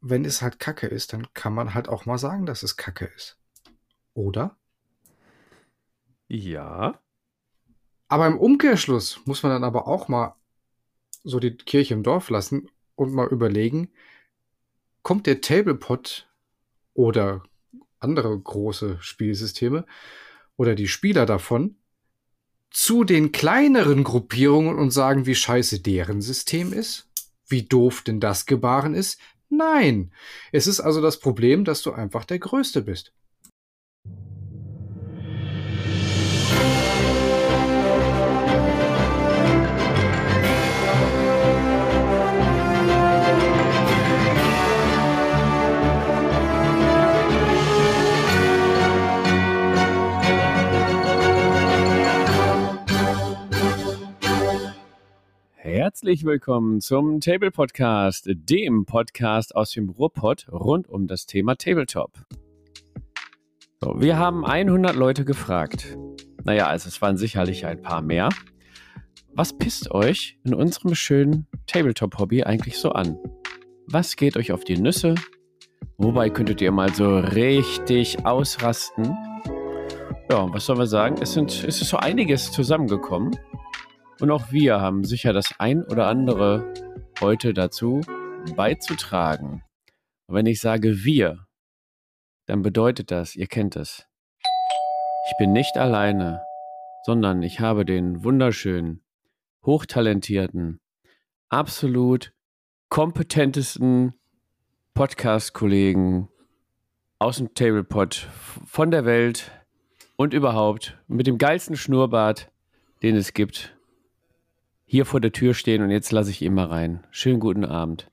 wenn es halt Kacke ist, dann kann man halt auch mal sagen, dass es Kacke ist. Oder? Ja. Aber im Umkehrschluss muss man dann aber auch mal so die Kirche im Dorf lassen und mal überlegen, kommt der Tablepot oder andere große Spielsysteme oder die Spieler davon zu den kleineren Gruppierungen und sagen, wie scheiße deren System ist? Wie doof denn das Gebaren ist? Nein. Es ist also das Problem, dass du einfach der Größte bist. Herzlich willkommen zum Table Podcast, dem Podcast aus dem Ruhrpott rund um das Thema Tabletop. So, wir haben 100 Leute gefragt. Naja, also es waren sicherlich ein paar mehr. Was pisst euch in unserem schönen Tabletop-Hobby eigentlich so an? Was geht euch auf die Nüsse? Wobei könntet ihr mal so richtig ausrasten? Ja, was sollen wir sagen? Es, sind, es ist so einiges zusammengekommen. Und auch wir haben sicher das ein oder andere heute dazu beizutragen. Und wenn ich sage wir, dann bedeutet das, ihr kennt es. Ich bin nicht alleine, sondern ich habe den wunderschönen, hochtalentierten, absolut kompetentesten Podcast-Kollegen aus dem Tablepot von der Welt und überhaupt mit dem geilsten Schnurrbart, den es gibt hier vor der Tür stehen und jetzt lasse ich ihn mal rein. Schönen guten Abend.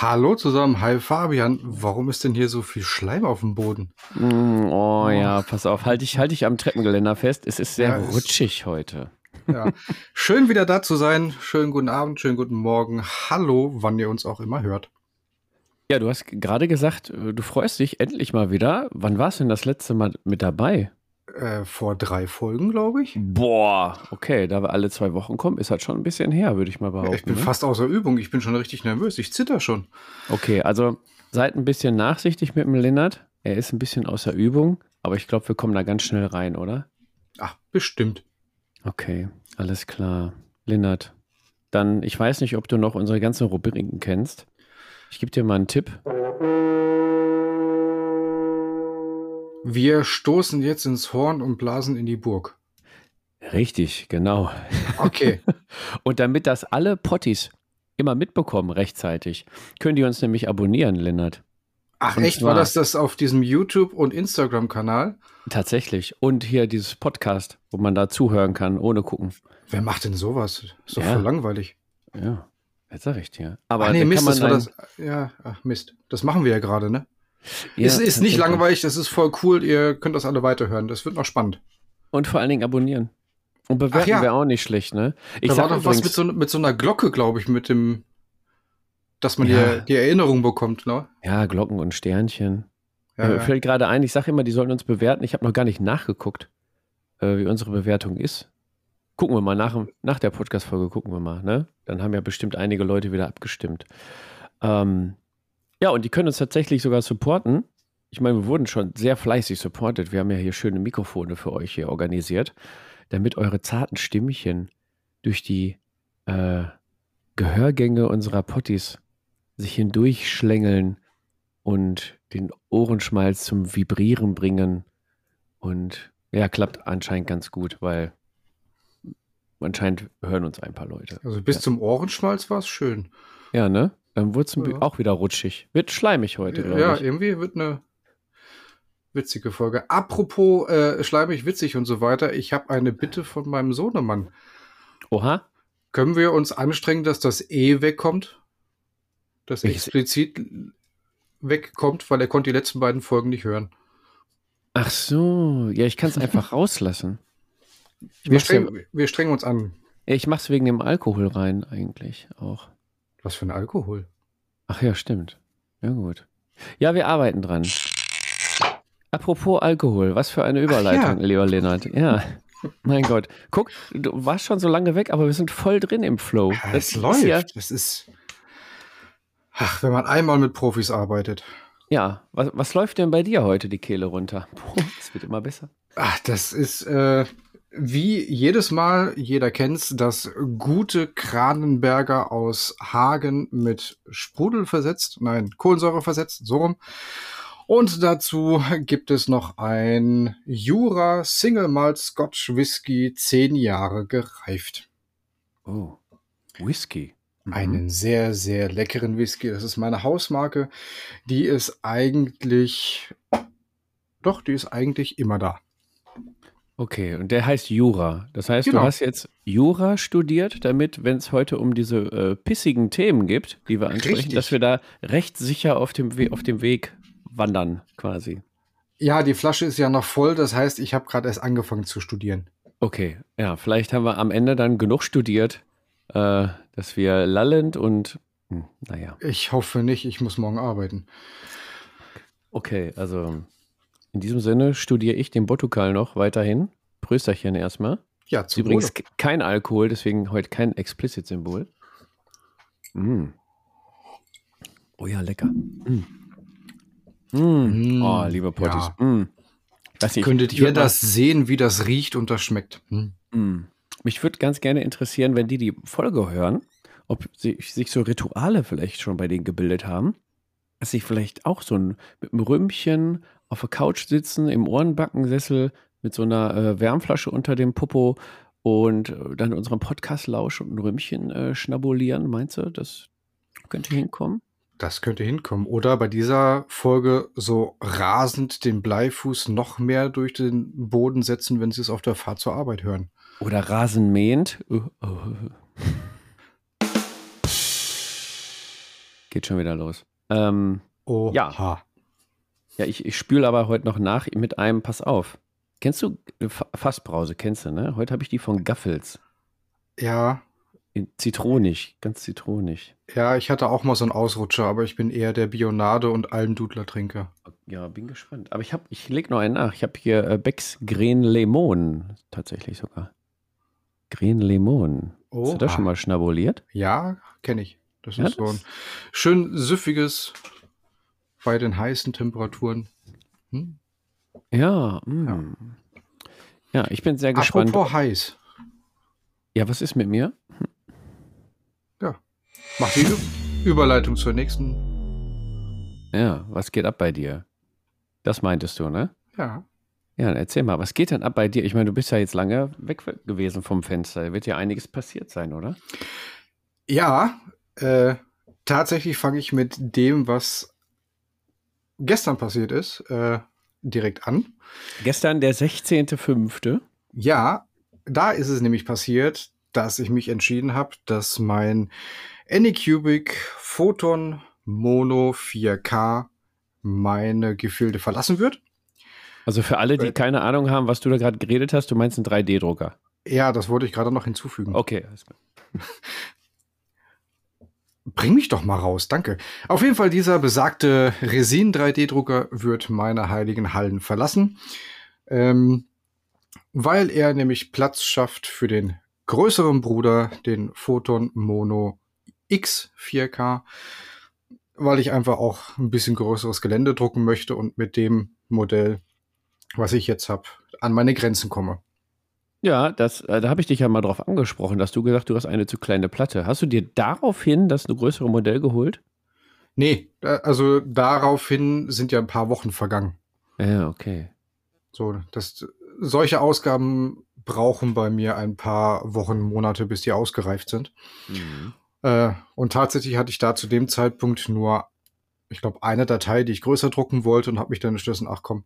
Hallo zusammen, hi Fabian. Warum ist denn hier so viel Schleim auf dem Boden? Mm, oh, oh, ja, pass auf, halte ich, halt ich am Treppengeländer fest. Es ist sehr ja, rutschig ist, heute. Ja. Schön wieder da zu sein. Schönen guten Abend, schönen guten Morgen. Hallo, wann ihr uns auch immer hört. Ja, du hast gerade gesagt, du freust dich endlich mal wieder. Wann warst du denn das letzte Mal mit dabei? Äh, vor drei Folgen, glaube ich. Boah, okay, da wir alle zwei Wochen kommen, ist halt schon ein bisschen her, würde ich mal behaupten. ich bin ne? fast außer Übung, ich bin schon richtig nervös, ich zitter schon. Okay, also seid ein bisschen nachsichtig mit dem Lennart. Er ist ein bisschen außer Übung, aber ich glaube, wir kommen da ganz schnell rein, oder? Ach, bestimmt. Okay, alles klar. Lennart, dann, ich weiß nicht, ob du noch unsere ganzen Rubriken kennst. Ich gebe dir mal einen Tipp. Wir stoßen jetzt ins Horn und blasen in die Burg. Richtig, genau. Okay. und damit das alle Potties immer mitbekommen rechtzeitig, können die uns nämlich abonnieren, Lennart. Ach und echt, war das das auf diesem YouTube- und Instagram-Kanal? Tatsächlich. Und hier dieses Podcast, wo man da zuhören kann, ohne gucken. Wer macht denn sowas? Ist doch ja. voll langweilig. Ja, jetzt sag ich dir. Aber ach nee, Mist, das war das. Ja, ach Mist. Das machen wir ja gerade, ne? Ja, es ist nicht langweilig, das ist voll cool. Ihr könnt das alle weiterhören. Das wird noch spannend. Und vor allen Dingen abonnieren. Und bewerten ja. wäre auch nicht schlecht, ne? Ich da war doch was mit so, mit so einer Glocke, glaube ich, mit dem, dass man ja. die, die Erinnerung bekommt, ne? Ja, Glocken und Sternchen. Ja, Mir fällt gerade ein, ich sage immer, die sollen uns bewerten. Ich habe noch gar nicht nachgeguckt, äh, wie unsere Bewertung ist. Gucken wir mal nach, nach der Podcast-Folge, gucken wir mal, ne? Dann haben ja bestimmt einige Leute wieder abgestimmt. Ähm, ja, und die können uns tatsächlich sogar supporten. Ich meine, wir wurden schon sehr fleißig supportet. Wir haben ja hier schöne Mikrofone für euch hier organisiert, damit eure zarten Stimmchen durch die äh, Gehörgänge unserer Potties sich hindurchschlängeln und den Ohrenschmalz zum Vibrieren bringen. Und ja, klappt anscheinend ganz gut, weil anscheinend hören uns ein paar Leute. Also bis ja. zum Ohrenschmalz war es schön. Ja, ne? Dann wird es ja. auch wieder rutschig. Wird schleimig heute, glaube ja, ich. Ja, irgendwie wird eine witzige Folge. Apropos äh, schleimig, witzig und so weiter. Ich habe eine Bitte von meinem Sohnemann. Oha. Können wir uns anstrengen, dass das E wegkommt? Das ich explizit wegkommt, weil er konnte die letzten beiden Folgen nicht hören. Ach so, ja, ich kann es einfach rauslassen. Wir, streng, ja, wir strengen uns an. Ich mache es wegen dem Alkohol rein eigentlich auch. Was für ein Alkohol? Ach ja, stimmt. Ja, gut. Ja, wir arbeiten dran. Apropos Alkohol, was für eine Überleitung, ja. lieber Lennart. Ja. Mein Gott. Guck, du warst schon so lange weg, aber wir sind voll drin im Flow. Ja, das läuft. Ja, das ist. Ach, wenn man einmal mit Profis arbeitet. Ja, was, was läuft denn bei dir heute die Kehle runter? Es wird immer besser. Ach, das ist äh, wie jedes Mal, jeder kennt's, das gute Kranenberger aus Hagen mit Sprudel versetzt, nein, Kohlensäure versetzt, so rum. Und dazu gibt es noch ein Jura Single Malt Scotch Whisky, zehn Jahre gereift. Oh, Whisky. Mhm. Einen sehr, sehr leckeren Whisky. Das ist meine Hausmarke. Die ist eigentlich, doch, die ist eigentlich immer da. Okay, und der heißt Jura. Das heißt, Genau. du hast jetzt Jura studiert, damit, wenn es heute um diese äh, pissigen Themen gibt, die wir ansprechen, Richtig. dass wir da recht sicher auf dem, We auf dem Weg wandern, quasi. Ja, die Flasche ist ja noch voll. Das heißt, ich habe gerade erst angefangen zu studieren. Okay, ja, vielleicht haben wir am Ende dann genug studiert, äh, dass wir lallend und, hm, naja, Ich hoffe nicht, ich muss morgen arbeiten. okay, also in diesem Sinne studiere ich den Botukal noch weiterhin. Prösterchen erstmal. Ja, Ist zu übrigens Wohle. ke- kein Alkohol, deswegen heute kein Explicit-Symbol. Mm. Oh ja, lecker. Mm. Mm. Oh, liebe Potties. ja. Mm. Nicht, Könntet ich ihr würd mal- das sehen, wie das riecht und das schmeckt? Hm. Mm. Mich würde ganz gerne interessieren, wenn die die Folge hören, ob sich, sich so Rituale vielleicht schon bei denen gebildet haben. Dass sie vielleicht auch so ein, mit einem Rümmchen auf der Couch sitzen, im Ohrenbackensessel mit so einer äh, Wärmflasche unter dem Popo und äh, dann unseren Podcast lauschen und ein Rümmchen äh, schnabulieren. Meinst du, das könnte hinkommen? Das könnte hinkommen. Oder bei dieser Folge so rasend den Bleifuß noch mehr durch den Boden setzen, wenn sie es auf der Fahrt zur Arbeit hören. Oder rasenmähend? Uh, uh. Geht schon wieder los. Ähm, Oh, Ja. Ja, ich, ich spüle aber heute noch nach mit einem, pass auf. Kennst du äh, Fa- Fassbrause, kennst du, ne? Heute habe ich die von Gaffels. Ja, zitronig, ganz zitronig. ja, ich hatte auch mal so einen Ausrutscher, aber ich bin eher der Bionade und Almdudler-Trinker. Ja, bin gespannt. Aber ich habe, ich leg noch einen nach. Ich habe hier äh, Becks Green Lemon, tatsächlich sogar. Green Lemon. Hast du das schon mal schnabuliert? Ja, kenne ich. Das Ja, ist so das- ein schön süffiges bei den heißen Temperaturen. Hm? Ja, mm. ja. ich bin sehr gespannt. Apropos heiß. Ja, was ist mit mir? Mach die Überleitung zur nächsten. Ja, was geht ab bei dir? Das meintest du, ne? Ja. Ja, dann erzähl mal, was geht denn ab bei dir? Ich meine, du bist ja jetzt lange weg gewesen vom Fenster. Wird ja einiges passiert sein, oder? Ja, äh, tatsächlich fange ich mit dem, was gestern passiert ist, äh, direkt an. Gestern der 16.05. Ja, da ist es nämlich passiert, dass ich mich entschieden habe, dass mein Anycubic Photon Mono 4K meine Gefilde verlassen wird. Also für alle, die keine Ahnung haben, was du da gerade geredet hast, du meinst einen 3D-Drucker. Ja, das wollte ich gerade noch hinzufügen. Okay, alles klar. Bring mich doch mal raus, danke. Auf jeden Fall, dieser besagte Resin 3D-Drucker wird meine heiligen Hallen verlassen, ähm, weil er nämlich Platz schafft für den größeren Bruder, den Photon Mono X 4K, weil ich einfach auch ein bisschen größeres Gelände drucken möchte und mit dem Modell, was ich jetzt habe, an meine Grenzen komme. Ja, das, äh, da habe ich dich ja mal drauf angesprochen, dass du gesagt du hast eine zu kleine Platte. Hast du dir daraufhin das größere Modell geholt? Nee, also daraufhin sind ja ein paar Wochen vergangen. Ja, okay. So, das, solche Ausgaben brauchen bei mir ein paar Wochen, Monate, bis die ausgereift sind. Mhm. Äh, und tatsächlich hatte ich da zu dem Zeitpunkt nur, ich glaube, eine Datei, die ich größer drucken wollte und habe mich dann entschlossen, ach komm,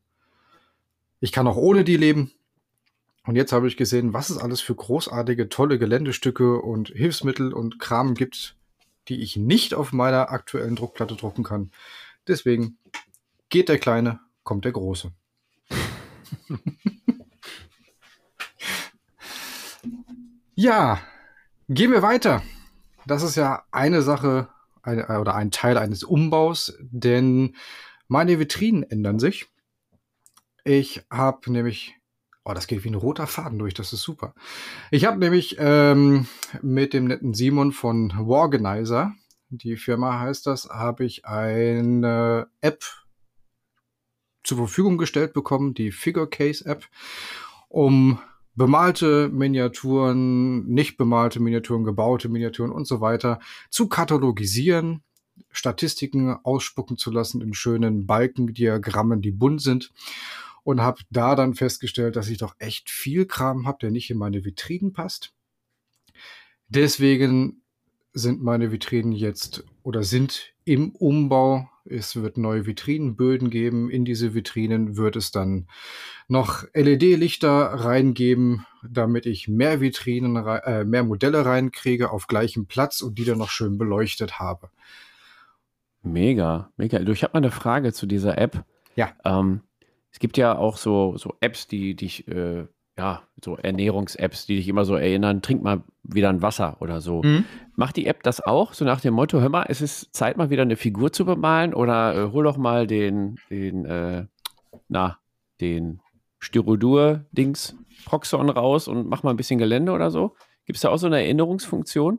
ich kann auch ohne die leben. Und jetzt habe ich gesehen, was es alles für großartige, tolle Geländestücke und Hilfsmittel und Kram gibt, die ich nicht auf meiner aktuellen Druckplatte drucken kann. Deswegen geht der Kleine, kommt der Große. Ja, gehen wir weiter. Das ist ja eine Sache eine, oder ein Teil eines Umbaus, denn meine Vitrinen ändern sich. Ich habe nämlich, oh, das geht wie ein roter Faden durch, das ist super. Ich habe nämlich ähm, mit dem netten Simon von Warganizer die Firma heißt das, habe ich eine App zur Verfügung gestellt bekommen, die Figure Case App, um bemalte Miniaturen, nicht bemalte Miniaturen, gebaute Miniaturen und so weiter zu katalogisieren, Statistiken ausspucken zu lassen in schönen Balkendiagrammen, die bunt sind. Und habe da dann festgestellt, dass ich doch echt viel Kram habe, der nicht in meine Vitrinen passt. Deswegen sind meine Vitrinen jetzt oder sind im Umbau. Es wird neue Vitrinenböden geben. In diese Vitrinen wird es dann noch LED-Lichter reingeben, damit ich mehr Vitrinen, äh, mehr Modelle reinkriege auf gleichem Platz und die dann noch schön beleuchtet habe. Mega, mega. Du, ich habe mal eine Frage zu dieser App. Ja. Ähm, es gibt ja auch so, so Apps, die dich äh, ja, so Ernährungs-Apps, die dich immer so erinnern, trink mal wieder ein Wasser oder so. Mhm. Macht die App das auch? So nach dem Motto, hör mal, es ist Zeit mal wieder eine Figur zu bemalen oder äh, hol doch mal den, den, äh, na, den Styrodur-Dings Proxon raus und mach mal ein bisschen Gelände oder so. Gibt es da auch so eine Erinnerungsfunktion?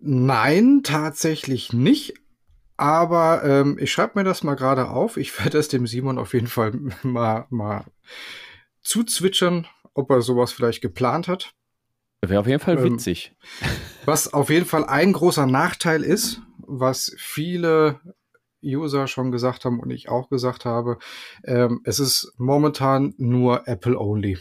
Nein, tatsächlich nicht. Aber ähm, ich schreibe mir das mal gerade auf. Ich werde es dem Simon auf jeden Fall mal, mal zuzwitschern, ob er sowas vielleicht geplant hat. Wäre auf jeden Fall ähm, witzig. Ähm, was auf jeden Fall ein großer Nachteil ist, was viele User schon gesagt haben und ich auch gesagt habe, ähm, es ist momentan nur Apple only.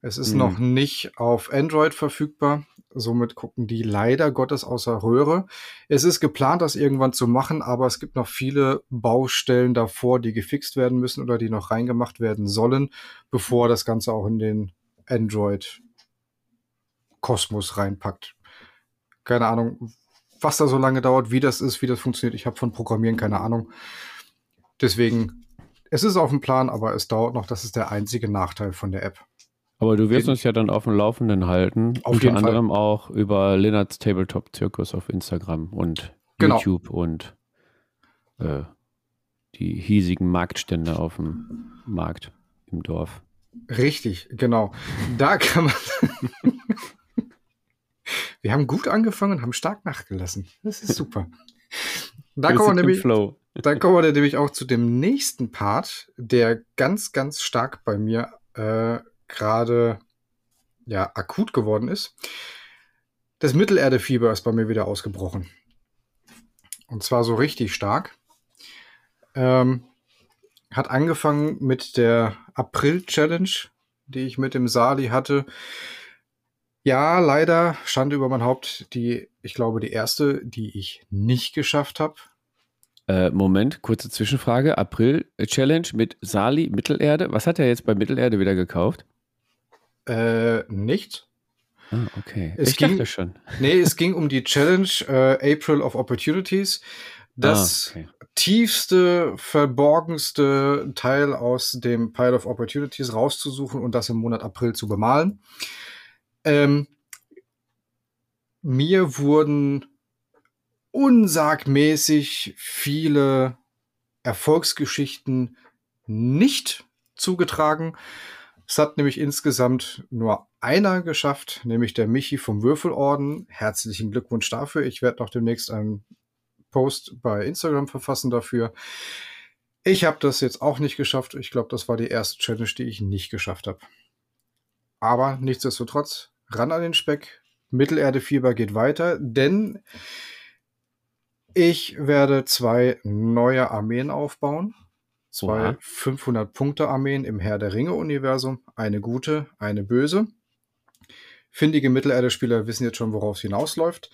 Es ist hm. noch nicht auf Android verfügbar. Somit gucken die leider Gottes außer Röhre. Es ist geplant, das irgendwann zu machen, aber es gibt noch viele Baustellen davor, die gefixt werden müssen oder die noch reingemacht werden sollen, bevor das Ganze auch in den Android-Kosmos reinpackt. Keine Ahnung, was da so lange dauert, wie das ist, wie das funktioniert. Ich habe von Programmieren keine Ahnung. Deswegen, es ist auf dem Plan, aber es dauert noch. Das ist der einzige Nachteil von der App. Aber du wirst uns ja dann auf dem Laufenden halten. Auf unter anderem Fall. auch über Lennarts Tabletop Zirkus auf Instagram und genau. YouTube und äh, die hiesigen Marktstände auf dem Markt im Dorf. Richtig, genau. Da kann man. wir haben gut angefangen und haben stark nachgelassen. Das ist super. Da kommen, wir nämlich, da kommen wir nämlich auch zu dem nächsten Part, der ganz, ganz stark bei mir äh, gerade ja, akut geworden ist. Das Mittelerdefieber ist bei mir wieder ausgebrochen. Und zwar so richtig stark. Ähm, hat angefangen mit der April-Challenge, die ich mit dem Sali hatte. Ja, leider stand über mein Haupt die, ich glaube, die erste, die ich nicht geschafft habe. Äh, Moment, kurze Zwischenfrage. April-Challenge mit Sali Mittelerde. Was hat er jetzt bei Mittelerde wieder gekauft? Äh, nichts. Ah, okay. Es ich ging, dachte schon. Nee, es ging um die Challenge äh, April of Opportunities. Das ah, okay. tiefste, verborgenste Teil aus dem Pile of Opportunities rauszusuchen und das im Monat April zu bemalen. Ähm, mir wurden unsagmäßig viele Erfolgsgeschichten nicht zugetragen. Es hat nämlich insgesamt nur einer geschafft, nämlich der Michi vom Würfelorden. Herzlichen Glückwunsch dafür. Ich werde noch demnächst einen Post bei Instagram verfassen dafür. Ich habe das jetzt auch nicht geschafft. Ich glaube, das war die erste Challenge, die ich nicht geschafft habe. Aber nichtsdestotrotz, ran an den Speck. Mittelerde-Fieber geht weiter, denn ich werde zwei neue Armeen aufbauen. Zwei 500-Punkte-Armeen im Herr der Ringe-Universum. Eine gute, eine böse. Findige Mittelerde-Spieler wissen jetzt schon, worauf es hinausläuft,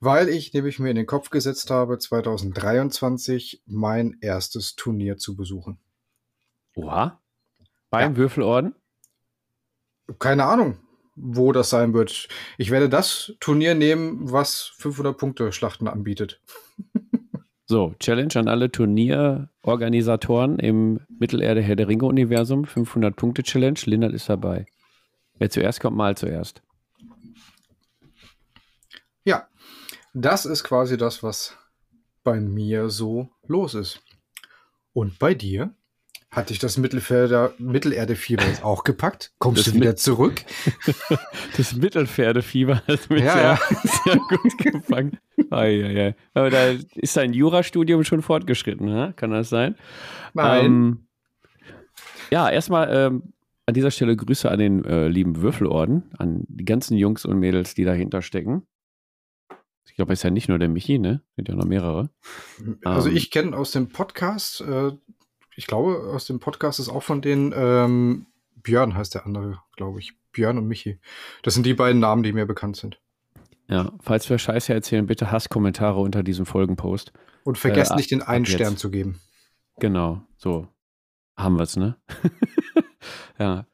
weil ich nämlich mir in den Kopf gesetzt habe, 2023 mein erstes Turnier zu besuchen. Oha. Beim ja. Würfelorden? Keine Ahnung, wo das sein wird. Ich werde das Turnier nehmen, was 500-Punkte-Schlachten anbietet. So, Challenge an alle Turnierorganisatoren im Mittelerde Herr der Ringe Universum. 500 Punkte Challenge. Lindert ist dabei. Wer zuerst kommt, mal zuerst. Ja, das ist quasi das, was bei mir so los ist. Und bei dir? Hat dich das Mittelfelder, Mittelerdefieber jetzt auch gepackt? Kommst Das du wieder Mit- zurück? Das Mittelpferdefieber hat mich Ja, sehr, sehr gut gefangen. Ei, ei, ei. Aber da ist dein Jurastudium schon fortgeschritten, ne? kann das sein? Nein. Ähm, ja, erstmal ähm, an dieser Stelle Grüße an den äh, lieben Würfelorden, an die ganzen Jungs und Mädels, die dahinter stecken. Ich glaube, es ist ja nicht nur der Michi, ne? Sind ja noch mehrere. also ähm, ich kenne aus dem Podcast, äh, ich glaube, aus dem Podcast ist auch von den ähm, Björn heißt der andere, glaube ich. Björn und Michi. Das sind die beiden Namen, die mir bekannt sind. Ja, falls wir Scheiße erzählen, bitte Hasskommentare unter diesem Folgenpost. Und vergesst Äh, nicht, den einen jetzt. Stern zu geben. Genau, so haben wir es, ne? ja.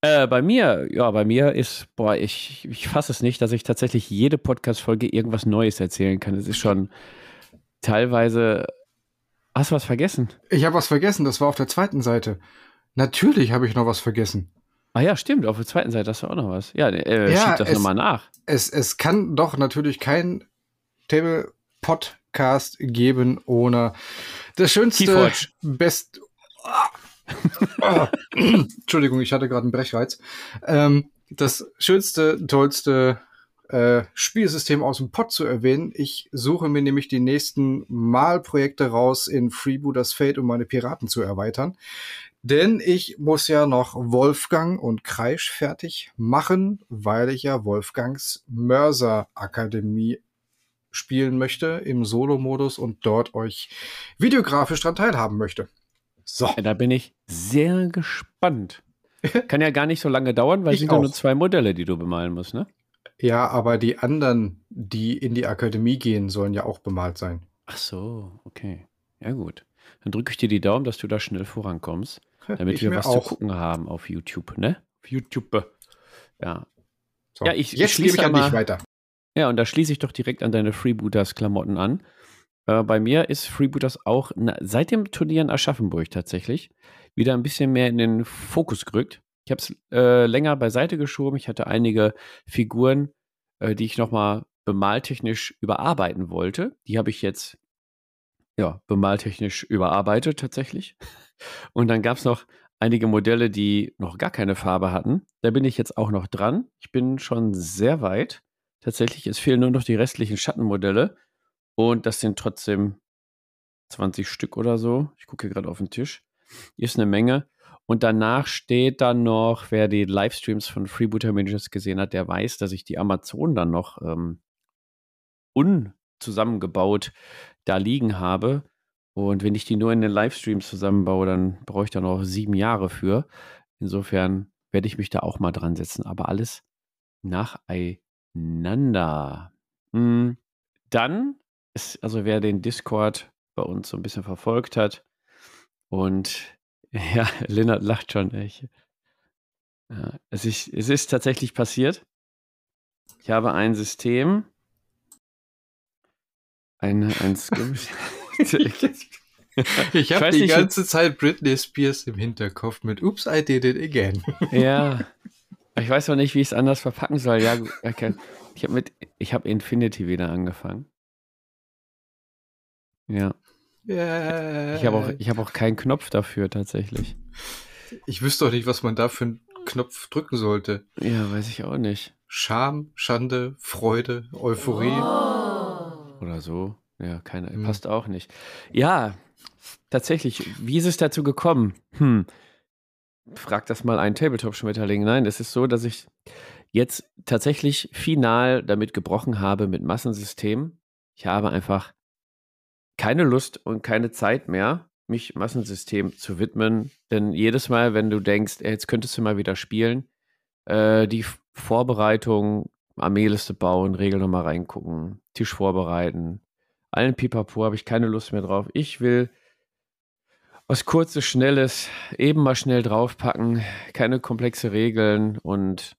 Äh, bei mir, ja, bei mir ist, boah, ich, ich fasse es nicht, dass ich tatsächlich jede Podcast-Folge irgendwas Neues erzählen kann. Es ist schon teilweise. Hast du was vergessen? Ich habe was vergessen, das war auf der zweiten Seite. Natürlich habe ich noch was vergessen. Ah ja, stimmt, auf der zweiten Seite hast du auch noch was. Ja, äh, Ja, schieb das nochmal nach. Es, es kann doch natürlich kein Table-Podcast geben ohne das schönste, Keyforge. best... Ah. Entschuldigung, ich hatte gerade einen Brechreiz. Ähm, das schönste, tollste äh, Spielsystem aus dem Pod zu erwähnen. Ich suche mir nämlich die nächsten Malprojekte raus in Freebooters Fate, um meine Piraten zu erweitern. Denn ich muss ja noch Wolfgang und Kreisch fertig machen, weil ich ja Wolfgangs Mörser Akademie spielen möchte im Solo-Modus und dort euch videografisch dran teilhaben möchte. So. Ja, da bin ich sehr gespannt. Kann ja gar nicht so lange dauern, weil es sind ja nur zwei Modelle, die du bemalen musst, ne? Ja, aber die anderen, die in die Akademie gehen, sollen ja auch bemalt sein. Ach so, okay. Ja, gut. Dann drücke ich dir die Daumen, dass du da schnell vorankommst, damit Ich wir was auch. zu gucken haben auf YouTube, ne? Auf YouTube. Ja. So. Ja, ich- ich Jetzt schließe gebe ich an da dich mal- weiter. Ja, und da schließe ich doch direkt an deine Freebooters-Klamotten an. Äh, bei mir ist Freebooters auch na, seit dem Turnier in Aschaffenburg tatsächlich wieder ein bisschen mehr in den Fokus gerückt. Ich habe es äh, länger beiseite geschoben. Ich hatte einige Figuren, äh, die ich nochmal bemaltechnisch überarbeiten wollte. Die habe ich jetzt ja, bemaltechnisch überarbeitet tatsächlich. Und dann gab es noch einige Modelle, die noch gar keine Farbe hatten. Da bin ich jetzt auch noch dran. Ich bin schon sehr weit. Tatsächlich, es fehlen nur noch die restlichen Schattenmodelle. Und das sind trotzdem 20 Stück oder so. Ich gucke hier gerade auf den Tisch. Ist eine Menge. Und danach steht dann noch, wer die Livestreams von Freebooter Managers gesehen hat, der weiß, dass ich die Amazon dann noch ähm, unzusammengebaut da liegen habe. Und wenn ich die nur in den Livestreams zusammenbaue, dann brauche ich da noch sieben Jahre für. Insofern werde ich mich da auch mal dran setzen. Aber alles nacheinander. Mm, Dann ist, also wer den Discord bei uns so ein bisschen verfolgt hat und ja, Lennart lacht schon. Ich, ja, es, ist, es ist tatsächlich passiert. Ich habe ein System, ein, ein Skim- Ich habe die nicht, ganze Zeit Britney Spears im Hinterkopf mit Oops, I did it again. Ja. Ich weiß noch nicht, wie ich es anders verpacken soll. Ja, okay. Ich habe mit, ich habe Infinity wieder angefangen. Ja. Yeah. Ich habe auch, ich habe auch keinen Knopf dafür tatsächlich. ich wüsste doch nicht, was man da für einen Knopf drücken sollte. Ja, weiß ich auch nicht. Scham, Schande, Freude, Euphorie. Oder so. Ja, keine, Hm. passt auch nicht. Ja, tatsächlich. Wie ist es dazu gekommen? Hm. Frag das mal einen Tabletop-Schmetterling. Nein, es ist so, dass ich jetzt tatsächlich final damit gebrochen habe mit Massensystemen. Ich habe einfach keine Lust und keine Zeit mehr, mich Massensystem zu widmen. Denn jedes Mal, wenn du denkst, jetzt könntest du mal wieder spielen, äh, die Vorbereitung, Armeeliste bauen, Regeln nochmal reingucken, Tisch vorbereiten, allen Pipapo habe ich keine Lust mehr drauf. Ich will was Kurzes, Schnelles, eben mal schnell draufpacken, keine komplexe Regeln und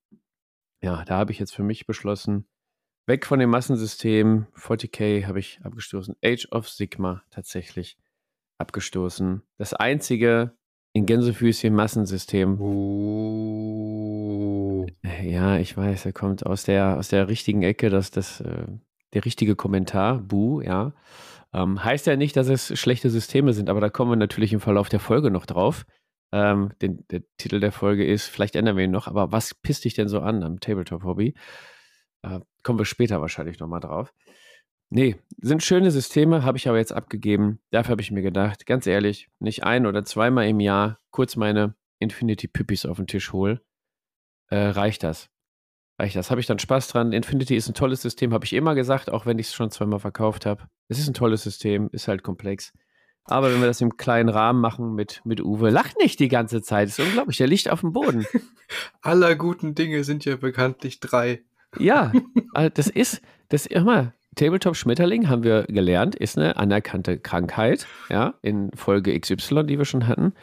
ja, da habe ich jetzt für mich beschlossen, weg von dem Massensystem, 40k habe ich abgestoßen, Age of Sigma tatsächlich abgestoßen. Das einzige in Gänsefüßchen Massensystem, Oh. ja, ich weiß, er kommt aus der, aus der richtigen Ecke, dass das, äh, der richtige Kommentar, Bu, ja. Ähm, heißt ja nicht, dass es schlechte Systeme sind, aber da kommen wir natürlich im Verlauf der Folge noch drauf. Ähm, den, der Titel der Folge ist, vielleicht ändern wir ihn noch, aber was pisst dich denn so an am Tabletop-Hobby? Äh, kommen wir später wahrscheinlich nochmal drauf. Nee, sind schöne Systeme, habe ich aber jetzt abgegeben. Dafür habe ich mir gedacht, ganz ehrlich, nicht ein oder zweimal im Jahr kurz meine Infinity Pippis auf den Tisch hole, äh, reicht das. Reicht das. Habe ich dann Spaß dran. Infinity ist ein tolles System, habe ich immer gesagt, auch wenn ich es schon zweimal verkauft habe. Es ist ein tolles System, ist halt komplex. Aber wenn wir das im kleinen Rahmen machen mit, mit Uwe, lacht nicht die ganze Zeit. Ist unglaublich. Der liegt auf dem Boden. Aller guten Dinge sind ja bekanntlich drei. Ja, also das ist, das immer. Tabletop Schmetterling haben wir gelernt, ist eine anerkannte Krankheit, ja, in Folge XY, die wir schon hatten.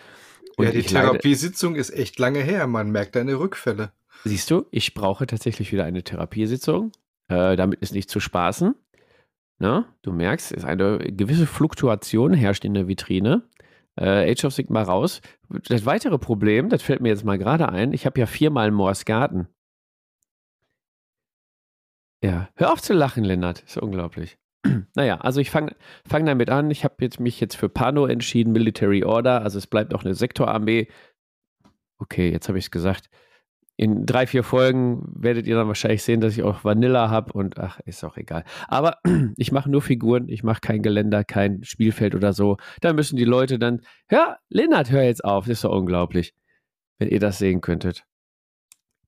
Und ja, die Therapiesitzung ist echt lange her. Man merkt deine Rückfälle. Siehst du, ich brauche tatsächlich wieder eine Therapiesitzung. Äh, damit ist nicht zu spaßen. Na, du merkst, es ist eine gewisse Fluktuation herrscht in der Vitrine. Äh, Age of Sigma raus. Das weitere Problem, das fällt mir jetzt mal gerade ein, ich habe ja viermal Moors Garten. Ja, hör auf zu lachen, Lennart. Ist unglaublich. naja, also ich fange fang damit an. Ich habe jetzt, mich jetzt für Pano entschieden, Military Order. Also es bleibt auch eine Sektorarmee. Okay, jetzt habe ich es gesagt in drei, vier Folgen werdet ihr dann wahrscheinlich sehen, dass ich auch Vanilla habe und ach, ist auch egal. Aber ich mache nur Figuren, ich mache kein Geländer, kein Spielfeld oder so. Da müssen die Leute dann, ja, Lennart, hör jetzt auf, das ist doch unglaublich, wenn ihr das sehen könntet.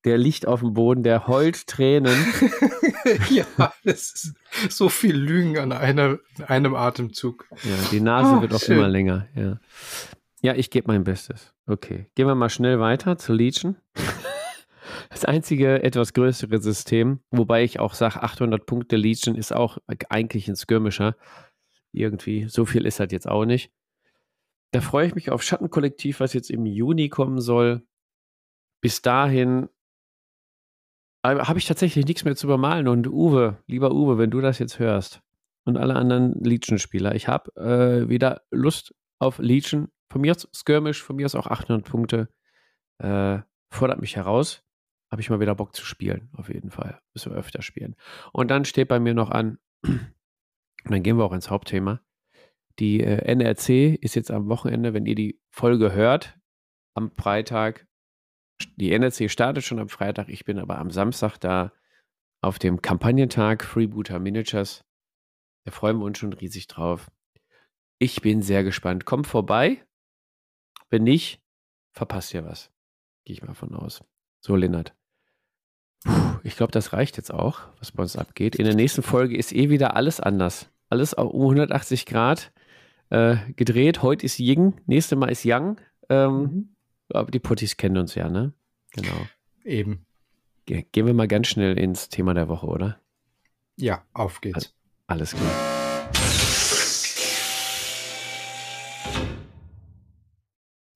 Der liegt auf dem Boden, der heult Tränen. ja, es ist so viel Lügen an einer, einem Atemzug. Ja, die Nase oh, wird auch schön. immer länger, ja. Ja, ich gebe mein Bestes. Okay. Gehen wir mal schnell weiter zu Legion. Das einzige etwas größere System, wobei ich auch sage, 800 Punkte Legion ist auch eigentlich ein Skirmischer. Irgendwie, so viel ist halt jetzt auch nicht. Da freue ich mich auf Schattenkollektiv, was jetzt im Juni kommen soll. Bis dahin habe ich tatsächlich nichts mehr zu übermalen. Und Uwe, lieber Uwe, wenn du das jetzt hörst und alle anderen Legion-Spieler, ich habe äh, wieder Lust auf Legion. Von mir aus Skirmish, von mir aus auch 800 Punkte. Äh, fordert mich heraus habe ich mal wieder Bock zu spielen, auf jeden Fall. Müssen wir öfter spielen. Und dann steht bei mir noch an, und dann gehen wir auch ins Hauptthema. Die äh, NRC ist jetzt am Wochenende, wenn ihr die Folge hört, am Freitag. Die NRC startet schon am Freitag, ich bin aber am Samstag da auf dem Kampagnentag Freebooter Miniatures. Da freuen wir uns schon riesig drauf. Ich bin sehr gespannt. Kommt vorbei. Wenn nicht, verpasst ihr was. Gehe ich mal von aus. So, Lennart. Puh, ich glaube, das reicht jetzt auch, was bei uns abgeht. In der nächsten Folge ist eh wieder alles anders. Alles um 180 Grad äh, gedreht. Heute ist Ying, nächste Mal ist Yang. Ähm, mhm. Aber die Puttis kennen uns ja, ne? Genau. Eben. Ge gehen wir mal ganz schnell ins Thema der Woche, oder? Ja, auf geht's. Alles klar.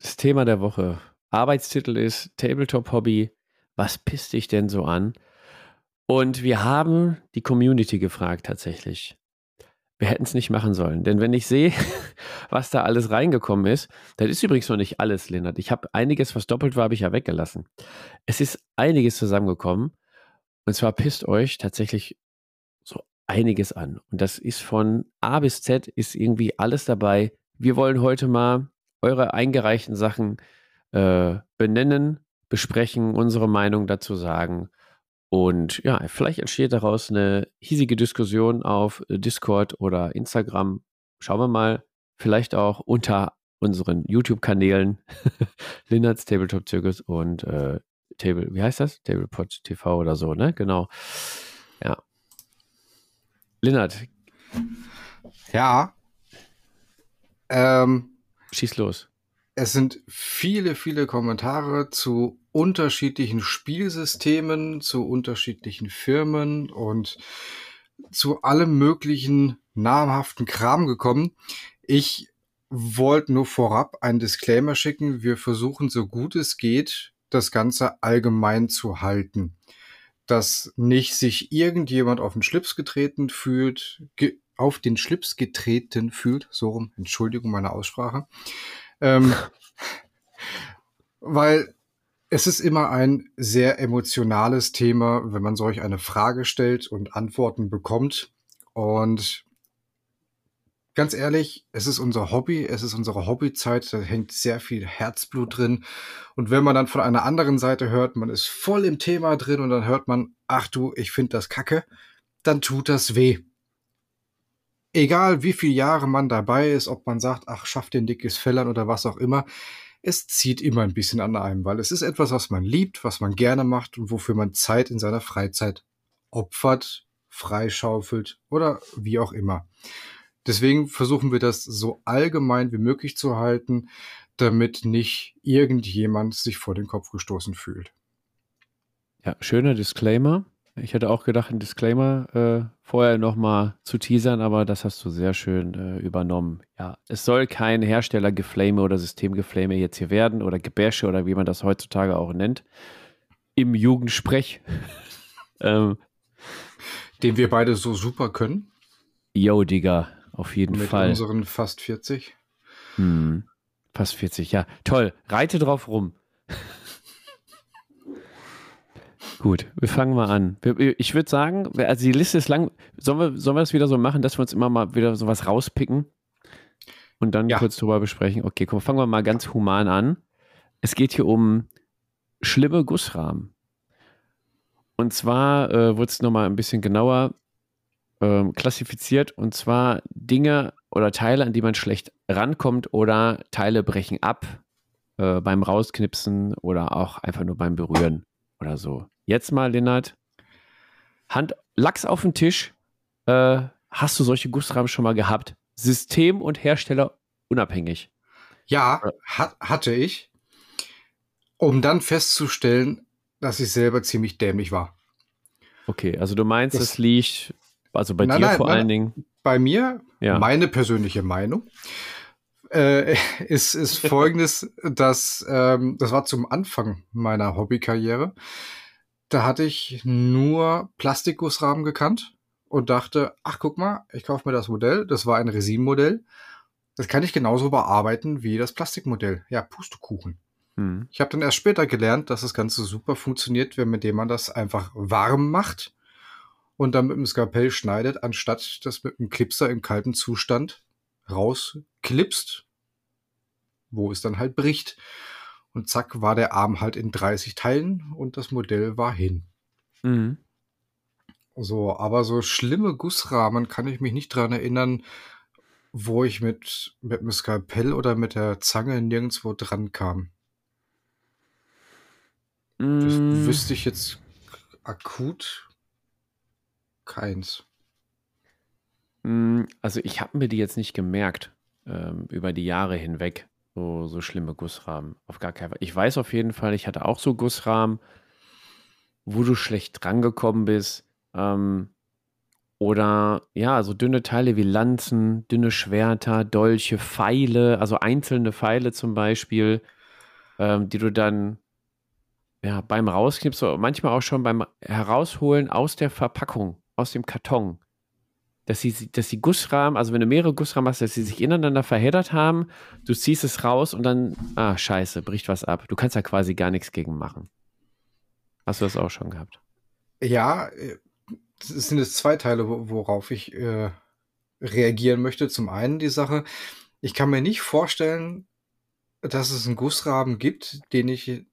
Das Thema der Woche. Arbeitstitel ist Tabletop Hobby was pisst dich denn so an? Und wir haben die Community gefragt tatsächlich. Wir hätten es nicht machen sollen. Denn wenn ich sehe, was da alles reingekommen ist, das ist übrigens noch nicht alles, Lennart. Ich habe einiges, was doppelt war, habe ich ja weggelassen. Es ist einiges zusammengekommen. Und zwar pisst euch tatsächlich so einiges an. Und das ist von A bis Z ist irgendwie alles dabei. Wir wollen heute mal eure eingereichten Sachen äh, benennen, besprechen, unsere Meinung dazu sagen. Und ja, vielleicht entsteht daraus eine hiesige Diskussion auf Discord oder Instagram. Schauen wir mal. Vielleicht auch unter unseren YouTube-Kanälen Linnerts Tabletop Circus und äh, Table, wie heißt das? Tablepod TV oder so, ne? Genau. Ja. Linnert. Ja. Ähm, Schieß los. Es sind viele, viele Kommentare zu unterschiedlichen Spielsystemen, zu unterschiedlichen Firmen und zu allem möglichen namhaften Kram gekommen. Ich wollte nur vorab einen Disclaimer schicken. Wir versuchen so gut es geht, das Ganze allgemein zu halten. Dass nicht sich irgendjemand auf den Schlips getreten fühlt, ge auf den Schlips getreten fühlt, so rum, Entschuldigung meine Aussprache, ähm, weil es ist immer ein sehr emotionales Thema, wenn man solch eine Frage stellt und Antworten bekommt. Und ganz ehrlich, es ist unser Hobby, es ist unsere Hobbyzeit, da hängt sehr viel Herzblut drin. Und wenn man dann von einer anderen Seite hört, man ist voll im Thema drin und dann hört man, ach du, ich finde das kacke, dann tut das weh. Egal wie viele Jahre man dabei ist, ob man sagt, ach, schaff den dickes Fellern oder was auch immer, es zieht immer ein bisschen an einem, weil es ist etwas, was man liebt, was man gerne macht und wofür man Zeit in seiner Freizeit opfert, freischaufelt oder wie auch immer. Deswegen versuchen wir das so allgemein wie möglich zu halten, damit nicht irgendjemand sich vor den Kopf gestoßen fühlt. Ja, schöner Disclaimer. Ich hätte auch gedacht, ein Disclaimer äh, vorher nochmal zu teasern, aber das hast du sehr schön äh, übernommen. Ja, es soll kein Herstellergeflame oder Systemgeflame jetzt hier werden oder Gebäsche oder wie man das heutzutage auch nennt. Im Jugendsprech. ähm, Den wir beide so super können. Yo, Digga, auf jeden Mit Fall. Mit unseren fast 40. Hm, fast 40, ja. Toll. Reite drauf rum. Gut, wir fangen mal an. Ich würde sagen, also die Liste ist lang. Sollen wir, sollen wir das wieder so machen, dass wir uns immer mal wieder sowas rauspicken und dann ja. kurz drüber besprechen? Okay, komm, fangen wir mal ganz human an. Es geht hier um schlimme Gussrahmen. Und zwar äh, wird es nochmal ein bisschen genauer ähm, klassifiziert. Und zwar Dinge oder Teile, an die man schlecht rankommt oder Teile brechen ab äh, beim Rausknipsen oder auch einfach nur beim Berühren oder so. Jetzt mal, Lennart, Hand, Lachs auf den Tisch. Äh, hast du solche Gussrahmen schon mal gehabt? System und Hersteller unabhängig. Ja, hat, hatte ich. Um dann festzustellen, dass ich selber ziemlich dämlich war. Okay, also du meinst, es liegt, also bei nein, dir nein, vor nein, allen Dingen. Bei mir, ja. meine persönliche Meinung, äh, ist, ist folgendes, dass ähm, das war zum Anfang meiner Hobbykarriere. Da hatte ich nur Plastikgussrahmen gekannt und dachte, ach guck mal, ich kaufe mir das Modell. Das war ein Resin-Modell. Das kann ich genauso bearbeiten wie das Plastikmodell. Ja, Pustekuchen. Hm. Ich habe dann erst später gelernt, dass das Ganze super funktioniert, wenn mit dem man das einfach warm macht und dann mit dem Skalpell schneidet, anstatt das mit dem Clipser im kalten Zustand rausklipst, wo es dann halt bricht. Und zack, war der Arm halt in 30 Teilen und das Modell war hin. Mhm. So, aber so schlimme Gussrahmen kann ich mich nicht dran erinnern, wo ich mit, mit dem Skalpell oder mit der Zange nirgendwo dran kam. Mhm. Das wüsste ich jetzt akut keins. Mm, also ich habe mir die jetzt nicht gemerkt ähm, über die Jahre hinweg so, so schlimme Gussrahmen. Auf gar keinen Fall. Ich weiß auf jeden Fall, ich hatte auch so Gussrahmen, wo du schlecht drangekommen bist. Ähm, oder ja, so dünne Teile wie Lanzen, dünne Schwerter, Dolche, Pfeile, also einzelne Pfeile zum Beispiel, ähm, die du dann ja, beim Rausknipsen, manchmal auch schon beim Herausholen aus der Verpackung, aus dem Karton, dass sie, dass die Gussrahmen, also wenn du mehrere Gussrahmen hast, dass sie sich ineinander verheddert haben, du ziehst es raus und dann, ah, scheiße, bricht was ab. Du kannst da quasi gar nichts gegen machen. Hast du das auch schon gehabt? Ja, es sind jetzt zwei Teile, worauf ich äh, reagieren möchte. Zum einen die Sache, ich kann mir nicht vorstellen, dass es einen Gussrahmen gibt, den ich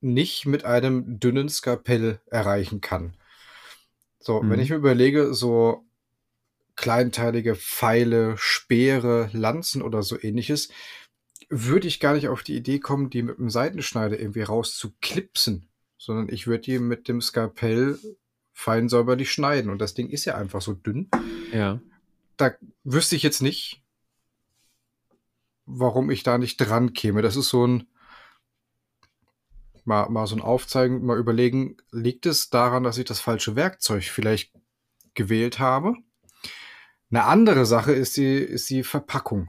nicht mit einem dünnen Skalpell erreichen kann. So, mhm. wenn ich mir überlege, so kleinteilige Pfeile, Speere, Lanzen oder so ähnliches, würde ich gar nicht auf die Idee kommen, die mit dem Seitenschneider irgendwie rauszuklipsen, sondern ich würde die mit dem Skalpell fein säuberlich schneiden. Und das Ding ist ja einfach so dünn. Ja. Da wüsste ich jetzt nicht, warum ich da nicht dran käme. Das ist so ein, mal, mal so ein Aufzeigen, mal überlegen, liegt es daran, dass ich das falsche Werkzeug vielleicht gewählt habe? Eine andere Sache ist die, ist die Verpackung.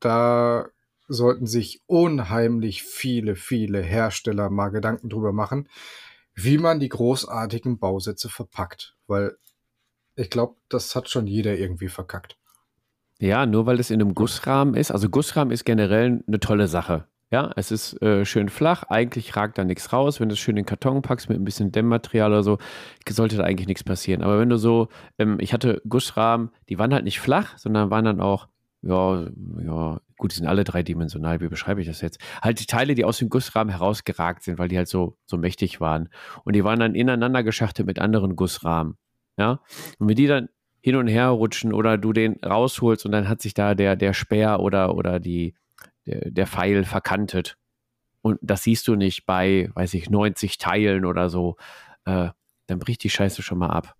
Da sollten sich unheimlich viele, viele Hersteller mal Gedanken drüber machen, wie man die großartigen Bausätze verpackt. Weil ich glaube, das hat schon jeder irgendwie verkackt. Ja, nur weil es in einem Gussrahmen ist. Also Gussrahmen ist generell eine tolle Sache. Ja, es ist äh, schön flach, eigentlich ragt da nichts raus. Wenn du es schön in den Karton packst mit ein bisschen Dämmmaterial oder so, sollte da eigentlich nichts passieren. Aber wenn du so, ähm, ich hatte Gussrahmen, die waren halt nicht flach, sondern waren dann auch ja, ja, gut, die sind alle dreidimensional, wie beschreibe ich das jetzt? Halt die Teile, die aus dem Gussrahmen herausgeragt sind, weil die halt so, so mächtig waren. Und die waren dann ineinander geschachtet mit anderen Gussrahmen. Ja. Und wenn die dann hin und her rutschen oder du den rausholst und dann hat sich da der, der Speer oder, oder die, der, der Pfeil verkantet. Und das siehst du nicht bei, weiß ich, 90 Teilen oder so. Äh, dann bricht die Scheiße schon mal ab.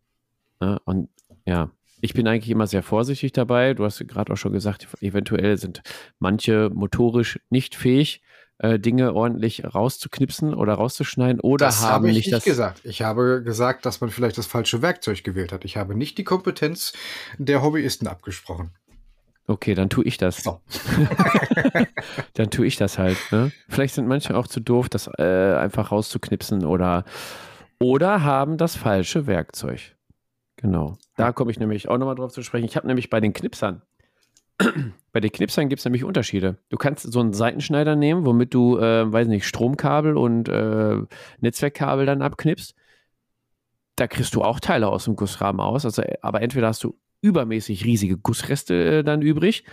Ne? Und ja, ich bin eigentlich immer sehr vorsichtig dabei. Du hast gerade auch schon gesagt, eventuell sind manche motorisch nicht fähig, äh, Dinge ordentlich rauszuknipsen oder rauszuschneiden oder das haben habe ich nicht nicht das. gesagt. Ich habe gesagt, dass man vielleicht das falsche Werkzeug gewählt hat. Ich habe nicht die Kompetenz der Hobbyisten abgesprochen. Okay, dann tue ich das. So. dann tue ich das halt. Ne? Vielleicht sind manche auch zu doof, das äh, einfach rauszuknipsen oder, oder haben das falsche Werkzeug. Genau. Da komme ich nämlich auch nochmal drauf zu sprechen. Ich habe nämlich bei den Knipsern, bei den Knipsern gibt es nämlich Unterschiede. Du kannst so einen Seitenschneider nehmen, womit du, äh, weiß nicht, Stromkabel und äh, Netzwerkkabel dann abknipst. Da kriegst du auch Teile aus dem Gussrahmen aus. Also, aber entweder hast du übermäßig riesige Gussreste äh, dann übrig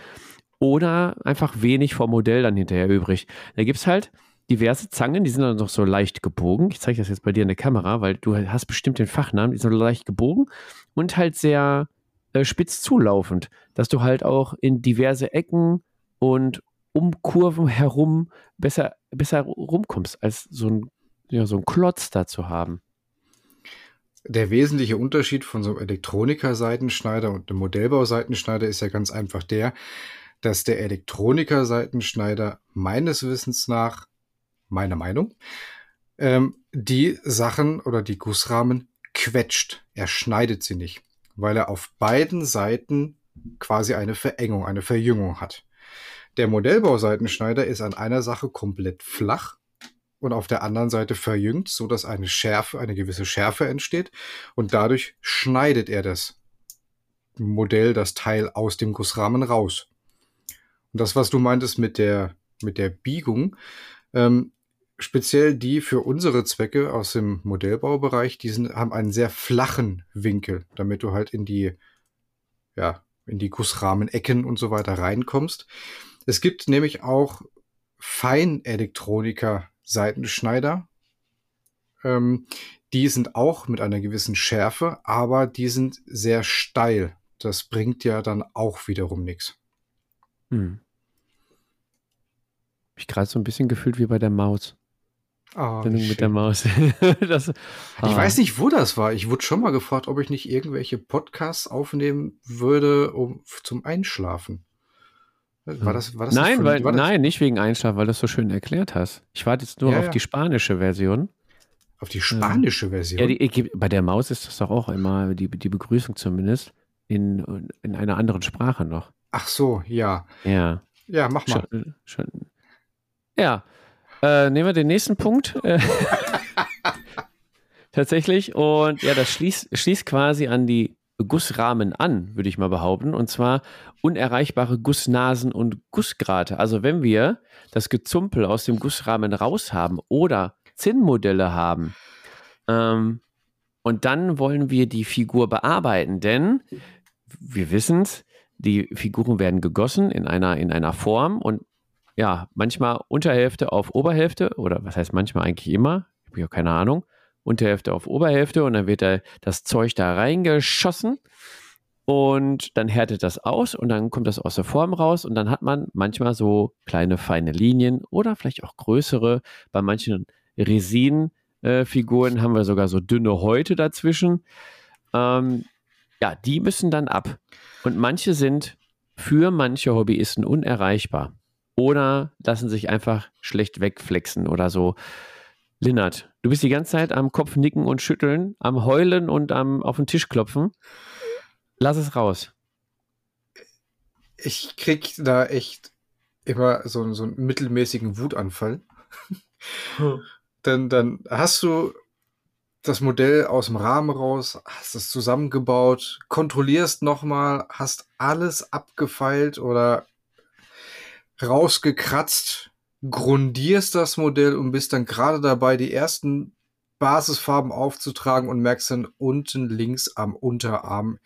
oder einfach wenig vom Modell dann hinterher übrig. Da gibt es halt diverse Zangen, die sind dann noch so leicht gebogen. Ich zeige das jetzt bei dir in der Kamera, weil du hast bestimmt den Fachnamen, die sind leicht gebogen und halt sehr äh, spitz zulaufend, dass du halt auch in diverse Ecken und um Kurven herum besser, besser rumkommst, als so ein, ja, so ein Klotz da zu haben. Der wesentliche Unterschied von so einem Elektroniker-Seitenschneider und einem Modellbau-Seitenschneider ist ja ganz einfach der, dass der Elektroniker-Seitenschneider meines Wissens nach, meiner Meinung, ähm, die Sachen oder die Gussrahmen quetscht. Er schneidet sie nicht, weil er auf beiden Seiten quasi eine Verengung, eine Verjüngung hat. Der Modellbau-Seitenschneider ist an einer Sache komplett flach und auf der anderen Seite verjüngt, so dass eine Schärfe, eine gewisse Schärfe entsteht und dadurch schneidet er das Modell, das Teil aus dem Gussrahmen raus. Und das, was du meintest mit der, mit der Biegung, ähm, speziell die für unsere Zwecke aus dem Modellbaubereich, die sind, haben einen sehr flachen Winkel, damit du halt in die, ja, in die Gussrahmenecken und so weiter reinkommst. Es gibt nämlich auch Feinelektroniker Seitenschneider. Ähm, die sind auch mit einer gewissen Schärfe, aber die sind sehr steil. Das bringt ja dann auch wiederum nichts. Hm. Ich gerade so ein bisschen gefühlt wie bei der Maus. Ah, wie mit der. Maus. das, Ich ah. weiß nicht, wo das war. Ich wurde schon mal gefragt, ob ich nicht irgendwelche Podcasts aufnehmen würde, um zum Einschlafen. War das, war das nein, weil, das nein, nicht wegen Einschlaf, weil du es so schön erklärt hast. Ich warte jetzt nur Ja, auf ja. die spanische Version. auf die spanische Version? Ja, die, bei der Maus ist das doch auch immer, die, die Begrüßung zumindest, in, in einer anderen Sprache noch. Ach so, ja. Ja. Ja, mach mal. Schon, schon. Ja. Äh, nehmen wir den nächsten Punkt. Äh, Tatsächlich. Und ja, das schließt, schließt quasi an die Gussrahmen an, würde ich mal behaupten. Und zwar unerreichbare Gussnasen und Gussgrate. Also wenn wir das Gezumpel aus dem Gussrahmen raus haben oder Zinnmodelle haben, ähm, und dann wollen wir die Figur bearbeiten, denn wir wissen es, die Figuren werden gegossen in einer, in einer Form und ja, manchmal Unterhälfte auf Oberhälfte oder was heißt manchmal eigentlich immer, ich habe ja keine Ahnung, Unterhälfte auf Oberhälfte und dann wird da das Zeug da reingeschossen und dann härtet das aus und dann kommt das aus der Form raus und dann hat man manchmal so kleine feine Linien oder vielleicht auch größere. Bei manchen Resin-Figuren haben wir sogar so dünne Häute dazwischen. Ähm, ja, die müssen dann ab. Und manche sind für manche Hobbyisten unerreichbar oder lassen sich einfach schlecht wegflexen oder so. Linnert, du bist die ganze Zeit am Kopf nicken und schütteln, am heulen und am auf den Tisch klopfen. Lass es raus. Ich krieg da echt immer so, so einen mittelmäßigen Wutanfall. Denn dann hast du das Modell aus dem Rahmen raus, hast es zusammengebaut, kontrollierst nochmal, hast alles abgefeilt oder rausgekratzt, grundierst das Modell und bist dann gerade dabei, die ersten Basisfarben aufzutragen und merkst dann unten links am Unterarm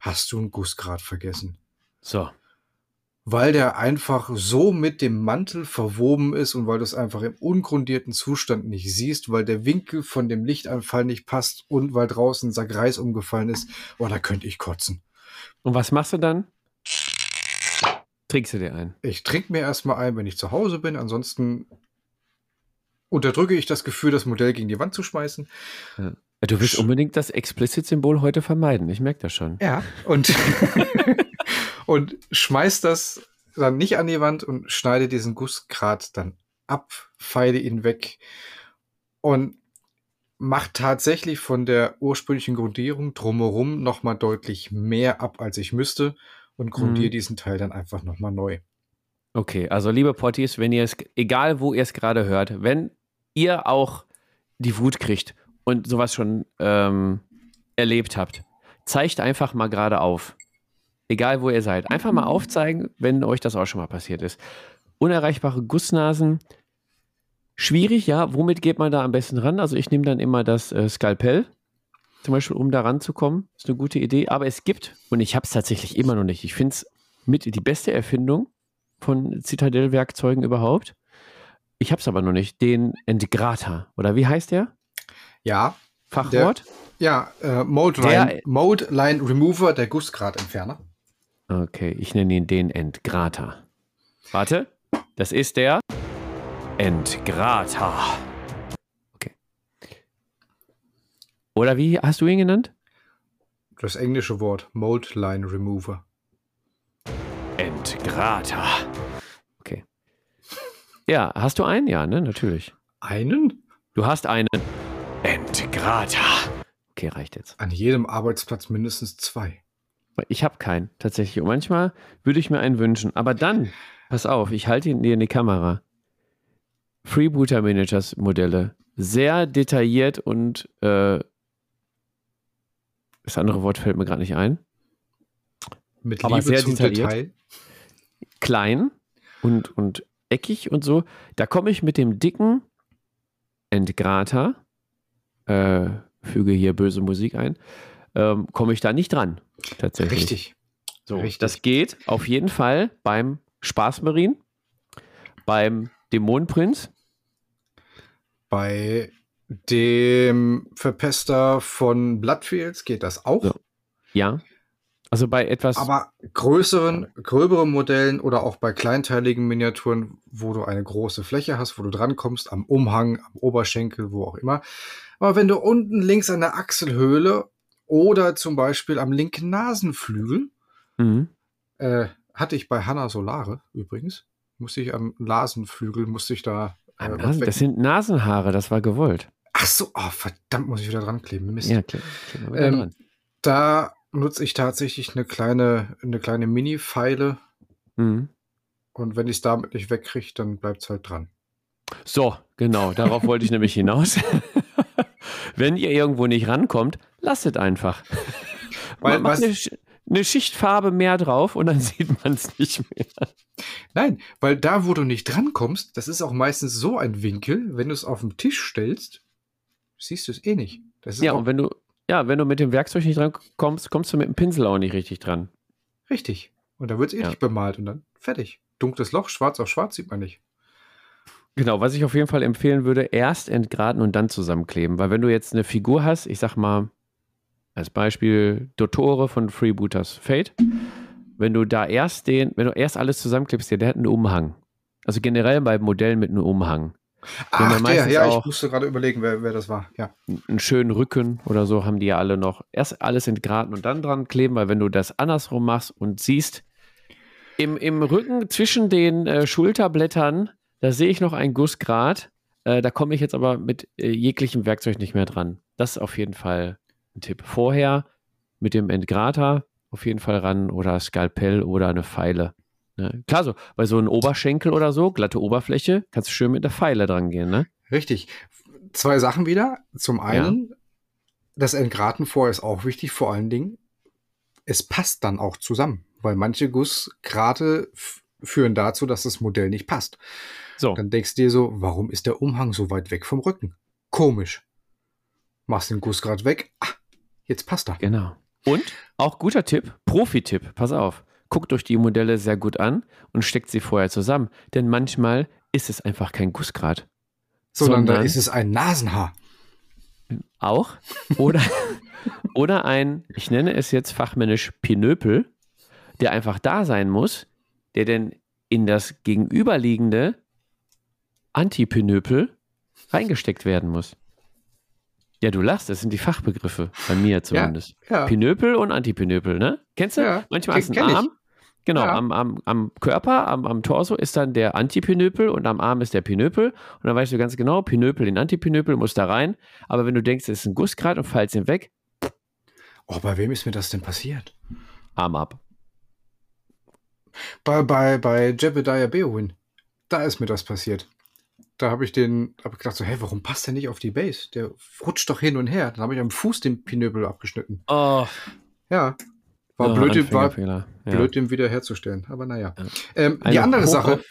hast du einen Gussgrad vergessen. So. weil der einfach so mit dem Mantel verwoben ist und weil du es einfach im ungrundierten Zustand nicht siehst, weil der Winkel von dem Lichtanfall nicht passt und weil draußen ein Sack Reis umgefallen ist. Oh, da könnte ich kotzen. Und was machst du dann? Trinkst du dir ein? Ich trinke mir erstmal ein, wenn ich zu Hause bin. Ansonsten unterdrücke ich das Gefühl, das Modell gegen die Wand zu schmeißen. Ja. Du willst unbedingt das Explicit-Symbol heute vermeiden. Ich merke das schon. Ja, und, und schmeiß das dann nicht an die Wand und schneide diesen Gussgrat dann ab, feile ihn weg und mach tatsächlich von der ursprünglichen Grundierung drumherum nochmal deutlich mehr ab, als ich müsste und grundiere mhm. diesen Teil dann einfach nochmal neu. Okay, also liebe Potties, wenn ihr es, egal wo ihr es gerade hört, wenn ihr auch die Wut kriegt und sowas schon ähm, erlebt habt, zeigt einfach mal gerade auf. Egal wo ihr seid. Einfach mal aufzeigen, wenn euch das auch schon mal passiert ist. Unerreichbare Gussnasen. Schwierig, ja. Womit geht man da am besten ran? Also ich nehme dann immer das äh, Skalpell, zum Beispiel, um da ranzukommen. Ist eine gute Idee. Aber es gibt, und ich habe es tatsächlich immer noch nicht, ich finde es mit die beste Erfindung von Citadel-Werkzeugen überhaupt. Ich habe es aber noch nicht. Den Entgrater. Oder wie heißt der? Ja. Fachwort? Der, ja, äh, Mode, Line, Mode Line Remover, der Gussgradentferner. Okay, ich nenne ihn den Entgrater. Warte, das ist der Entgrater. Okay. Oder wie hast du ihn genannt? Das englische Wort Mold Line Remover. Entgrater. Okay. Ja, hast du einen? Ja, ne, natürlich. Einen? Du hast einen. Entgrater. Okay, reicht jetzt. An jedem Arbeitsplatz mindestens zwei. Ich habe keinen, tatsächlich. Und manchmal würde ich mir einen wünschen. Aber dann, pass auf, ich halte ihn dir in die Kamera. Freebooter Managers Modelle. Sehr detailliert und äh, das andere Wort fällt mir gerade nicht ein. Mit Aber Liebe sehr zum detailliert. Detail. Klein und, und eckig und so. Da komme ich mit dem dicken Entgrater äh, füge hier böse Musik ein, ähm, komme ich da nicht dran. Tatsächlich. Richtig. So, Richtig. das geht auf jeden Fall beim Spaßmarin, beim Dämonenprinz. Bei dem Verpester von Bloodfields geht das auch. So. Ja. Also bei etwas. Aber größeren, gröberen Modellen oder auch bei kleinteiligen Miniaturen, wo du eine große Fläche hast, wo du drankommst, am Umhang, am Oberschenkel, wo auch immer. Aber wenn du unten links an der Achselhöhle oder zum Beispiel am linken Nasenflügel, mhm. äh, hatte ich bei Hanna Solare übrigens, musste ich am Nasenflügel, musste ich da. Äh, Nasen, das sind Nasenhaare, das war gewollt. Ach so, oh, verdammt, muss ich wieder dran kleben. Mist. Ja, kleb, kleb ähm, da nutze ich tatsächlich eine kleine, eine kleine Mini-Pfeile. Mhm. Und wenn ich es damit nicht wegkriege, dann bleibt es halt dran. So, genau, darauf wollte ich nämlich hinaus. wenn ihr irgendwo nicht rankommt, lasst es einfach. Weil, Macht eine, eine, Schichtfarbe mehr drauf und dann sieht man es nicht mehr. Nein, weil da, wo du nicht drankommst, das ist auch meistens so ein Winkel, wenn du es auf den Tisch stellst, siehst du es eh nicht. ja, und wenn du, ja, wenn du mit dem Werkzeug nicht dran kommst, kommst du mit dem Pinsel auch nicht richtig dran. Richtig. Und da wird es eh ja. nicht bemalt und dann fertig. Dunkles Loch, schwarz auf schwarz sieht man nicht. Genau, was ich auf jeden Fall empfehlen würde, erst entgraten und dann zusammenkleben. Weil wenn du jetzt eine Figur hast, ich sag mal, als Beispiel Dottore von Freebooters Fate, wenn du da erst den, wenn du erst alles zusammenklebst, der hat einen Umhang. Also generell bei Modellen mit einem Umhang. Ach, der, ja, ich musste gerade überlegen, wer, wer das war. Ja. Einen schönen Rücken oder so haben die ja alle noch. Erst alles entgraten und dann dran kleben, weil wenn du das andersrum machst und siehst, im, im Rücken zwischen den äh, Schulterblättern, da sehe ich noch ein Gussgrad. Äh, da komme ich jetzt aber mit äh, jeglichem Werkzeug nicht mehr dran. Das ist auf jeden Fall ein Tipp. Vorher mit dem Entgrater auf jeden Fall ran oder Skalpell oder eine Pfeile. Ne? Klar, so bei so einem Oberschenkel oder so, glatte Oberfläche, kannst du schön mit der Pfeile dran gehen, ne? Richtig. Zwei Sachen wieder. Zum einen, ja. das Entgraten vorher ist auch wichtig, vor allen Dingen, es passt dann auch zusammen, weil manche Gussgrate führen dazu, dass das Modell nicht passt. So. Dann denkst du dir so, warum ist der Umhang so weit weg vom Rücken? Komisch. Machst den Gussgrad weg, ah, jetzt passt er. Genau. Und auch guter Tipp, Profi-Tipp, pass auf guckt euch die Modelle sehr gut an und steckt sie vorher zusammen. Denn manchmal ist es einfach kein Gussgrad. Sondern, sondern da ist es ein Nasenhaar. Auch. Oder, oder ein, ich nenne es jetzt fachmännisch Pinöpel, der einfach da sein muss, der denn in das gegenüberliegende Antipinöpel reingesteckt werden muss. Ja, du lachst, das sind die Fachbegriffe, bei mir zumindest. Ja, ja. Pinöpel und Antipinöpel, ne? Kennst du? Ja, Manchmal du einen Arm. Genau, ja. am, am, am Körper, am, am Torso ist dann der Antipinöpel und am Arm ist der Pinöpel. Und dann weißt du ganz genau, Pinöpel in Antipinöpel muss da rein. Aber wenn du denkst, es ist ein Gussgrad und fallst ihn weg. Oh, bei wem ist mir das denn passiert? Arm ab. Bei, bei, bei Jebediah Beowin. Da ist mir das passiert da habe ich den, habe gedacht so, hey, warum passt der nicht auf die Base? Der rutscht doch hin und her. Dann habe ich am Fuß den Pinöbel abgeschnitten. Oh. Ja. War oh, blöd, war ja. blöd, den wieder herzustellen. Aber naja. Ja. Ähm, die andere Sache,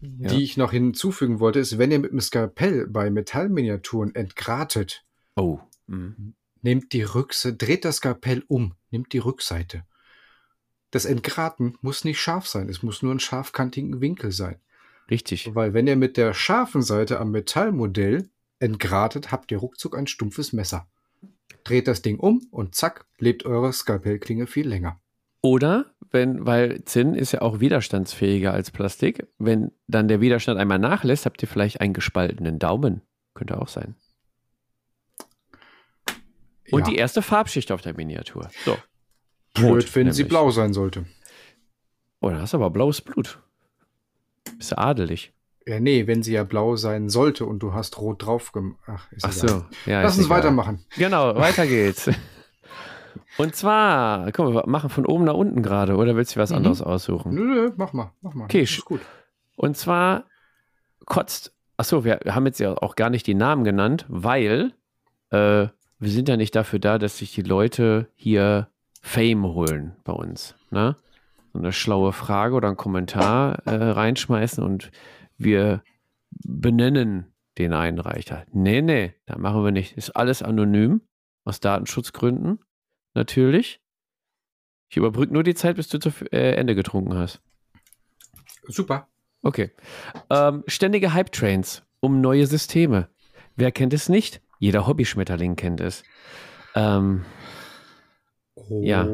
ja. die ich noch hinzufügen wollte, ist, wenn ihr mit dem Skalpell bei Metallminiaturen entgratet, oh. Mhm. nehmt die Rückseite, dreht das Skalpell um, nimmt die Rückseite. Das Entgraten muss nicht scharf sein, es muss nur ein scharfkantigen Winkel sein. Richtig. Weil wenn ihr mit der scharfen Seite am Metallmodell entgratet, habt ihr ruckzuck ein stumpfes Messer. Dreht das Ding um und zack, lebt eure Skalpellklinge viel länger. Oder wenn, weil Zinn ist ja auch widerstandsfähiger als Plastik, wenn dann der Widerstand einmal nachlässt, habt ihr vielleicht einen gespaltenen Daumen. Könnte auch sein. Und ja. die erste Farbschicht auf der Miniatur. So. Blöd, wenn nämlich. sie blau sein sollte. Oh, da hast du aber blaues Blut. Bist du adelig? Ja, nee, wenn sie ja blau sein sollte und du hast rot drauf gemacht. Ach, Ach so, ja. Lass uns egal. weitermachen. Genau, weiter geht's. und zwar, komm, wir machen von oben nach unten gerade, oder willst du was mhm. anderes aussuchen? Nö, nö, mach mal, mach mal. Okay, ist gut. Und zwar kotzt, achso, wir haben jetzt ja auch gar nicht die Namen genannt, weil äh, wir sind ja nicht dafür da, dass sich die Leute hier Fame holen bei uns. Ne? eine schlaue Frage oder einen Kommentar äh, reinschmeißen und wir benennen den Einreicher. Nee, nee, da machen wir nicht. Ist alles anonym, aus Datenschutzgründen, natürlich. Ich überbrücke nur die Zeit, bis du zu äh, Ende getrunken hast. Super. Okay. Ähm, ständige Hype-Trains um neue Systeme. Wer kennt es nicht? Jeder Hobbyschmetterling kennt es. Ähm, oh, ja.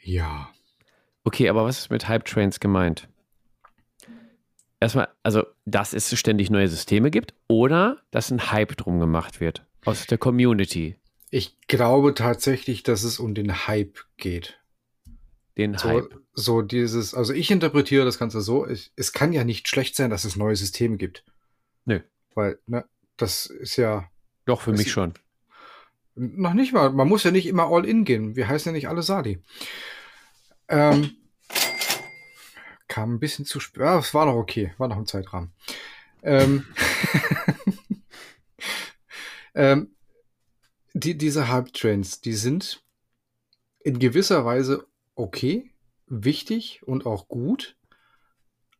Ja. Okay, aber was ist mit Hype Trains gemeint? Erstmal, also, dass es ständig neue Systeme gibt oder dass ein Hype drum gemacht wird aus der Community. Ich glaube tatsächlich, dass es um den Hype geht. Den so, Hype. So dieses, also ich interpretiere das Ganze so, ich, es kann ja nicht schlecht sein, dass es neue Systeme gibt. Nö. Weil, ne, das ist ja. Doch, für mich schon. Noch nicht mal. Man muss ja nicht immer all in gehen. Wir heißen ja nicht alle Sadi. Ähm, kam ein bisschen zu spät. Ja, es war noch okay, war noch im Zeitrahmen. Ähm, ähm, die, diese Hype-Trains, die sind in gewisser Weise okay, wichtig und auch gut.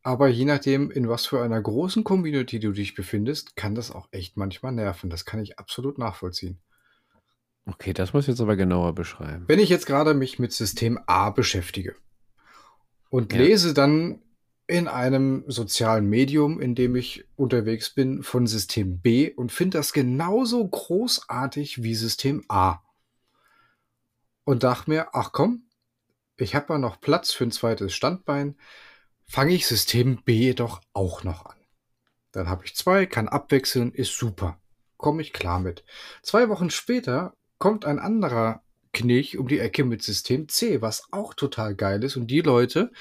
Aber je nachdem, in was für einer großen Community du dich befindest, kann das auch echt manchmal nerven. Das kann ich absolut nachvollziehen. Okay, das muss ich jetzt aber genauer beschreiben. Wenn ich jetzt gerade mich mit System A beschäftige und ja. lese dann in einem sozialen Medium, in dem ich unterwegs bin, von System B und finde das genauso großartig wie System A. Und dachte mir, ach komm, ich habe ja noch Platz für ein zweites Standbein, fange ich System B doch auch noch an. Dann habe ich zwei, kann abwechseln, ist super. Komme ich klar mit. Zwei Wochen später kommt ein anderer Knich um die Ecke mit System C, was auch total geil ist. Und die Leute,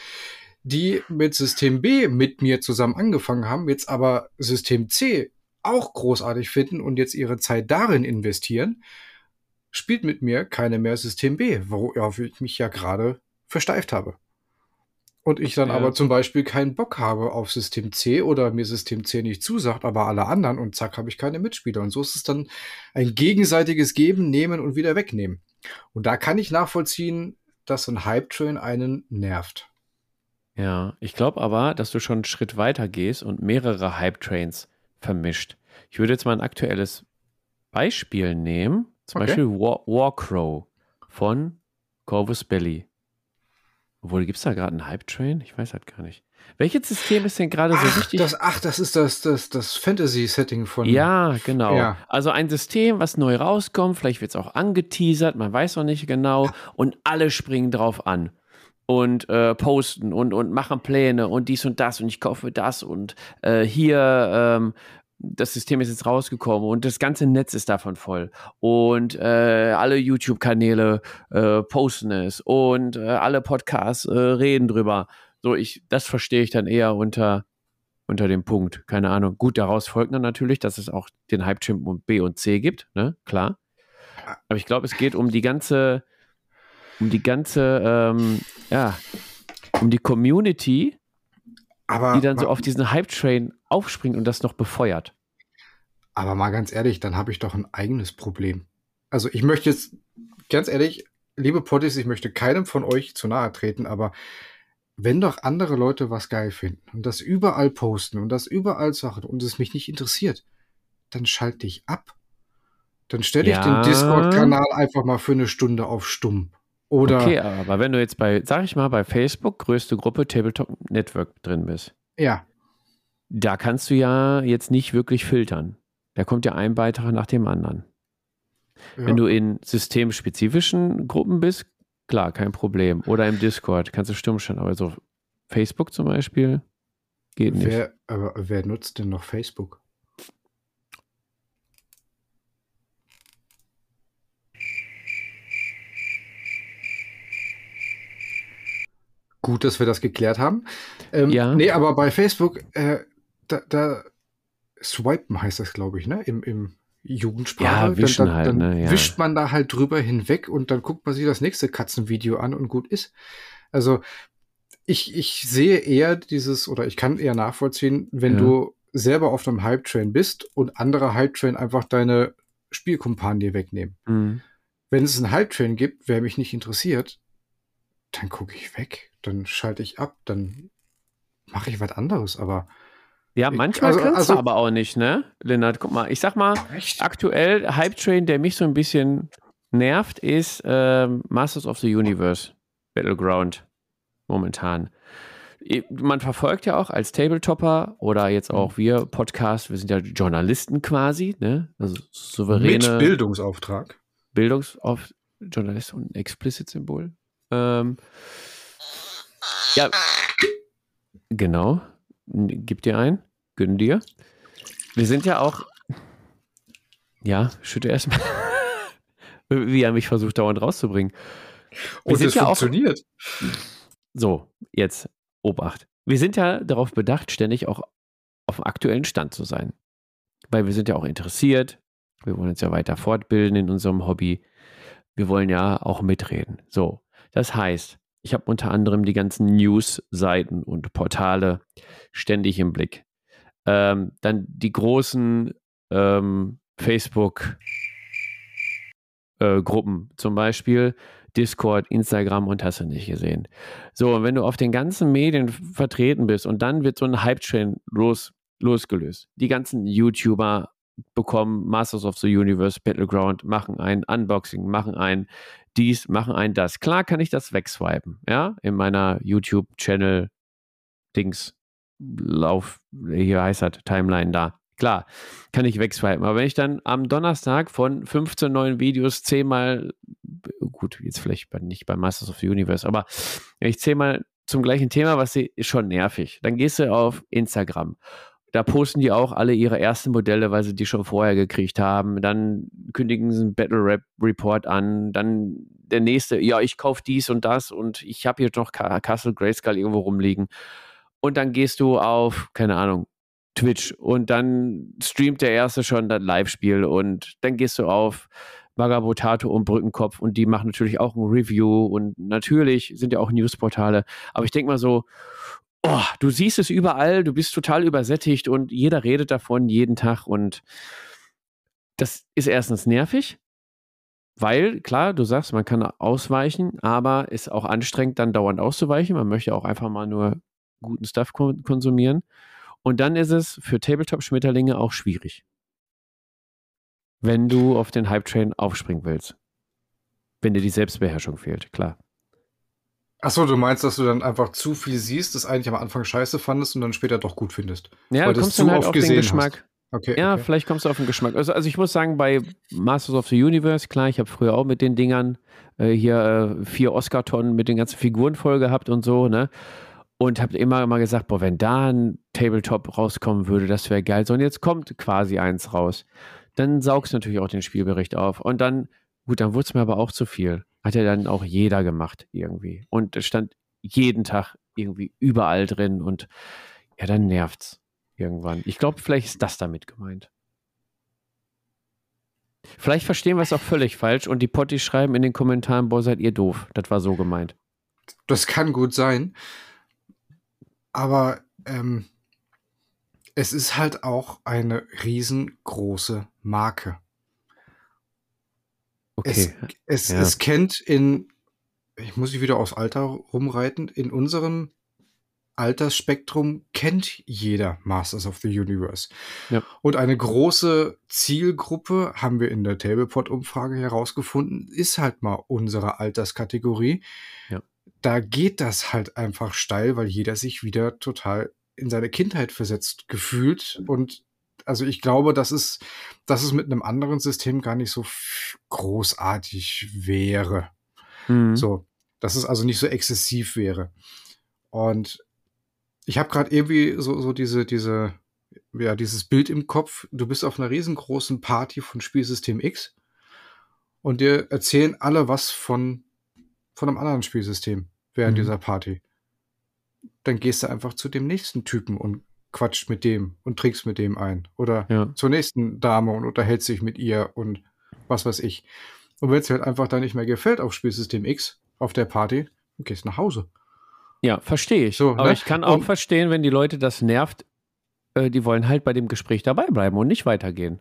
die mit System B mit mir zusammen angefangen haben, jetzt aber System C auch großartig finden und jetzt ihre Zeit darin investieren, spielt mit mir keine mehr System B, worauf ich mich ja gerade versteift habe. Und ich dann ja. aber zum Beispiel keinen Bock habe auf System C oder mir System C nicht zusagt, aber alle anderen und zack, habe ich keine Mitspieler. Und so ist es dann ein gegenseitiges Geben, Nehmen und wieder wegnehmen. Und da kann ich nachvollziehen, dass ein Hype-Train einen nervt. Ja, ich glaube aber, dass du schon einen Schritt weiter gehst und mehrere Hype-Trains vermischt. Ich würde jetzt mal ein aktuelles Beispiel nehmen, zum okay. Beispiel War Warcrow von Corvus Belly. Obwohl, gibt es da gerade einen Hype-Train? Ich weiß halt gar nicht. Welches System ist denn gerade so Ach, richtig? das, ach, das ist das, das, das Fantasy-Setting von. ja, genau. Ja. Also ein System, was neu rauskommt, vielleicht wird es auch angeteasert, man weiß noch nicht genau, und alle springen drauf an und äh, posten und, und machen Pläne und dies und das und ich kaufe das und äh, hier ähm, das System ist jetzt rausgekommen und das ganze Netz ist davon voll und äh, alle YouTube-Kanäle äh, posten es und äh, alle Podcasts äh, reden drüber. So, ich, das verstehe ich dann eher unter, unter dem Punkt. Keine Ahnung. Gut, daraus folgt dann natürlich, dass es auch den Hype-Chimp und B und C gibt, ne? Klar. Aber ich glaube, es geht um die ganze, um die ganze, ähm, ja, um die Community, aber, die dann so auf diesen Hype-Train aufspringt und das noch befeuert. aber mal ganz ehrlich, dann habe ich doch ein eigenes Problem. Also ich möchte jetzt, ganz ehrlich, liebe Potties, ich möchte keinem von euch zu nahe treten, aber wenn doch andere Leute was geil finden und das überall posten und das überall sagen und es mich nicht interessiert, dann schalte ich ab. Dann stelle ich Ja. den Discord-Kanal einfach mal für eine Stunde auf stumm. Oder Okay, aber wenn du jetzt bei, sag ich mal, bei Facebook, größte Gruppe Tabletop Network drin bist, ja, da kannst du ja jetzt nicht wirklich filtern. Da kommt ja ein Beitrag nach dem anderen. ja. Wenn du in systemspezifischen Gruppen bist, klar, kein Problem. Oder im Discord kannst du stumm stellen. Aber so Facebook zum Beispiel geht nicht. wer, aber wer nutzt denn noch Facebook? Gut, dass wir das geklärt haben. Ähm, Ja. Nee, aber bei Facebook, äh, da, da swipen heißt das, glaube ich, ne? Im, im Jugendsprache. Ja, wischen dann, halt, dann ne? Ja. wischt man da halt drüber hinweg und dann guckt man sich das nächste Katzenvideo an und gut ist. Also ich, ich sehe eher dieses, oder ich kann eher nachvollziehen, wenn Ja. du selber auf einem Hype-Train bist und andere Hype-Train einfach deine Spielkumpanen dir wegnehmen. Mhm. Wenn es einen Hype-Train gibt, wer mich nicht interessiert, dann gucke ich weg, dann schalte ich ab, dann mache ich was anderes, aber Ja, manchmal also- kannst also- du aber auch nicht, ne? Lennart, guck mal, ich sag mal, echt? aktuell Hype Train, der mich so ein bisschen nervt, ist ähm, Masters of the Universe Battleground momentan. Man verfolgt ja auch als Tabletopper oder jetzt auch wir Podcast, wir sind ja Journalisten quasi, ne? Also souveräne Mit Bildungsauftrag. Bildungs auf Journalist und Explicit-Symbol. Ähm, ja, genau. Gib dir ein. Gönn dir. Wir sind ja auch. Ja, schütte erstmal. Wie er mich versucht, dauernd rauszubringen. Wir Und es ja auch- funktioniert. So, jetzt Obacht. Wir sind ja darauf bedacht, ständig auch auf dem aktuellen Stand zu sein. Weil wir sind ja auch interessiert. Wir wollen uns ja weiter fortbilden in unserem Hobby. Wir wollen ja auch mitreden. So, das heißt, ich habe unter anderem die ganzen News-Seiten und Portale ständig im Blick. Ähm, dann die großen ähm, Facebook-Gruppen, zum Beispiel Discord, Instagram und hast du nicht gesehen. So, und wenn du auf den ganzen Medien vertreten bist und dann wird so ein Hype-Train los, losgelöst. Die ganzen YouTuber bekommen Masters of the Universe Battleground, machen ein Unboxing, machen ein dies, machen ein das. Klar kann ich das wegswipen, ja, in meiner YouTube-Channel Dings Lauf, hier heißt das, Timeline da. Klar, kann ich wegswipen. Aber wenn ich dann am Donnerstag von 15 neuen Videos zehnmal, gut, jetzt vielleicht nicht bei Masters of the Universe, aber wenn ich zehnmal zum gleichen Thema, was sie, ist schon nervig. Dann gehst du auf Instagram. Da posten die auch alle ihre ersten Modelle, weil sie die schon vorher gekriegt haben. Dann kündigen sie einen Battle Rap Report an. Dann der nächste, ja, ich kaufe dies und das und ich habe hier noch Ca- Castle Grayskull irgendwo rumliegen. Und dann gehst du auf, keine Ahnung, Twitch und dann streamt der erste schon das Live-Spiel und dann gehst du auf Magabotato und Brückenkopf und die machen natürlich auch ein Review und natürlich sind ja auch Newsportale. Aber ich denke mal so, oh, du siehst es überall, du bist total übersättigt und jeder redet davon jeden Tag und das ist erstens nervig, weil, klar, du sagst, man kann ausweichen, aber ist auch anstrengend, dann dauernd auszuweichen. Man möchte auch einfach mal nur guten Stuff kon konsumieren. Und dann ist es für Tabletop-Schmetterlinge auch schwierig. Wenn du auf den Hype-Train aufspringen willst. Wenn dir die Selbstbeherrschung fehlt, klar. Achso, du meinst, dass du dann einfach zu viel siehst, das eigentlich am Anfang scheiße fandest und dann später doch gut findest. Ja, weil du du kommst dann zu halt auf den Geschmack. Okay, Ja, okay. vielleicht kommst du auf den Geschmack. Also, also ich muss sagen, bei Masters of the Universe, klar, ich habe früher auch mit den Dingern äh, hier äh, vier Oscar-Tonnen mit den ganzen Figuren voll gehabt und so, ne? Und habe immer mal gesagt, boah, wenn da ein Tabletop rauskommen würde, das wäre geil. So, und jetzt kommt quasi eins raus. Dann saugst du natürlich auch den Spielbericht auf. Und dann, gut, dann wurde es mir aber auch zu viel. Hat ja dann auch jeder gemacht irgendwie. Und es stand jeden Tag irgendwie überall drin und ja, dann nervt's irgendwann. Ich glaube, vielleicht ist das damit gemeint. Vielleicht verstehen wir es auch völlig falsch und die Potties schreiben in den Kommentaren, boah, seid ihr doof. Das war so gemeint. Das kann gut sein. Aber ähm, es ist halt auch eine riesengroße Marke. Okay. Es, es, Ja. es kennt in, ich muss ich wieder aufs Alter rumreiten, in unserem Altersspektrum kennt jeder Masters of the Universe. Ja. Und eine große Zielgruppe, haben wir in der Tablepot-Umfrage herausgefunden, ist halt mal unsere Alterskategorie. Ja. Da geht das halt einfach steil, weil jeder sich wieder total in seine Kindheit versetzt gefühlt. Und also ich glaube, dass es, dass es mit einem anderen System gar nicht so großartig wäre. Mhm. So, dass es also nicht so exzessiv wäre. Und ich habe gerade irgendwie so, so diese, diese, ja, dieses Bild im Kopf. Du bist auf einer riesengroßen Party von Spielsystem X und dir erzählen alle was von, von einem anderen Spielsystem während Mhm. dieser Party. Dann gehst du einfach zu dem nächsten Typen und quatscht mit dem und trinkst mit dem ein. Oder Ja. zur nächsten Dame und unterhältst dich mit ihr und was weiß ich. Und wenn es halt einfach da nicht mehr gefällt auf Spielsystem X, auf der Party, dann gehst du nach Hause. Ja, verstehe ich. So, Aber ne? ich kann auch Und- verstehen, wenn die Leute das nervt, äh, die wollen halt bei dem Gespräch dabei bleiben und nicht weitergehen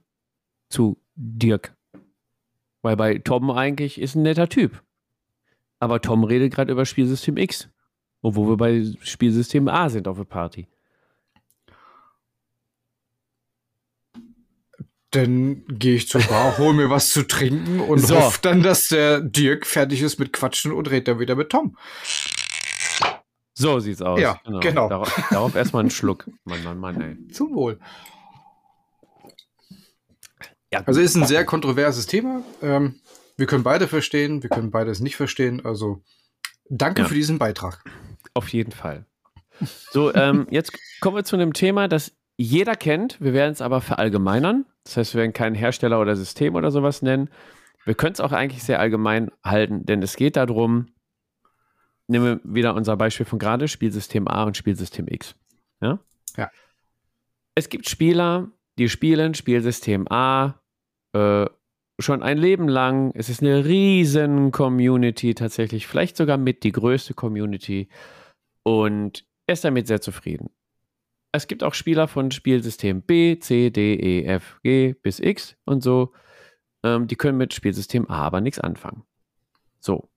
zu Dirk. Weil bei Tom eigentlich ist ein netter Typ. Aber Tom redet gerade über Spielsystem X. Obwohl wir bei Spielsystem A sind auf der Party. Dann gehe ich zur Bar, hol mir was zu trinken und So. hoffe dann, dass der Dirk fertig ist mit Quatschen und redet dann wieder mit Tom. So sieht's aus. Ja, genau. Darauf, darauf erstmal einen Schluck. Mann, Mann, Mann, ey. Zum Wohl. Ja, Also ist ein sehr kontroverses Thema. Ähm, wir können beide verstehen, wir können beides nicht verstehen. Also danke Ja. für diesen Beitrag. Auf jeden Fall. So, ähm, jetzt kommen wir zu einem Thema, das jeder kennt. Wir werden es aber verallgemeinern. Das heißt, wir werden keinen Hersteller oder System oder sowas nennen. Wir können es auch eigentlich sehr allgemein halten, denn es geht darum, nehmen wir wieder unser Beispiel von gerade, Spielsystem A und Spielsystem X. Ja? Ja. Es gibt Spieler, die spielen Spielsystem A äh, schon ein Leben lang. Es ist eine riesen Community tatsächlich, vielleicht sogar mit die größte Community und er ist damit sehr zufrieden. Es gibt auch Spieler von Spielsystem B, C, D, E, F, G bis X und so. Ähm, die können mit Spielsystem A aber nichts anfangen. So.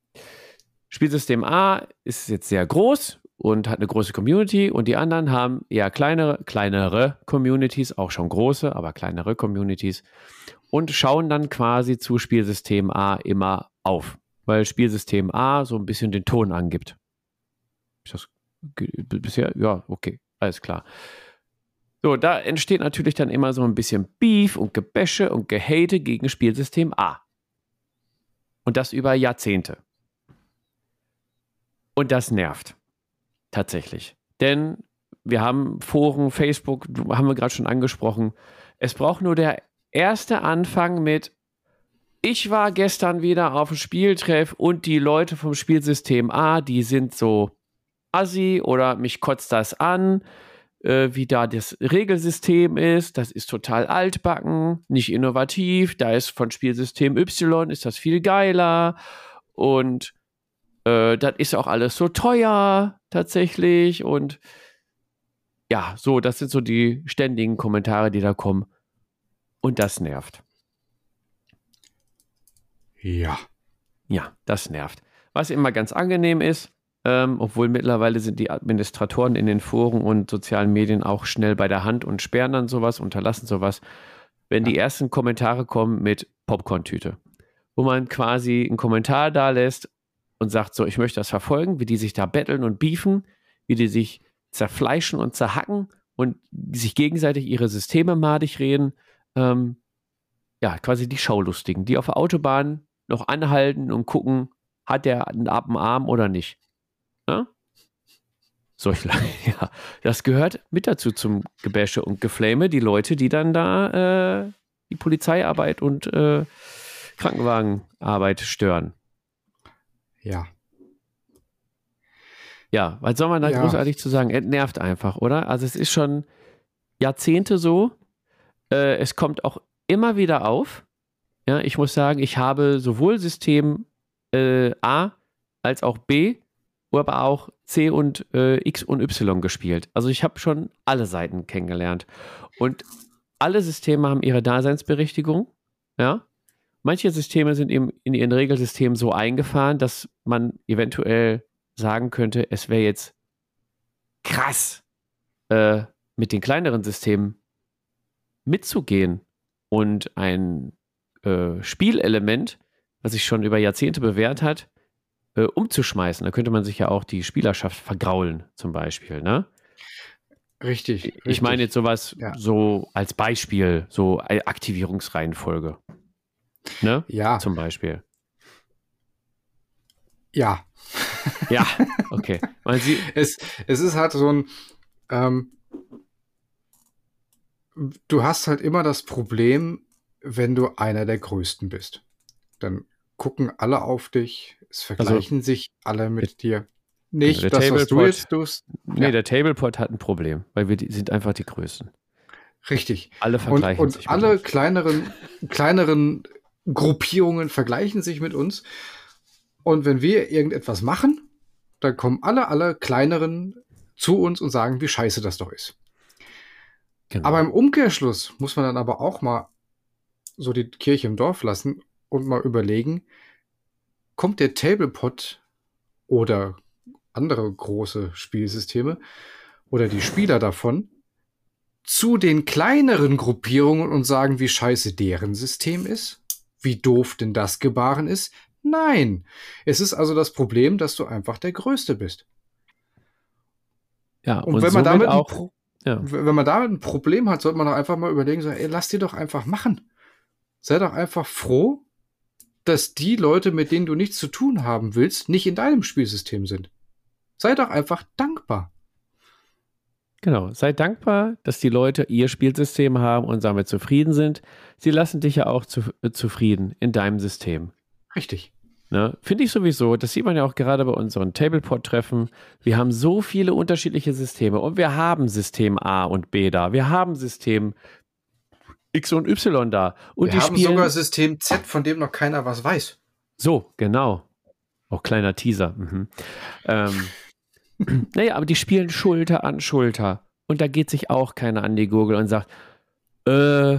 Spielsystem A ist jetzt sehr groß und hat eine große Community und die anderen haben eher kleinere, kleinere Communities, auch schon große, aber kleinere Communities und schauen dann quasi zu Spielsystem A immer auf, weil Spielsystem A so ein bisschen den Ton angibt. Ist das bisher? Ja, okay, alles klar. So, da entsteht natürlich dann immer so ein bisschen Beef und Gebäsche und Gehate gegen Spielsystem A. Und das über Jahrzehnte. Und das nervt. Tatsächlich. Denn wir haben Foren, Facebook, haben wir gerade schon angesprochen. Es braucht nur der erste Anfang mit ich war gestern wieder auf dem Spieltreff und die Leute vom Spielsystem A, die sind so assi oder mich kotzt das an, äh, wie da das Regelsystem ist. Das ist total altbacken, nicht innovativ. Da ist von Spielsystem Y ist das viel geiler und äh, das ist auch alles so teuer tatsächlich und ja, so, das sind so die ständigen Kommentare, die da kommen. Und das nervt. Ja. Ja, das nervt. Was immer ganz angenehm ist, ähm, obwohl mittlerweile sind die Administratoren in den Foren und sozialen Medien auch schnell bei der Hand und sperren dann sowas, unterlassen sowas, wenn die ersten Kommentare kommen mit Popcorn-Tüte, wo man quasi einen Kommentar da lässt und sagt so, ich möchte das verfolgen, wie die sich da betteln und beefen, wie die sich zerfleischen und zerhacken und sich gegenseitig ihre Systeme madig reden. Ähm, ja, quasi die Schaulustigen, die auf der Autobahn noch anhalten und gucken, hat der einen Arm oder nicht. Ja? Solche, ja, das gehört mit dazu zum Gebäsche und Geflame, die Leute, die dann da äh, die Polizeiarbeit und äh, Krankenwagenarbeit stören. Ja. Ja, was soll man da ja. großartig zu sagen? Es nervt einfach, oder? Also es ist schon Jahrzehnte so. Äh, es kommt auch immer wieder auf. Ja, ich muss sagen, ich habe sowohl System äh, A als auch B, aber auch C und äh, X und Y gespielt. Also ich habe schon alle Seiten kennengelernt. Und alle Systeme haben ihre Daseinsberechtigung. Ja. Manche Systeme sind eben in ihren Regelsystemen so eingefahren, dass man eventuell sagen könnte, es wäre jetzt krass, äh, mit den kleineren Systemen mitzugehen und ein äh, Spielelement, was sich schon über Jahrzehnte bewährt hat, äh, umzuschmeißen. Da könnte man sich ja auch die Spielerschaft vergraulen, zum Beispiel, ne? Richtig. Ich richtig. meine jetzt sowas ja. so als Beispiel, so Aktivierungsreihenfolge. Ne? Ja. Zum Beispiel. Ja. Ja, okay. Sie es, es ist halt so ein, ähm, du hast halt immer das Problem, wenn du einer der Größten bist. Dann gucken alle auf dich, es also vergleichen also, sich alle mit dir. Nicht also das, was du jetzt tust. Nee, ja. der Tablepot hat ein Problem, weil wir die, sind einfach die Größten. Richtig. Alle vergleichen und, und sich. Und alle kleineren, kleineren Gruppierungen vergleichen sich mit uns. Und wenn wir irgendetwas machen, dann kommen alle, alle kleineren zu uns und sagen, wie scheiße das doch ist. Genau. Aber im Umkehrschluss muss man dann aber auch mal so die Kirche im Dorf lassen und mal überlegen, kommt der Tablepot oder andere große Spielsysteme oder die Spieler davon zu den kleineren Gruppierungen und sagen, wie scheiße deren System ist? Wie doof denn das Gebaren ist? Nein. Es ist also das Problem, dass du einfach der Größte bist. Ja, und, und wenn man damit auch, ja. wenn man damit ein Problem hat, sollte man doch einfach mal überlegen, so, ey, lass dir doch einfach machen. Sei doch einfach froh, dass die Leute, mit denen du nichts zu tun haben willst, nicht in deinem Spielsystem sind. Sei doch einfach dankbar. Genau, sei dankbar, dass die Leute ihr Spielsystem haben und damit zufrieden sind. Sie lassen dich ja auch zu, äh, zufrieden in deinem System. Richtig. Ne? Finde ich sowieso, das sieht man ja auch gerade bei unseren Tablepod-Treffen. Wir haben so viele unterschiedliche Systeme und wir haben System A und B da. Wir haben System X und Y da. Und wir haben sogar System Z, von dem noch keiner was weiß. So, genau. Auch kleiner Teaser. Mhm. Ähm, naja, aber die spielen Schulter an Schulter. Und da geht sich auch keiner an die Gurgel und sagt, äh,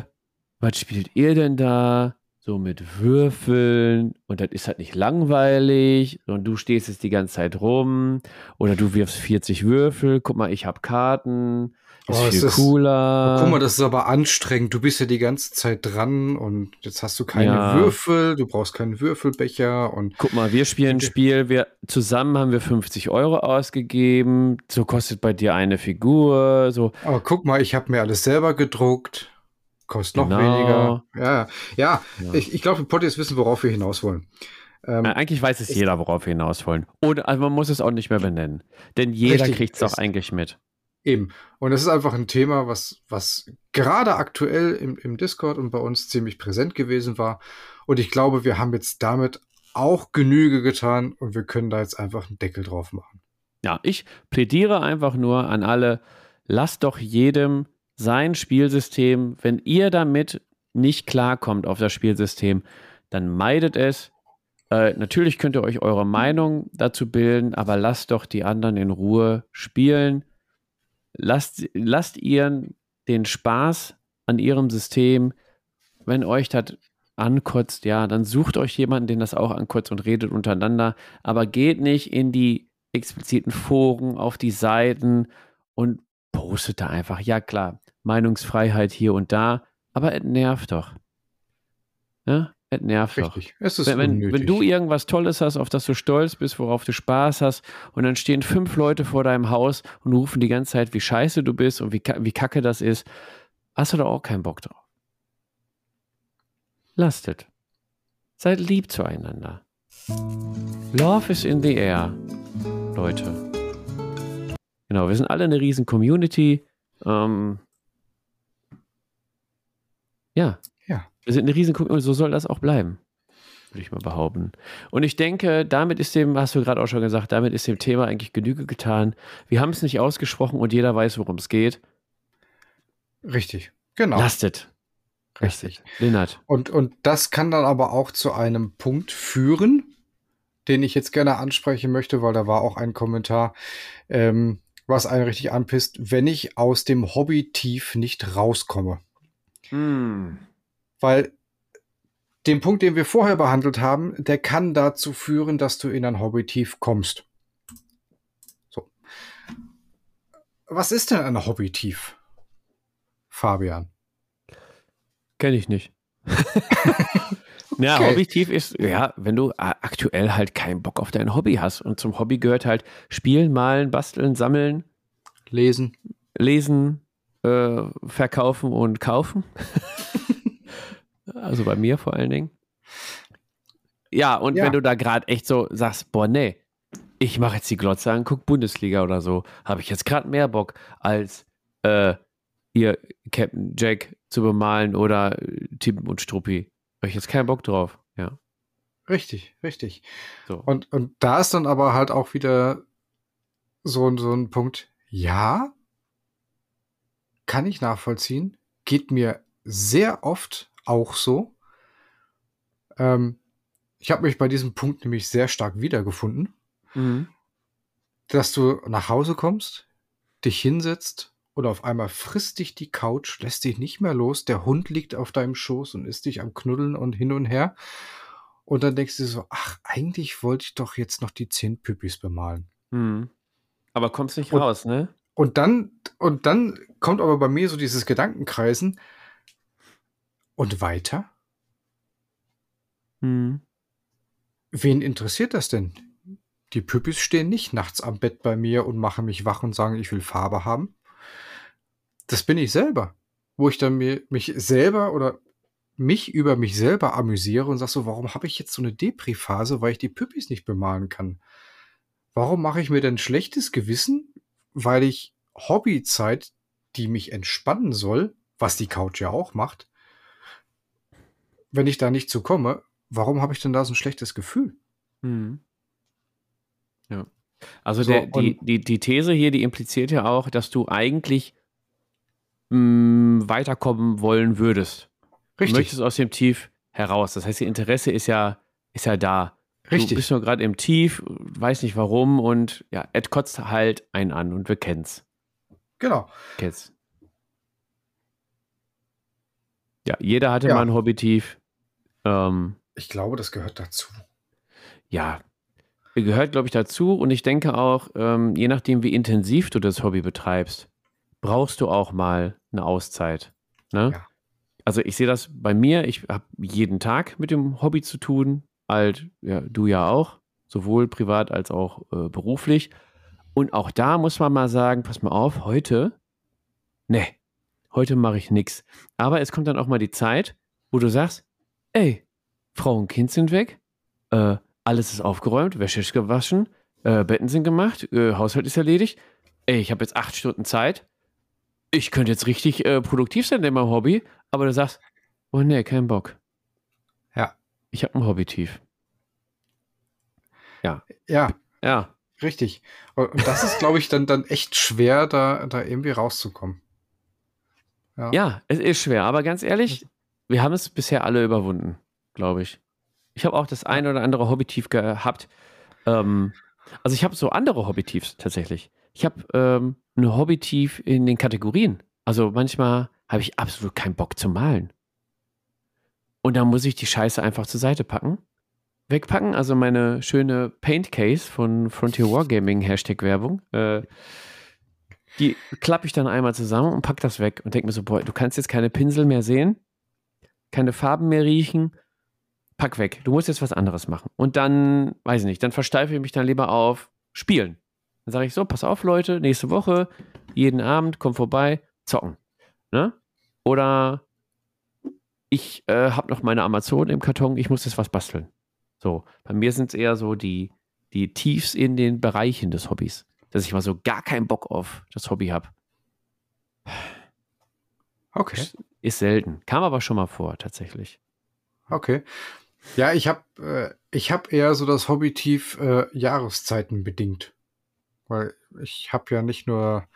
was spielt ihr denn da? So mit Würfeln und das ist halt nicht langweilig und du stehst jetzt die ganze Zeit rum oder du wirfst 40 Würfel, guck mal, ich habe Karten ist oh, viel ist, cooler. Oh, guck mal, das ist aber anstrengend. Du bist ja die ganze Zeit dran und jetzt hast du keine ja. Würfel, du brauchst keinen Würfelbecher und. Guck mal, wir spielen ein Spiel, wir zusammen haben wir 50 Euro ausgegeben. So kostet bei dir eine Figur. So. Aber guck mal, ich habe mir alles selber gedruckt. Kostet noch genau. weniger. Ja, ja. ja. Ich, ich glaube, Potties wissen, worauf wir hinaus wollen. Ähm, eigentlich weiß es jeder, worauf wir hinaus wollen. Oder also man muss es auch nicht mehr benennen. Denn jeder kriegt es doch eigentlich mit. Eben. Und das ist einfach ein Thema, was, was gerade aktuell im, im Discord und bei uns ziemlich präsent gewesen war. Und ich glaube, wir haben jetzt damit auch Genüge getan und wir können da jetzt einfach einen Deckel drauf machen. Ja, ich plädiere einfach nur an alle, lasst doch jedem sein Spielsystem, wenn ihr damit nicht klarkommt auf das Spielsystem, dann meidet es. Äh, natürlich könnt ihr euch eure Meinung dazu bilden, aber lasst doch die anderen in Ruhe spielen. Lasst, lasst ihr den Spaß an ihrem System, wenn euch das ankotzt, ja, dann sucht euch jemanden, den das auch ankotzt und redet untereinander, aber geht nicht in die expliziten Foren, auf die Seiten und postet da einfach. Ja, klar, Meinungsfreiheit hier und da, aber es nervt doch. Ja? Es nervt Richtig. doch. Es ist Wenn, wenn, wenn du irgendwas Tolles hast, auf das du stolz bist, worauf du Spaß hast, und dann stehen fünf Leute vor deinem Haus und rufen die ganze Zeit, wie scheiße du bist und wie, wie kacke das ist, hast du da auch keinen Bock drauf. Lasst es. Seid lieb zueinander. Love is in the air, Leute. Genau, wir sind alle eine riesen Community. Ähm, ja. Ja. Wir sind eine riesen Community, so soll das auch bleiben, würde ich mal behaupten. Und ich denke, damit ist dem, hast du gerade auch schon gesagt, damit ist dem Thema eigentlich Genüge getan. Wir haben es nicht ausgesprochen und jeder weiß, worum es geht. Richtig. Genau. Lastet. Richtig. Lennart. Und, und das kann dann aber auch zu einem Punkt führen, den ich jetzt gerne ansprechen möchte, weil da war auch ein Kommentar, ähm, was einen richtig anpisst, wenn ich aus dem Hobby-Tief nicht rauskomme. Hm. Weil den Punkt, den wir vorher behandelt haben, der kann dazu führen, dass du in ein Hobby-Tief kommst. So. Was ist denn ein Hobby-Tief? Fabian. Kenne ich nicht. Ja, Okay. Hobby-Tief ist, ja, wenn du aktuell halt keinen Bock auf dein Hobby hast. Und zum Hobby gehört halt Spielen, Malen, Basteln, Sammeln, Lesen. Lesen, äh, Verkaufen und Kaufen. also bei mir vor allen Dingen. Ja, und Ja. wenn du da gerade echt so sagst, boah, nee, ich mache jetzt die Glotze an, guck Bundesliga oder so, habe ich jetzt gerade mehr Bock, als äh, ihr Captain Jack zu bemalen oder äh, Tim und Struppi. Habe ich jetzt keinen Bock drauf. Ja. Richtig, richtig. So. Und, und da ist dann aber halt auch wieder so, ein- so ein Punkt, ja, kann ich nachvollziehen, geht mir sehr oft auch so. Ähm, ich habe mich bei diesem Punkt nämlich sehr stark wiedergefunden, Mhm. dass du nach Hause kommst, dich hinsetzt und auf einmal frisst dich die Couch, lässt dich nicht mehr los, der Hund liegt auf deinem Schoß und ist dich am Knuddeln und hin und her. Und dann denkst du so, ach, eigentlich wollte ich doch jetzt noch die zehn Püppis bemalen. Mhm. Aber kommst nicht Und- raus, ne? Und dann, und dann kommt aber bei mir so dieses Gedankenkreisen. Und weiter? Mhm. Wen interessiert das denn? Die Püppis stehen nicht nachts am Bett bei mir und machen mich wach und sagen, ich will Farbe haben. Das bin ich selber. Wo ich dann mir, mich selber oder mich über mich selber amüsiere und sage so, warum habe ich jetzt so eine Depri-Phase, weil ich die Püppis nicht bemalen kann? Warum mache ich mir denn schlechtes Gewissen, weil ich Hobbyzeit, die mich entspannen soll, was die Couch ja auch macht, wenn ich da nicht zu komme, warum habe ich denn da so ein schlechtes Gefühl? Mhm. Ja. Also So, der, die, die, die These hier, die impliziert ja auch, dass du eigentlich mh, weiterkommen wollen würdest. Du möchtest aus dem Tief heraus. Das heißt, ihr Interesse ist ja, ist ja da. Du Richtig. bist nur gerade im Tief, weiß nicht warum und ja, Ed kotzt halt einen an und wir kennen's. Genau. Kennen's. Ja, jeder hatte Ja. mal ein Hobby-Tief. Ähm, Ich glaube, das gehört dazu. ja, gehört, glaube ich, dazu. Und ich denke auch, ähm, je nachdem, wie intensiv du das Hobby betreibst, brauchst du auch mal eine Auszeit. Ne? Ja. Also ich sehe das bei mir, ich habe jeden Tag mit dem Hobby zu tun, halt, ja, du ja auch, sowohl privat als auch äh, beruflich. Und auch da muss man mal sagen, pass mal auf, heute, ne, heute mache ich nichts. Aber es kommt dann auch mal die Zeit, wo du sagst, ey, Frau und Kind sind weg, äh, alles ist aufgeräumt, Wäsche ist gewaschen, äh, Betten sind gemacht, äh, Haushalt ist erledigt. Ey, ich habe jetzt acht Stunden Zeit. Ich könnte jetzt richtig äh, produktiv sein in meinem Hobby, aber du sagst, oh nee, kein Bock. Ja. Ich habe ein Hobby-Tief. Ja, Ja. richtig. Und und das ist, glaube ich, dann, dann echt schwer, da, da irgendwie rauszukommen. Ja. Ja, es ist schwer, aber ganz ehrlich, wir haben es bisher alle überwunden, glaube ich. Ich habe auch das ein oder andere Hobby-Tief gehabt. Ähm, also ich habe so andere Hobby-Tiefs tatsächlich. Ich habe ähm, ein Hobby-Tief in den Kategorien. Also manchmal habe ich absolut keinen Bock zu malen. Und dann muss ich die Scheiße einfach zur Seite packen. Wegpacken, also meine schöne Paint Case von Frontier Wargaming Hashtag Werbung. Äh, die klappe ich dann einmal zusammen und pack das weg und denke mir so, boah, du kannst jetzt keine Pinsel mehr sehen, keine Farben mehr riechen. pack weg, du musst jetzt was anderes machen. Und dann, weiß ich nicht, dann versteife ich mich dann lieber auf Spielen. Dann sage ich so, pass auf, Leute, nächste Woche, jeden Abend, komm vorbei, zocken. Ne? Oder ich äh, habe noch meine Amazon im Karton, ich muss jetzt was basteln. So, bei mir sind es eher so die, die Tiefs in den Bereichen des Hobbys, dass ich mal so gar keinen Bock auf das Hobby habe. Okay. Ist selten. Kam aber schon mal vor, tatsächlich. Okay. Ja, ich habe äh, ich hab eher so das Hobby tief äh, Jahreszeiten bedingt. Weil ich habe ja nicht nur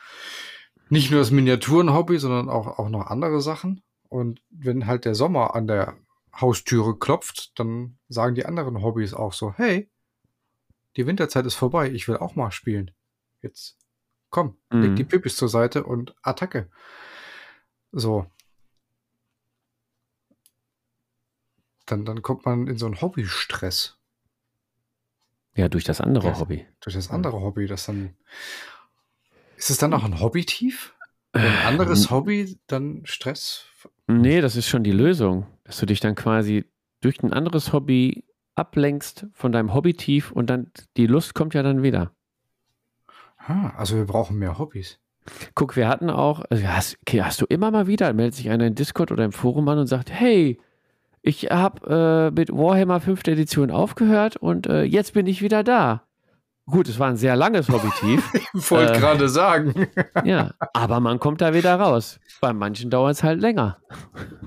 nicht nur das Miniaturen-Hobby, sondern auch, auch noch andere Sachen. Und wenn halt der Sommer an der Haustüre klopft, dann sagen die anderen Hobbys auch so, hey, die Winterzeit ist vorbei, ich will auch mal spielen. Jetzt komm, mhm. leg die Pipis zur Seite und Attacke. So. Dann, dann kommt man in so einen Hobbystress. Ja, durch das andere ja, Hobby. Durch das andere Hobby, das dann. Ist es dann auch ein Hobby-Tief? Ein anderes Hobby, dann Stress? Nee, das ist schon die Lösung. Dass du dich dann quasi durch ein anderes Hobby ablenkst von deinem Hobby-Tief und dann die Lust kommt ja dann wieder. Ah, also wir brauchen mehr Hobbys. Guck, wir hatten auch, also hast, okay, hast du immer mal wieder, meldet sich einer in Discord oder im Forum an und sagt, hey, ich habe äh, mit Warhammer 5. Edition aufgehört und äh, jetzt bin ich wieder da. Gut, es war ein sehr langes Hobby-Tief. ich wollte äh, gerade sagen. ja, aber man kommt da wieder raus. Bei manchen dauert es halt länger.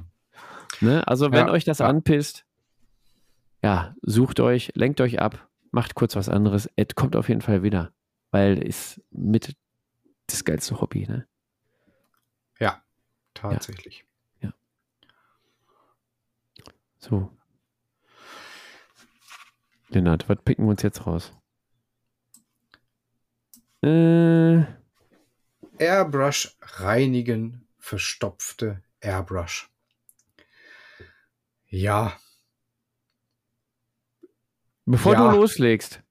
ne? Also, wenn ja, euch das ja. anpisst, ja, sucht euch, lenkt euch ab, macht kurz was anderes. Ed kommt auf jeden Fall wieder, weil ist mit das geilste Hobby, ne? Ja, tatsächlich. Ja. So. Lennart, was picken wir uns jetzt raus? Äh. Airbrush reinigen, verstopfte Airbrush. Ja. Bevor ja. du loslegst,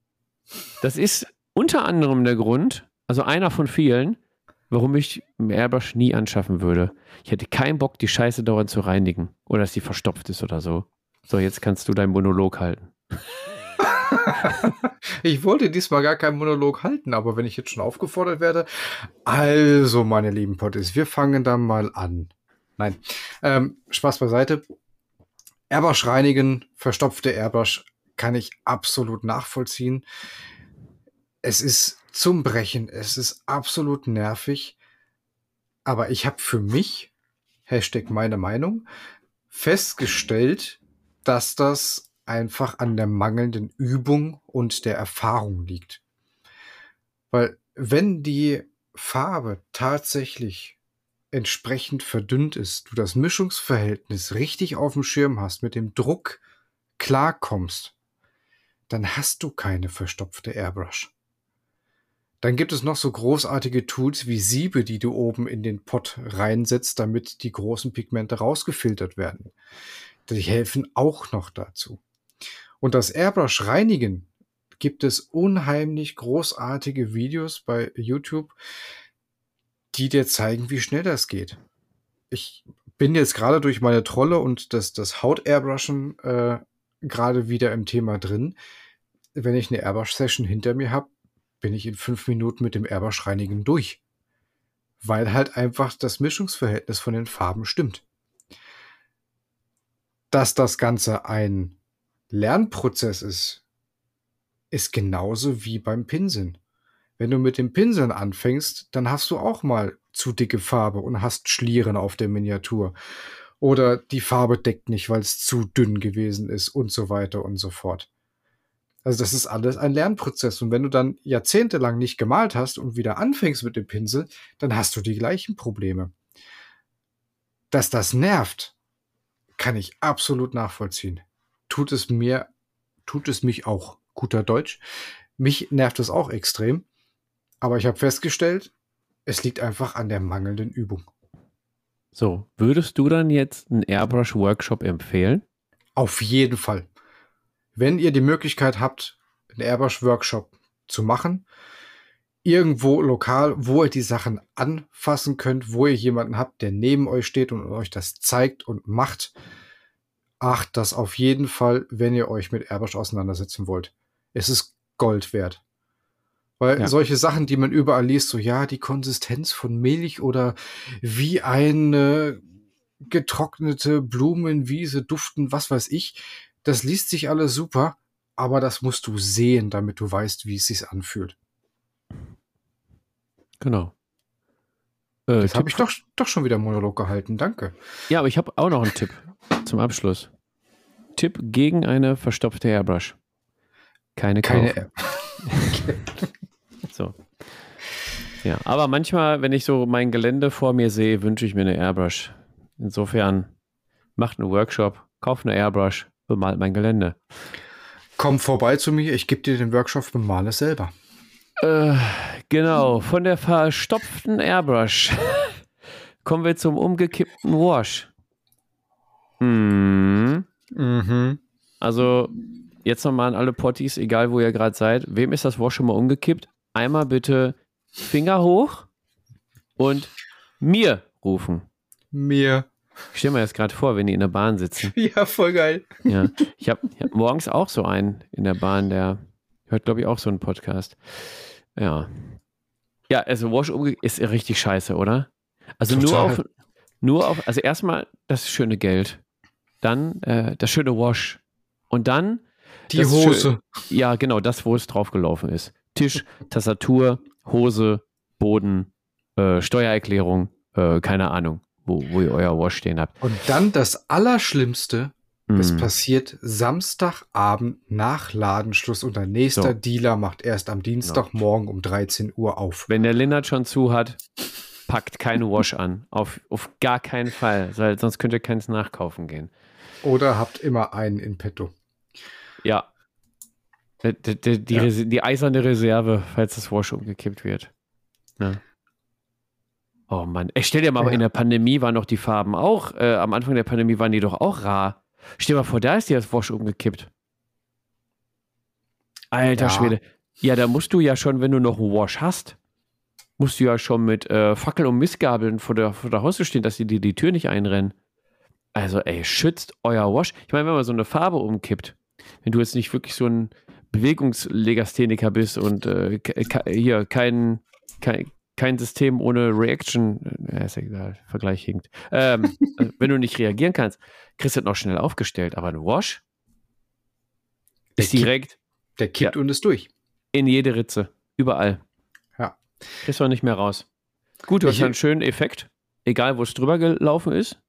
das ist unter anderem der Grund, also einer von vielen, warum ich einen Airbrush nie anschaffen würde. Ich hätte keinen Bock, die Scheiße dauernd zu reinigen oder dass sie verstopft ist oder so. So, jetzt kannst du deinen Monolog halten. ich wollte diesmal gar keinen Monolog halten, aber wenn ich jetzt schon aufgefordert werde, also meine lieben Potties, wir fangen dann mal an. Nein, ähm, Spaß beiseite. Airbrush reinigen, verstopfte Airbrush kann ich absolut nachvollziehen. Es ist zum Brechen. Es ist absolut nervig. Aber ich habe für mich, Hashtag meine Meinung, festgestellt, dass das einfach an der mangelnden Übung und der Erfahrung liegt. Weil wenn die Farbe tatsächlich entsprechend verdünnt ist, du das Mischungsverhältnis richtig auf dem Schirm hast, mit dem Druck klarkommst, dann hast du keine verstopfte Airbrush. Dann gibt es noch so großartige Tools wie Siebe, die du oben in den Pot reinsetzt, damit die großen Pigmente rausgefiltert werden. Die helfen auch noch dazu. Und das Airbrush reinigen gibt es unheimlich großartige Videos bei YouTube, die dir zeigen, wie schnell das geht. Ich bin jetzt gerade durch meine Trolle und das, das Haut-Airbrushen äh, gerade wieder im Thema drin. Wenn ich eine Airbrush-Session hinter mir habe, bin ich in fünf Minuten mit dem Airbrush reinigen durch. Weil halt einfach das Mischungsverhältnis von den Farben stimmt. Dass das Ganze ein Lernprozess ist, ist genauso wie beim Pinseln. Wenn du mit dem Pinseln anfängst, dann hast du auch mal zu dicke Farbe und hast Schlieren auf der Miniatur. Oder die Farbe deckt nicht, weil es zu dünn gewesen ist und so weiter und so fort. Also das ist alles ein Lernprozess. Und wenn du dann jahrzehntelang nicht gemalt hast und wieder anfängst mit dem Pinsel, dann hast du die gleichen Probleme. Dass das nervt, kann ich absolut nachvollziehen. Tut es mir, tut es mich auch. Guter Deutsch. Mich nervt es auch extrem. Aber ich habe festgestellt, es liegt einfach an der mangelnden Übung. So, würdest du dann jetzt einen Airbrush-Workshop empfehlen? Auf jeden Fall wenn ihr die Möglichkeit habt, einen Airbrush-Workshop zu machen, irgendwo lokal, wo ihr die Sachen anfassen könnt, wo ihr jemanden habt, der neben euch steht und euch das zeigt und macht, acht das auf jeden Fall, wenn ihr euch mit Airbrush auseinandersetzen wollt. Es ist Gold wert. Weil Ja. solche Sachen, die man überall liest, so ja, die Konsistenz von Milch oder wie eine getrocknete Blumenwiese duften, was weiß ich, das liest sich alles super, aber das musst du sehen, damit du weißt, wie es sich anfühlt. Genau. Äh, Jetzt habe ich doch, doch schon wieder Monolog gehalten, danke. Ja, aber ich habe auch noch einen Tipp zum Abschluss. Tipp gegen eine verstopfte Airbrush. Keine, Keine kaufen. So. Ja, aber manchmal, wenn ich so mein Gelände vor mir sehe, wünsche ich mir eine Airbrush. Insofern macht einen Workshop, kauft eine Airbrush, bemalt mein Gelände. Komm vorbei zu mir, ich gebe dir den Workshop, bemale es selber. Äh, genau, von der verstopften Airbrush kommen wir zum umgekippten Wash. Hm. Mhm. Also jetzt nochmal an alle Potties, egal wo ihr gerade seid. Wem ist das Wash schon mal umgekippt? Einmal bitte Finger hoch und mir rufen. Mir. Ich stelle mir jetzt gerade vor, wenn die in der Bahn sitzen. Ja, voll geil. Ja. Ich habe hab morgens auch so einen in der Bahn, der hört, glaube ich, auch so einen Podcast. Ja. Ja, also Wash umge ist richtig scheiße, oder? Also nur Total. auf, nur auf, also erstmal das schöne Geld, dann äh, das schöne Wash und dann Die Das ist schön. Hose. Ja, genau, das, wo es draufgelaufen ist. Tisch, Tastatur, Hose, Boden, äh, Steuererklärung, äh, keine Ahnung, wo, wo ihr euer Wash stehen habt. Und dann das Allerschlimmste, es Mm. passiert Samstagabend nach Ladenschluss und der nächste So. Dealer macht erst am Dienstagmorgen um 13 Uhr auf. Wenn der Lennart schon zu hat, packt keine Wash an. Auf, auf gar keinen Fall, weil sonst könnt ihr keins nachkaufen gehen. Oder habt immer einen in petto. Ja. Die, die, die, Ja. Die eiserne Reserve, falls das Wash umgekippt wird. Ja. Oh Mann. Ich stell dir mal, Ja. in der Pandemie waren doch die Farben auch, äh, am Anfang der Pandemie waren die doch auch rar. Stell dir mal vor, da ist dir das Wash umgekippt. Alter Ja. Schwede. Ja, da musst du ja schon, wenn du noch einen Wash hast, musst du ja schon mit äh, Fackel und Missgabeln vor der, vor der Haustür stehen, dass die dir die Tür nicht einrennen. Also, ey, schützt euer Wash. Ich meine, wenn man so eine Farbe umkippt, wenn du jetzt nicht wirklich so ein Bewegungslegastheniker bist und äh, hier kein, kein, kein System ohne Reaction, äh, ist ja egal, Vergleich hinkt. Ähm, äh, wenn du nicht reagieren kannst, kriegst du das noch schnell aufgestellt. Aber ein Wash Der ist kippt- direkt Der kippt und ist durch. in jede Ritze. Überall. Ja. Kriegst du nicht mehr raus. Gut, du hast Ich- einen schönen Effekt. Egal, wo es drüber gelaufen ist.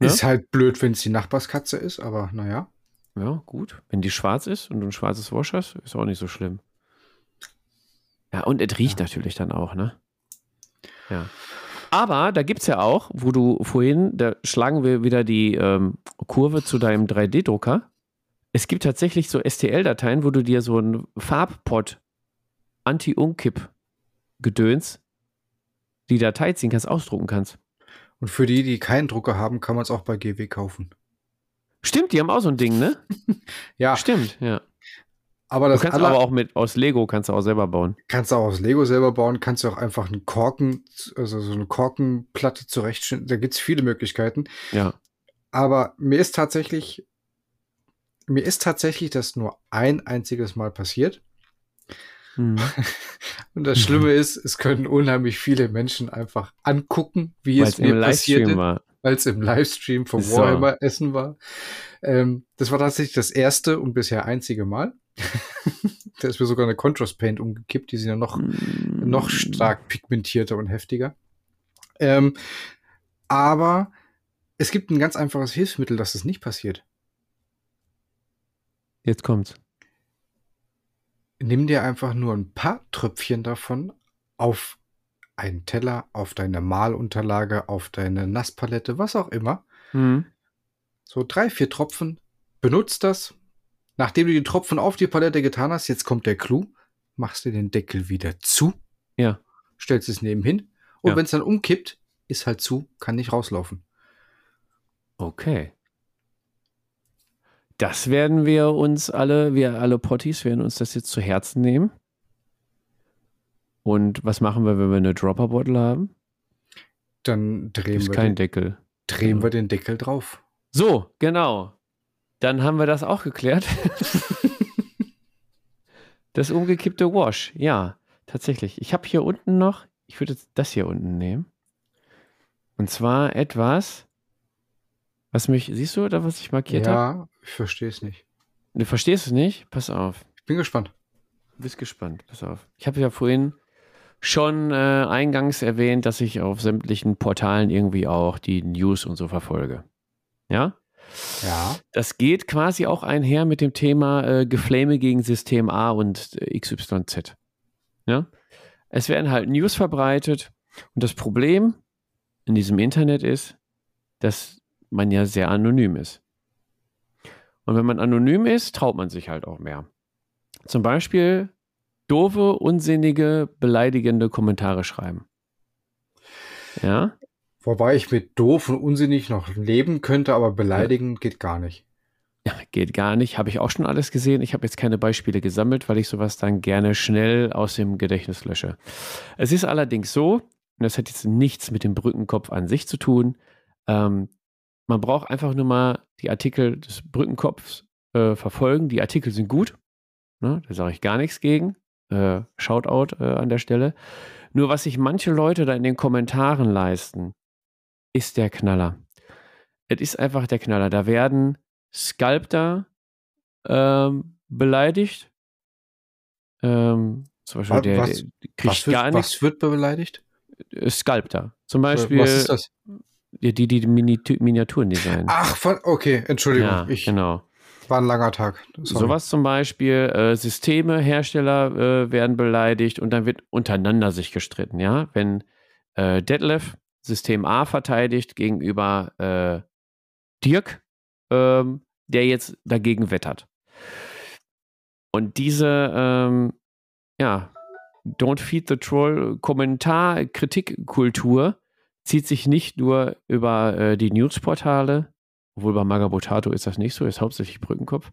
Ja? Ist halt blöd, wenn es die Nachbarskatze ist, aber naja. Ja, gut. Wenn die schwarz ist und du ein schwarzes Wash hast, ist auch nicht so schlimm. Ja, und es riecht natürlich dann auch, ne? Ja. Aber da gibt es ja auch, wo du vorhin, da schlagen wir wieder die ähm, Kurve zu deinem 3D-Drucker. Es gibt tatsächlich so STL-Dateien, wo du dir so einen Farbpot Anti-Umkipp-Gedöns die Datei ziehen kannst, ausdrucken kannst. Und für die, die keinen Drucker haben, kann man es auch bei GW kaufen. Stimmt, die haben auch so ein Ding, ne? Ja, Stimmt, ja. Aber Du das kannst aller- aber auch mit aus Lego kannst du auch selber bauen. kannst du auch aus Lego selber bauen, kannst du auch einfach einen Korken, also so eine Korkenplatte zurechtstellen. Da gibt es viele Möglichkeiten. Ja. Aber mir ist tatsächlich, mir ist tatsächlich das nur ein einziges Mal passiert. Mhm. Und das Schlimme ist, es können unheimlich viele Menschen einfach angucken, wie Weil es mir war. weil es im Livestream vom So. Warhammer Essen war. Ähm, das war tatsächlich das erste und bisher einzige Mal. da ist mir sogar eine Contrast Paint umgekippt, die sind ja noch Mhm. noch stark pigmentierter und heftiger. Ähm, aber es gibt ein ganz einfaches Hilfsmittel, dass es nicht passiert. Jetzt kommt's. Nimm dir einfach nur ein paar Tröpfchen davon auf einen Teller, auf deine Malunterlage, auf deine Nasspalette, was auch immer. Mhm. So drei, vier Tropfen. Benutzt das. Nachdem du die Tropfen auf die Palette getan hast, jetzt kommt der Clou. Machst du den Deckel wieder zu. Ja. Stellst es nebenhin. Und Ja. wenn es dann umkippt, ist halt zu, kann nicht rauslaufen. Okay. Das werden wir uns alle, wir alle Potties werden uns das jetzt zu Herzen nehmen. Und was machen wir, wenn wir eine Dropper-Bottle haben? Dann drehen, Ist wir kein den, Deckel. drehen wir den Deckel drauf. So, genau. Dann haben wir das auch geklärt. das umgekippte Wash, ja, tatsächlich. Ich habe hier unten noch, ich würde das hier unten nehmen. Und zwar etwas, was mich, siehst du da, was ich markiert habe? Ja, ich verstehe es nicht. Du verstehst es nicht? Pass auf. Ich bin gespannt. Du bist gespannt, pass auf. Ich habe ja vorhin schon äh, eingangs erwähnt, dass ich auf sämtlichen Portalen irgendwie auch die News und so verfolge. Ja? Ja. Das geht quasi auch einher mit dem Thema äh, Geflame gegen System A und äh, XYZ. Ja? Es werden halt News verbreitet und das Problem in diesem Internet ist, dass man ja sehr anonym ist. Und wenn man anonym ist, traut man sich halt auch mehr. Zum Beispiel doofe, unsinnige, beleidigende Kommentare schreiben. Ja? Wobei ich mit doof und unsinnig noch leben könnte, aber beleidigen ja. geht gar nicht. Ja, geht gar nicht. Habe ich auch schon alles gesehen. Ich habe jetzt keine Beispiele gesammelt, weil ich sowas dann gerne schnell aus dem Gedächtnis lösche. Es ist allerdings so, und das hat jetzt nichts mit dem Brückenkopf an sich zu tun, ähm, man braucht einfach nur mal die Artikel des Brückenkopfs äh, verfolgen. Die Artikel sind gut. Ne? Da sage ich gar nichts gegen. Äh, Shoutout äh, an der Stelle. Nur was sich manche Leute da in den Kommentaren leisten, ist der Knaller. Es ist einfach der Knaller. Da werden Sculptor ähm, beleidigt. Ähm, zum Beispiel was, der, der kriegt was wird, gar nichts. Was wird beleidigt? Äh, Sculptor. Zum Beispiel. Was ist das? Die, die, die Miniaturen designen. Ach, okay, Entschuldigung. Ja, ich, genau. War ein langer Tag. Sorry. Sowas zum Beispiel, äh, Systeme, Hersteller äh, werden beleidigt und dann wird untereinander sich gestritten, ja. Wenn äh, Detlef System A verteidigt gegenüber äh, Dirk, ähm, der jetzt dagegen wettert. Und diese, ähm, ja, Don't Feed the Troll Kommentar, Kritikkultur zieht sich nicht nur über äh, die Newsportale, obwohl bei Magabotato ist das nicht so, ist hauptsächlich Brückenkopf.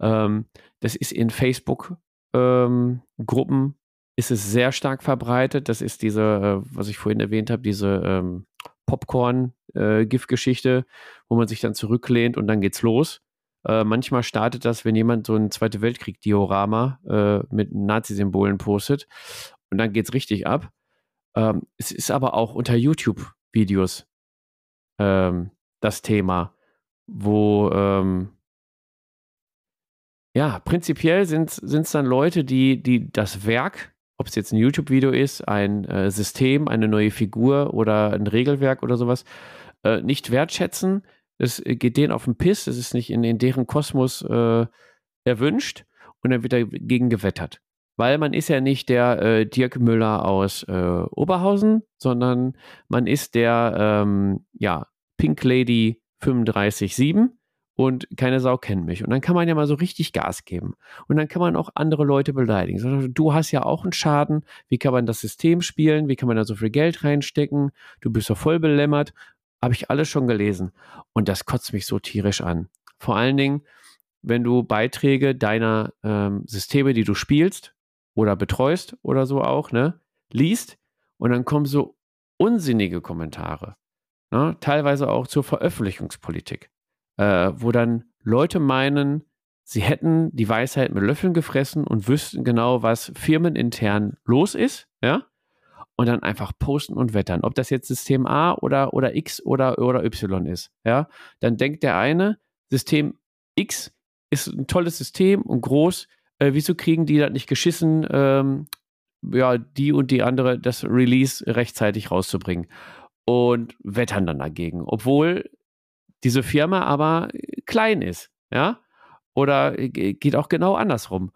Ähm, das ist in Facebook-Gruppen ähm, ist es sehr stark verbreitet. Das ist diese, äh, was ich vorhin erwähnt habe, diese ähm, Popcorn-Giftgeschichte, äh, wo man sich dann zurücklehnt und dann geht's los. Äh, manchmal startet das, wenn jemand so ein Zweite Weltkrieg-Diorama äh, mit Nazi-Symbolen postet und dann geht's richtig ab. Ähm, es ist aber auch unter YouTube-Videos ähm, das Thema, wo ähm, ja, prinzipiell sind es dann Leute, die, die das Werk, ob es jetzt ein YouTube-Video ist, ein äh, System, eine neue Figur oder ein Regelwerk oder sowas, äh, nicht wertschätzen. Es geht denen auf den Piss, es ist nicht in, in deren Kosmos äh, erwünscht. Und dann wird dagegen gewettert. Weil man ist ja nicht der äh, Dirk Müller aus äh, Oberhausen, sondern man ist der ähm, ja, Pink Lady 35.7 und keine Sau kennt mich. Und dann kann man ja mal so richtig Gas geben. Und dann kann man auch andere Leute beleidigen. Du hast ja auch einen Schaden. Wie kann man das System spielen? Wie kann man da so viel Geld reinstecken? Du bist doch voll belämmert. Habe ich alles schon gelesen. Und das kotzt mich so tierisch an. Vor allen Dingen, wenn du Beiträge deiner ähm, Systeme, die du spielst, oder betreust oder so auch, ne, liest und dann kommen so unsinnige Kommentare, ne, teilweise auch zur Veröffentlichungspolitik, äh, wo dann Leute meinen, sie hätten die Weisheit mit Löffeln gefressen und wüssten genau, was firmenintern los ist, ja, und dann einfach posten und wettern. Ob das jetzt System A oder, oder X oder, oder Y ist, ja, dann denkt der eine, System X ist ein tolles System und groß, äh, wieso kriegen die das nicht geschissen, ähm, ja, die und die andere das Release rechtzeitig rauszubringen? Und wettern dann dagegen, obwohl diese Firma aber klein ist, ja, oder geht auch genau andersrum.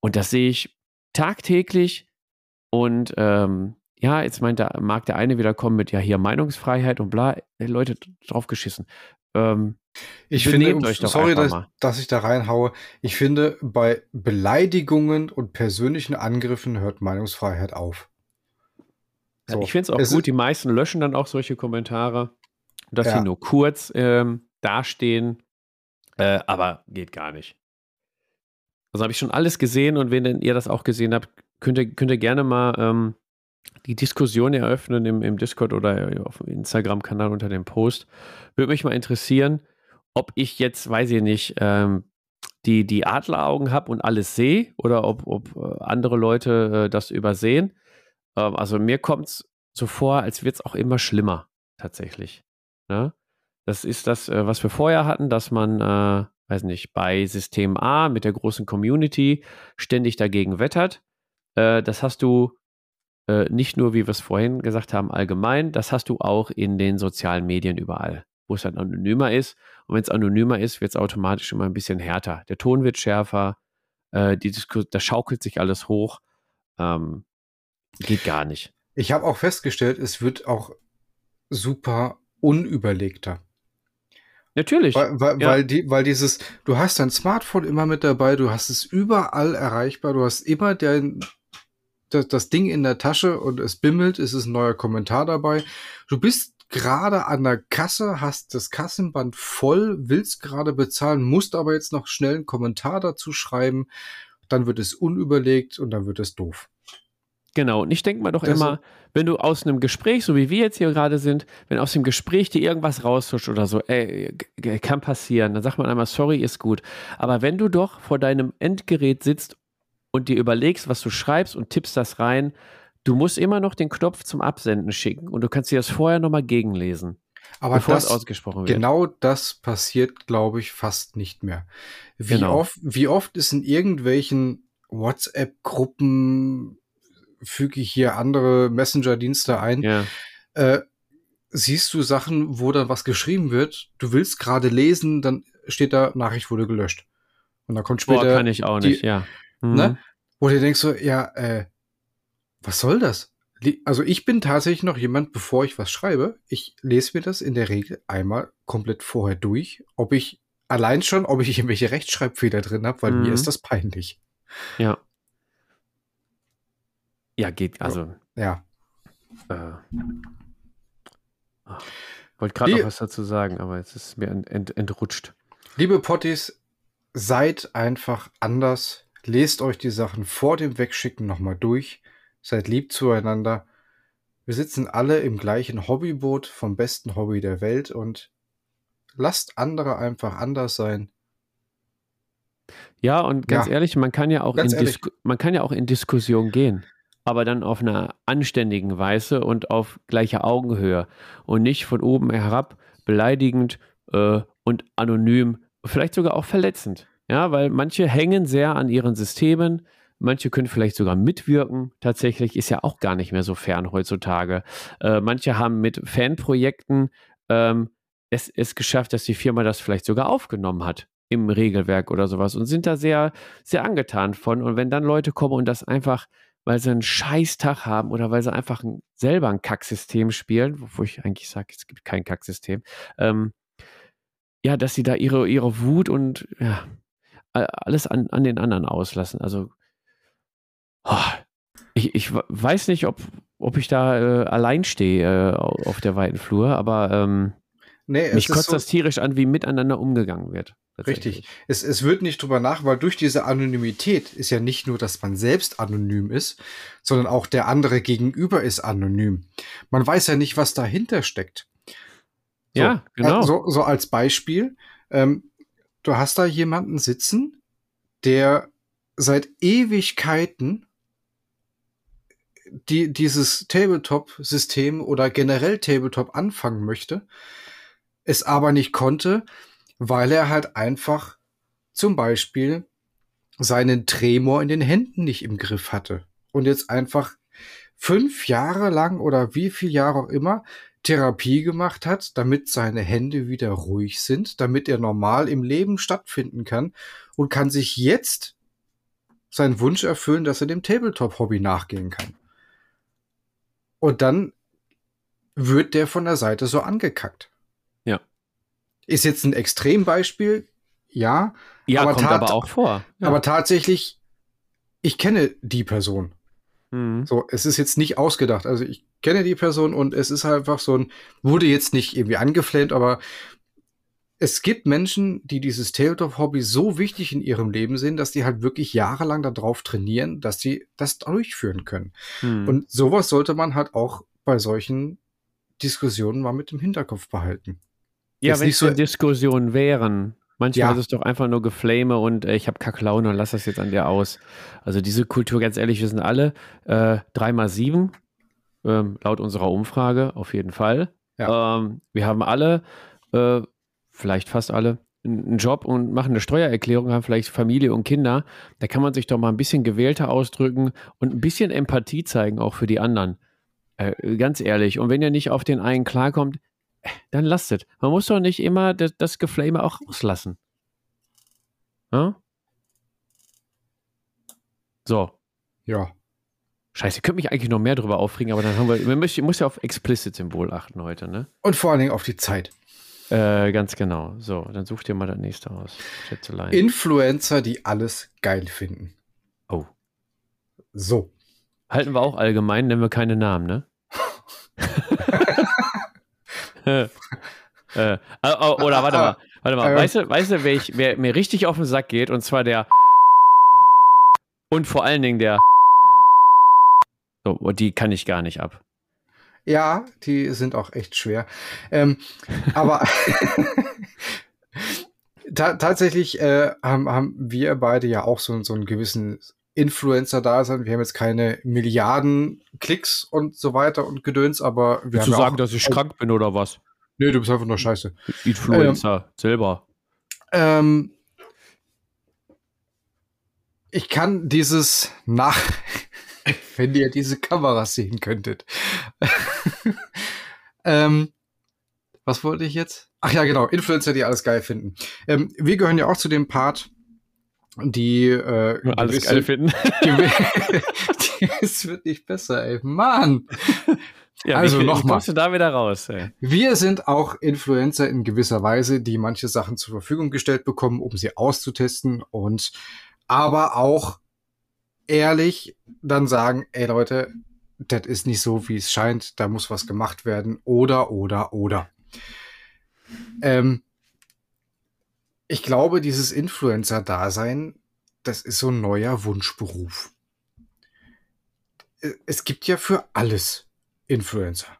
Und das sehe ich tagtäglich und ähm, ja, jetzt meint der, mag der eine wieder kommen mit ja hier Meinungsfreiheit und bla, Leute drauf geschissen. Ähm, ich finde, sorry, dass, dass, ich da reinhaue. Ich finde, bei Beleidigungen und persönlichen Angriffen hört Meinungsfreiheit auf. So. Ja, ich finde es auch gut, die meisten löschen dann auch solche Kommentare, dass ja. sie nur kurz ähm, dastehen, äh, aber geht gar nicht. Also habe ich schon alles gesehen und wenn ihr das auch gesehen habt, könnt ihr, könnt ihr gerne mal ähm, die Diskussion eröffnen im, im Discord oder auf dem Instagram-Kanal unter dem Post. Würde mich mal interessieren. ob ich jetzt, weiß ich nicht, ähm, die, die Adleraugen habe und alles sehe oder ob, ob äh, andere Leute äh, das übersehen. Ähm, also mir kommt es so vor, als wird es auch immer schlimmer, tatsächlich. Ne? Das ist das, äh, was wir vorher hatten, dass man, äh, weiß nicht, bei System A mit der großen Community ständig dagegen wettert. Äh, das hast du äh, nicht nur, wie wir es vorhin gesagt haben, allgemein, das hast du auch in den sozialen Medien überall, wo es dann anonymer ist. Und wenn es anonymer ist, wird es automatisch immer ein bisschen härter. Der Ton wird schärfer, äh, die da schaukelt sich alles hoch. Ähm, geht gar nicht. Ich habe auch festgestellt, es wird auch super unüberlegter. Natürlich. Weil, weil, ja. weil, die, weil dieses, du hast dein Smartphone immer mit dabei, du hast es überall erreichbar, du hast immer dein, das, das Ding in der Tasche und es bimmelt, es ist ein neuer Kommentar dabei. Du bist gerade an der Kasse, hast das Kassenband voll, willst gerade bezahlen, musst aber jetzt noch schnell einen Kommentar dazu schreiben, dann wird es unüberlegt und dann wird es doof. Genau, und ich denke mal doch das immer, wenn du aus einem Gespräch, so wie wir jetzt hier gerade sind, wenn aus dem Gespräch dir irgendwas raushuscht oder so, ey, kann passieren, dann sagt man einmal, sorry, ist gut. Aber wenn du doch vor deinem Endgerät sitzt und dir überlegst, was du schreibst und tippst das rein, du musst immer noch den Knopf zum Absenden schicken und du kannst dir das vorher nochmal gegenlesen. Aber bevor das, es ausgesprochen wird. Genau das passiert, glaube ich, fast nicht mehr. Wie, genau. oft, wie oft ist in irgendwelchen WhatsApp-Gruppen, füge ich hier andere Messenger-Dienste ein, ja. äh, siehst du Sachen, wo dann was geschrieben wird, du willst gerade lesen, dann steht da, Nachricht wurde gelöscht. Und dann kommt später. Boah, kann ich auch nicht, ja. Mhm. Ne? Wo du denkst so, ja, äh, was soll das? Also ich bin tatsächlich noch jemand, bevor ich was schreibe, ich lese mir das in der Regel einmal komplett vorher durch, ob ich allein schon, ob ich irgendwelche Rechtschreibfehler drin habe, weil mhm. mir ist das peinlich. Ja. Ja, geht, also. Ja. Äh, oh, wollte gerade noch was dazu sagen, aber jetzt ist es mir ent, ent, entrutscht. Liebe Potties, seid einfach anders. Lest euch die Sachen vor dem Wegschicken nochmal durch. Seid lieb zueinander. Wir sitzen alle im gleichen Hobbyboot vom besten Hobby der Welt und lasst andere einfach anders sein. Ja, und ganz ja. ehrlich, man kann ja auch in man kann ja auch in Diskussion gehen, aber dann auf einer anständigen Weise und auf gleicher Augenhöhe und nicht von oben herab beleidigend äh, und anonym, vielleicht sogar auch verletzend. Ja, weil manche hängen sehr an ihren Systemen, manche können vielleicht sogar mitwirken. Tatsächlich ist ja auch gar nicht mehr so fern heutzutage. Äh, manche haben mit Fanprojekten ähm, es, es geschafft, dass die Firma das vielleicht sogar aufgenommen hat im Regelwerk oder sowas und sind da sehr, sehr angetan von. Und wenn dann Leute kommen und das einfach, weil sie einen Scheißtag haben oder weil sie einfach ein, selber ein Kacksystem spielen, wo ich eigentlich sage, es gibt kein Kacksystem, ähm, ja, dass sie da ihre, ihre Wut und ja, alles an, an den anderen auslassen. Also oh, ich, ich weiß nicht, ob, ob ich da äh, allein stehe äh, auf der weiten Flur, aber ähm, nee, mich kotzt so das tierisch an, wie miteinander umgegangen wird. Richtig. Es, es wird nicht drüber nach, weil durch diese Anonymität ist ja nicht nur, dass man selbst anonym ist, sondern auch der andere gegenüber ist anonym. Man weiß ja nicht, was dahinter steckt. So, ja, genau. Äh, so, so als Beispiel. Ähm, du hast da jemanden sitzen, der seit Ewigkeiten die, dieses Tabletop-System oder generell Tabletop anfangen möchte, es aber nicht konnte, weil er halt einfach zum Beispiel seinen Tremor in den Händen nicht im Griff hatte und jetzt einfach fünf Jahre lang oder wie viel Jahre auch immer Therapie gemacht hat, damit seine Hände wieder ruhig sind, damit er normal im Leben stattfinden kann und kann sich jetzt seinen Wunsch erfüllen, dass er dem Tabletop-Hobby nachgehen kann. Und dann wird der von der Seite so angekackt. Ist jetzt ein Extrembeispiel, ja. Ja, aber kommt aber auch vor. Ja. Aber tatsächlich, ich kenne die Person. Mhm. So, es ist jetzt nicht ausgedacht. Also ich kenne die Person und es ist einfach so ein, wurde jetzt nicht irgendwie angeflammt, aber es gibt Menschen, die dieses Tabletop-Hobby so wichtig in ihrem Leben sehen, dass die halt wirklich jahrelang darauf trainieren, dass sie das durchführen können. Mhm. Und sowas sollte man halt auch bei solchen Diskussionen mal mit im Hinterkopf behalten. Ja, wenn es so- so Diskussionen wären. Manchmal Ja. ist es doch einfach nur Geflame und äh, ich habe Kacklaune und lass das jetzt an dir aus. Also diese Kultur, ganz ehrlich, wir sind alle äh, 3 mal 7, ähm, laut unserer Umfrage auf jeden Fall. Ähm, wir haben alle, äh, vielleicht fast alle, einen Job und machen eine Steuererklärung, haben vielleicht Familie und Kinder. Da kann man sich doch mal ein bisschen gewählter ausdrücken und ein bisschen Empathie zeigen, auch für die anderen. Äh, ganz ehrlich. Und wenn ihr nicht auf den einen klarkommt, äh, dann lasst es. Man muss doch nicht immer das, das Geflame auch rauslassen. Ja? So. Ja. Scheiße, ich könnte mich eigentlich noch mehr drüber aufregen, aber dann haben wir, man muss, muss ja auf Explicit-Symbol achten heute, ne? Und vor allen Dingen auf die Zeit. Äh, ganz genau. So, dann such dir mal das nächste aus. Schätzelein. Influencer, die alles geil finden. oh. So. Halten wir auch allgemein, nennen wir keine Namen, ne? äh, äh, oh, oh, oder warte mal, warte mal. Ähm. Weißt du, weißt du wer, ich, wer mir richtig auf den Sack geht? Und zwar der und vor allen Dingen der so, und die kann ich gar nicht ab. Ja, die sind auch echt schwer. Ähm, aber ta tatsächlich äh, haben, haben wir beide ja auch so, so einen gewissen Influencer-Dasein. Wir haben jetzt keine Milliarden Klicks und so weiter und Gedöns, aber wir haben ja auch, dass ich krank bin oder was? Nee, du bist einfach nur scheiße. Influencer selber. Ähm, ich kann dieses nach, wenn ihr diese Kameras sehen könntet. ähm, was wollte ich jetzt? Ach ja, genau, Influencer, die alles geil finden. Ähm, wir gehören ja auch zu dem Part, die äh, Alles gewisse- geil finden. die, es wird nicht besser, ey. Mann! Ja, Also wie, noch wie mal. kommst du da wieder raus? Ey? Wir sind auch Influencer in gewisser Weise, die manche Sachen zur Verfügung gestellt bekommen, um sie auszutesten und aber auch ehrlich dann sagen, ey Leute, das ist nicht so, wie es scheint, da muss was gemacht werden oder, oder, oder. Ähm, ich glaube, dieses Influencer-Dasein, das ist so ein neuer Wunschberuf. Es gibt ja für alles Influencer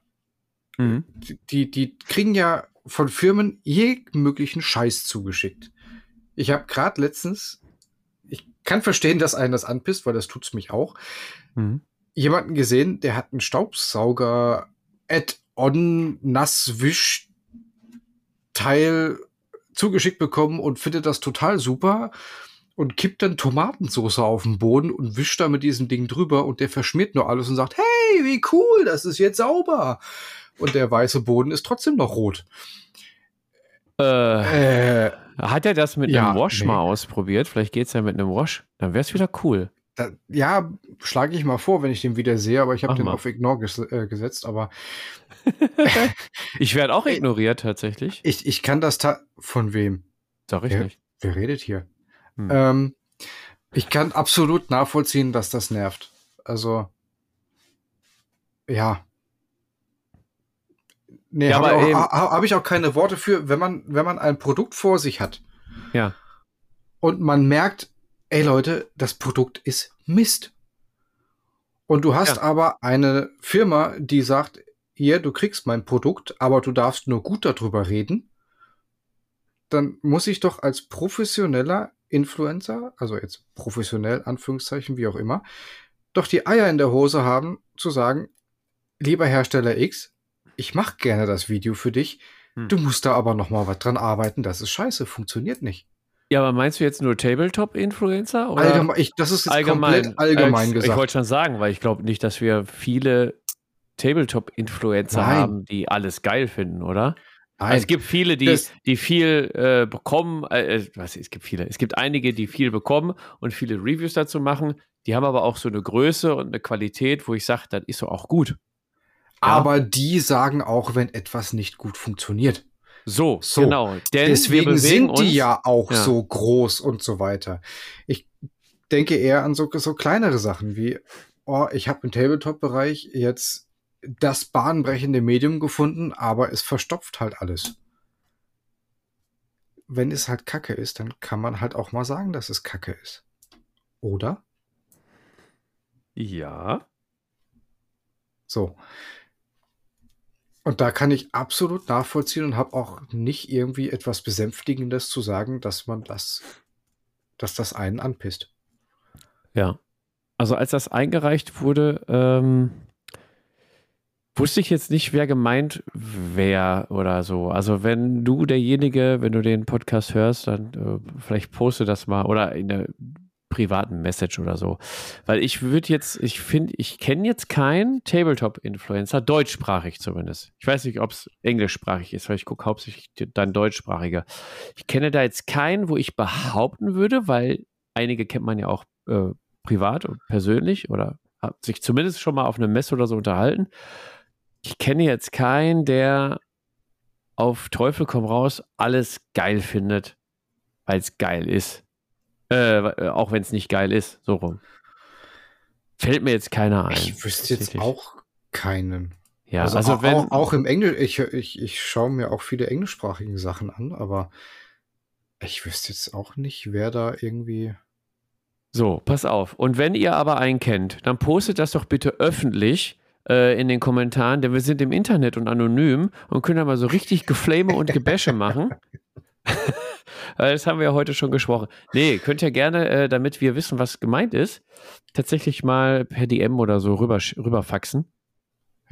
Mhm. die, die kriegen ja von Firmen jeden möglichen Scheiß zugeschickt. Ich habe gerade letztens, ich kann verstehen, dass einen das anpisst, weil das tut's mich auch, Mhm. jemanden gesehen, der hat einen Staubsauger Add-on Nasswisch Teil zugeschickt bekommen und findet das total super und kippt dann Tomatensauce auf den Boden und wischt da mit diesem Ding drüber und der verschmiert nur alles und sagt, hey, wie cool, das ist jetzt sauber. Und der weiße Boden ist trotzdem noch rot. Äh, Äh, hat er das mit ja, einem Wash nee. mal ausprobiert? Vielleicht geht es ja mit einem Wash. Dann wäre es wieder cool. Da, ja, schlage ich mal vor, wenn ich den wieder sehe, aber ich habe den mal. auf Ignore ges äh, gesetzt, aber Ich werde auch ignoriert tatsächlich. ich, ich kann das von wem? Sag ich Ja. nicht. Wer redet hier? Hm. Ähm, ich kann absolut nachvollziehen, dass das nervt. Also, ja. Nee, Ja, habe ich, auch- ha- hab ich auch keine Worte für, wenn man, wenn man ein Produkt vor sich hat Ja. und man merkt, ey Leute, das Produkt ist Mist. Und du hast Ja. aber eine Firma, die sagt, hier, du kriegst mein Produkt, aber du darfst nur gut darüber reden, dann muss ich doch als professioneller Influencer, also jetzt professionell, Anführungszeichen, wie auch immer, doch die Eier in der Hose haben, zu sagen, lieber Hersteller X, ich mache gerne das Video für dich, Hm. du musst da aber noch mal was dran arbeiten, das ist scheiße, funktioniert nicht. Ja, aber meinst du jetzt nur Tabletop-Influencer? Allgemein, ich, das ist jetzt komplett allgemein Äh, Ich gesagt. wollte schon sagen, weil ich glaube nicht, dass wir viele Tabletop-Influencer haben, die alles geil finden, oder? Nein, es gibt viele, die, das- die viel äh, bekommen. Äh, äh, was, es gibt viele. Es gibt einige, die viel bekommen und viele Reviews dazu machen. Die haben aber auch so eine Größe und eine Qualität, wo ich sage, das ist so auch gut. aber die sagen auch, wenn etwas nicht gut funktioniert. So, So, genau. Denn Deswegen sind die uns- ja auch Ja. so groß und so weiter. Ich denke eher an so, so kleinere Sachen wie, oh, ich habe im Tabletop-Bereich jetzt das bahnbrechende Medium gefunden, aber es verstopft halt alles. Wenn es halt Kacke ist, dann kann man halt auch mal sagen, dass es Kacke ist. Oder? Ja. So. Und da kann ich absolut nachvollziehen und habe auch nicht irgendwie etwas Besänftigendes zu sagen, dass man das, dass das einen anpisst. Ja. Also als das eingereicht wurde, ähm, wusste ich jetzt nicht, wer gemeint wäre oder so. Also wenn du derjenige, wenn du den Podcast hörst, dann äh, vielleicht poste das mal oder in der privaten Message oder so. Weil ich würde jetzt, ich finde, ich kenne jetzt keinen Tabletop-Influencer, deutschsprachig zumindest. Ich weiß nicht, ob es englischsprachig ist, weil ich gucke hauptsächlich dann deutschsprachiger. Ich kenne da jetzt keinen, wo ich behaupten würde, weil einige kennt man ja auch äh, privat und persönlich oder hat sich zumindest schon mal auf einer Messe oder so unterhalten. Ich kenne jetzt keinen, der auf Teufel komm raus alles geil findet, weil es geil ist. Äh, auch wenn es nicht geil ist, so rum. Fällt mir jetzt keiner ein. Ich wüsste jetzt auch keinen. Ja, also, also auch, wenn, auch, auch im Englisch, ich, ich, ich schaue mir auch viele englischsprachige Sachen an, aber ich wüsste jetzt auch nicht, wer da irgendwie. So, pass auf. Und wenn ihr aber einen kennt, dann postet das doch bitte öffentlich äh, in den Kommentaren, denn wir sind im Internet und anonym und können da mal so richtig Geflame und Gebäsche machen. Das haben wir ja heute schon gesprochen. Nee, könnt ihr gerne, äh, damit wir wissen, was gemeint ist, tatsächlich mal per DM oder so rüber, rüber faxen.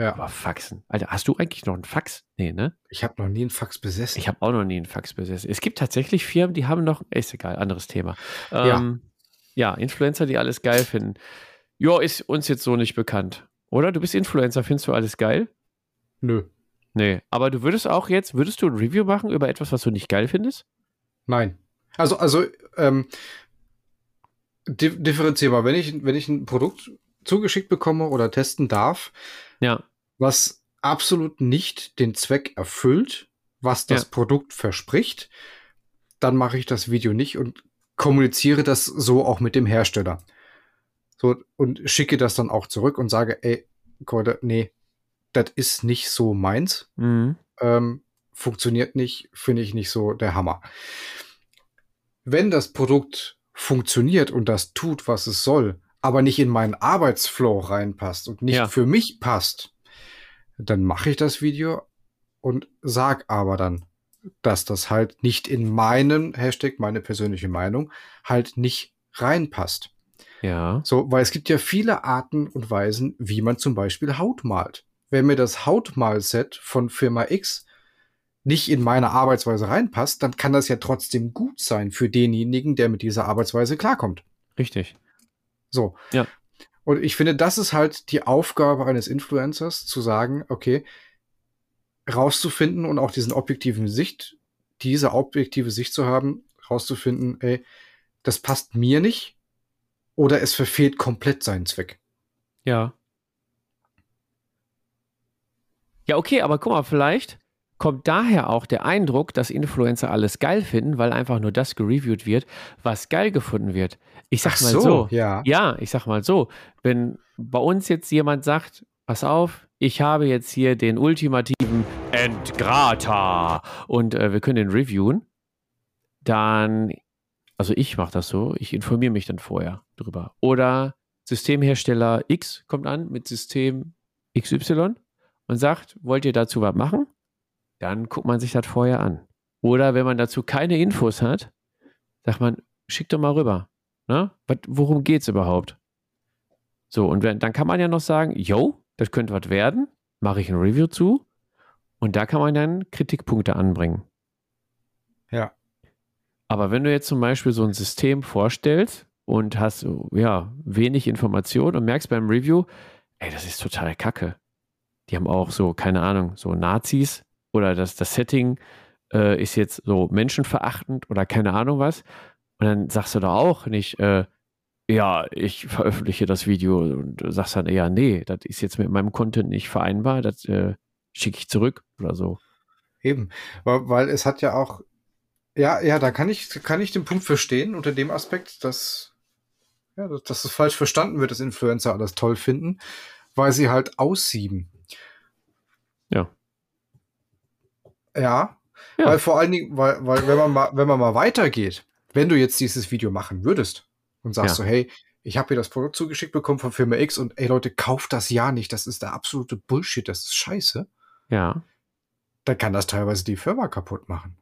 Ja. Aber faxen. Alter, hast du eigentlich noch einen Fax? Nee, ne? Ich habe noch nie einen Fax besessen. Ich habe auch noch nie einen Fax besessen. Es gibt tatsächlich Firmen, die haben noch, ist egal, anderes Thema. Ähm, ja. ja, Influencer, die alles geil finden. Ja, ist uns jetzt so nicht bekannt. Oder? Du bist Influencer, findest du alles geil? Nö. Nee, aber du würdest auch jetzt, würdest du ein Review machen über etwas, was du nicht geil findest? Nein. Also, also, ähm, di differenzierbar. Wenn ich, wenn ich ein Produkt zugeschickt bekomme oder testen darf, ja. was absolut nicht den Zweck erfüllt, was das ja. Produkt verspricht, dann mache ich das Video nicht und kommuniziere das so auch mit dem Hersteller. So, und schicke das dann auch zurück und sage, ey, nee, das ist nicht so meins. Mhm. Ähm, funktioniert nicht, finde ich nicht so der Hammer. Wenn das Produkt funktioniert und das tut, was es soll, aber nicht in meinen Arbeitsflow reinpasst und nicht Ja. für mich passt, dann mache ich das Video und sag aber dann, dass das halt nicht in meinen Hashtag, meine persönliche Meinung, halt nicht reinpasst. Ja. So, weil es gibt ja viele Arten und Weisen, wie man zum Beispiel Haut malt. Wenn mir das Hautmalset von Firma X nicht in meine Arbeitsweise reinpasst, dann kann das ja trotzdem gut sein für denjenigen, der mit dieser Arbeitsweise klarkommt. Richtig. So. Ja. Und ich finde, das ist halt die Aufgabe eines Influencers, zu sagen, okay, rauszufinden und auch diesen objektiven Sicht, diese objektive Sicht zu haben, rauszufinden, ey, das passt mir nicht oder es verfehlt komplett seinen Zweck. Ja. Ja, okay, aber guck mal, vielleicht kommt daher auch der Eindruck, dass Influencer alles geil finden, weil einfach nur das gereviewt wird, was geil gefunden wird. Ich sag Ach mal so, so. ja. Ja, ich sag mal so. Wenn bei uns jetzt jemand sagt, pass auf, ich habe jetzt hier den ultimativen Entgrata und äh, wir können den reviewen, dann, also ich mache das so, ich informiere mich dann vorher drüber. Oder Systemhersteller X kommt an mit System XY und sagt, wollt ihr dazu was machen? Dann guckt man sich das vorher an. Oder wenn man dazu keine Infos hat, sagt man, schick doch mal rüber. Ne? Was, worum geht's überhaupt? So, und wenn, dann kann man ja noch sagen, yo, das könnte was werden, mache ich ein Review zu. Und da kann man dann Kritikpunkte anbringen. Ja. Aber wenn du jetzt zum Beispiel so ein System vorstellst und hast ja wenig Information und merkst beim Review, ey, das ist total kacke. Die haben auch so, keine Ahnung, so Nazis oder das, das Setting äh, ist jetzt so menschenverachtend oder keine Ahnung was. Und dann sagst du da auch nicht, äh, ja, ich veröffentliche das Video und du sagst dann eher, nee, das ist jetzt mit meinem Content nicht vereinbar, das äh, schicke ich zurück oder so. Eben. Weil, weil es hat ja auch, ja, ja, da kann ich, kann ich den Punkt verstehen unter dem Aspekt, dass, ja, dass, dass es falsch verstanden wird, dass Influencer alles toll finden, weil sie halt aussieben. Ja. Ja. Ja. Weil vor allen Dingen, weil, weil wenn man mal, wenn man mal weitergeht, wenn du jetzt dieses Video machen würdest und sagst Ja. so, hey, ich habe hier das Produkt zugeschickt bekommen von Firma X und ey Leute, kauft das ja nicht, das ist der absolute Bullshit, das ist scheiße. Ja. dann kann das teilweise die Firma kaputt machen.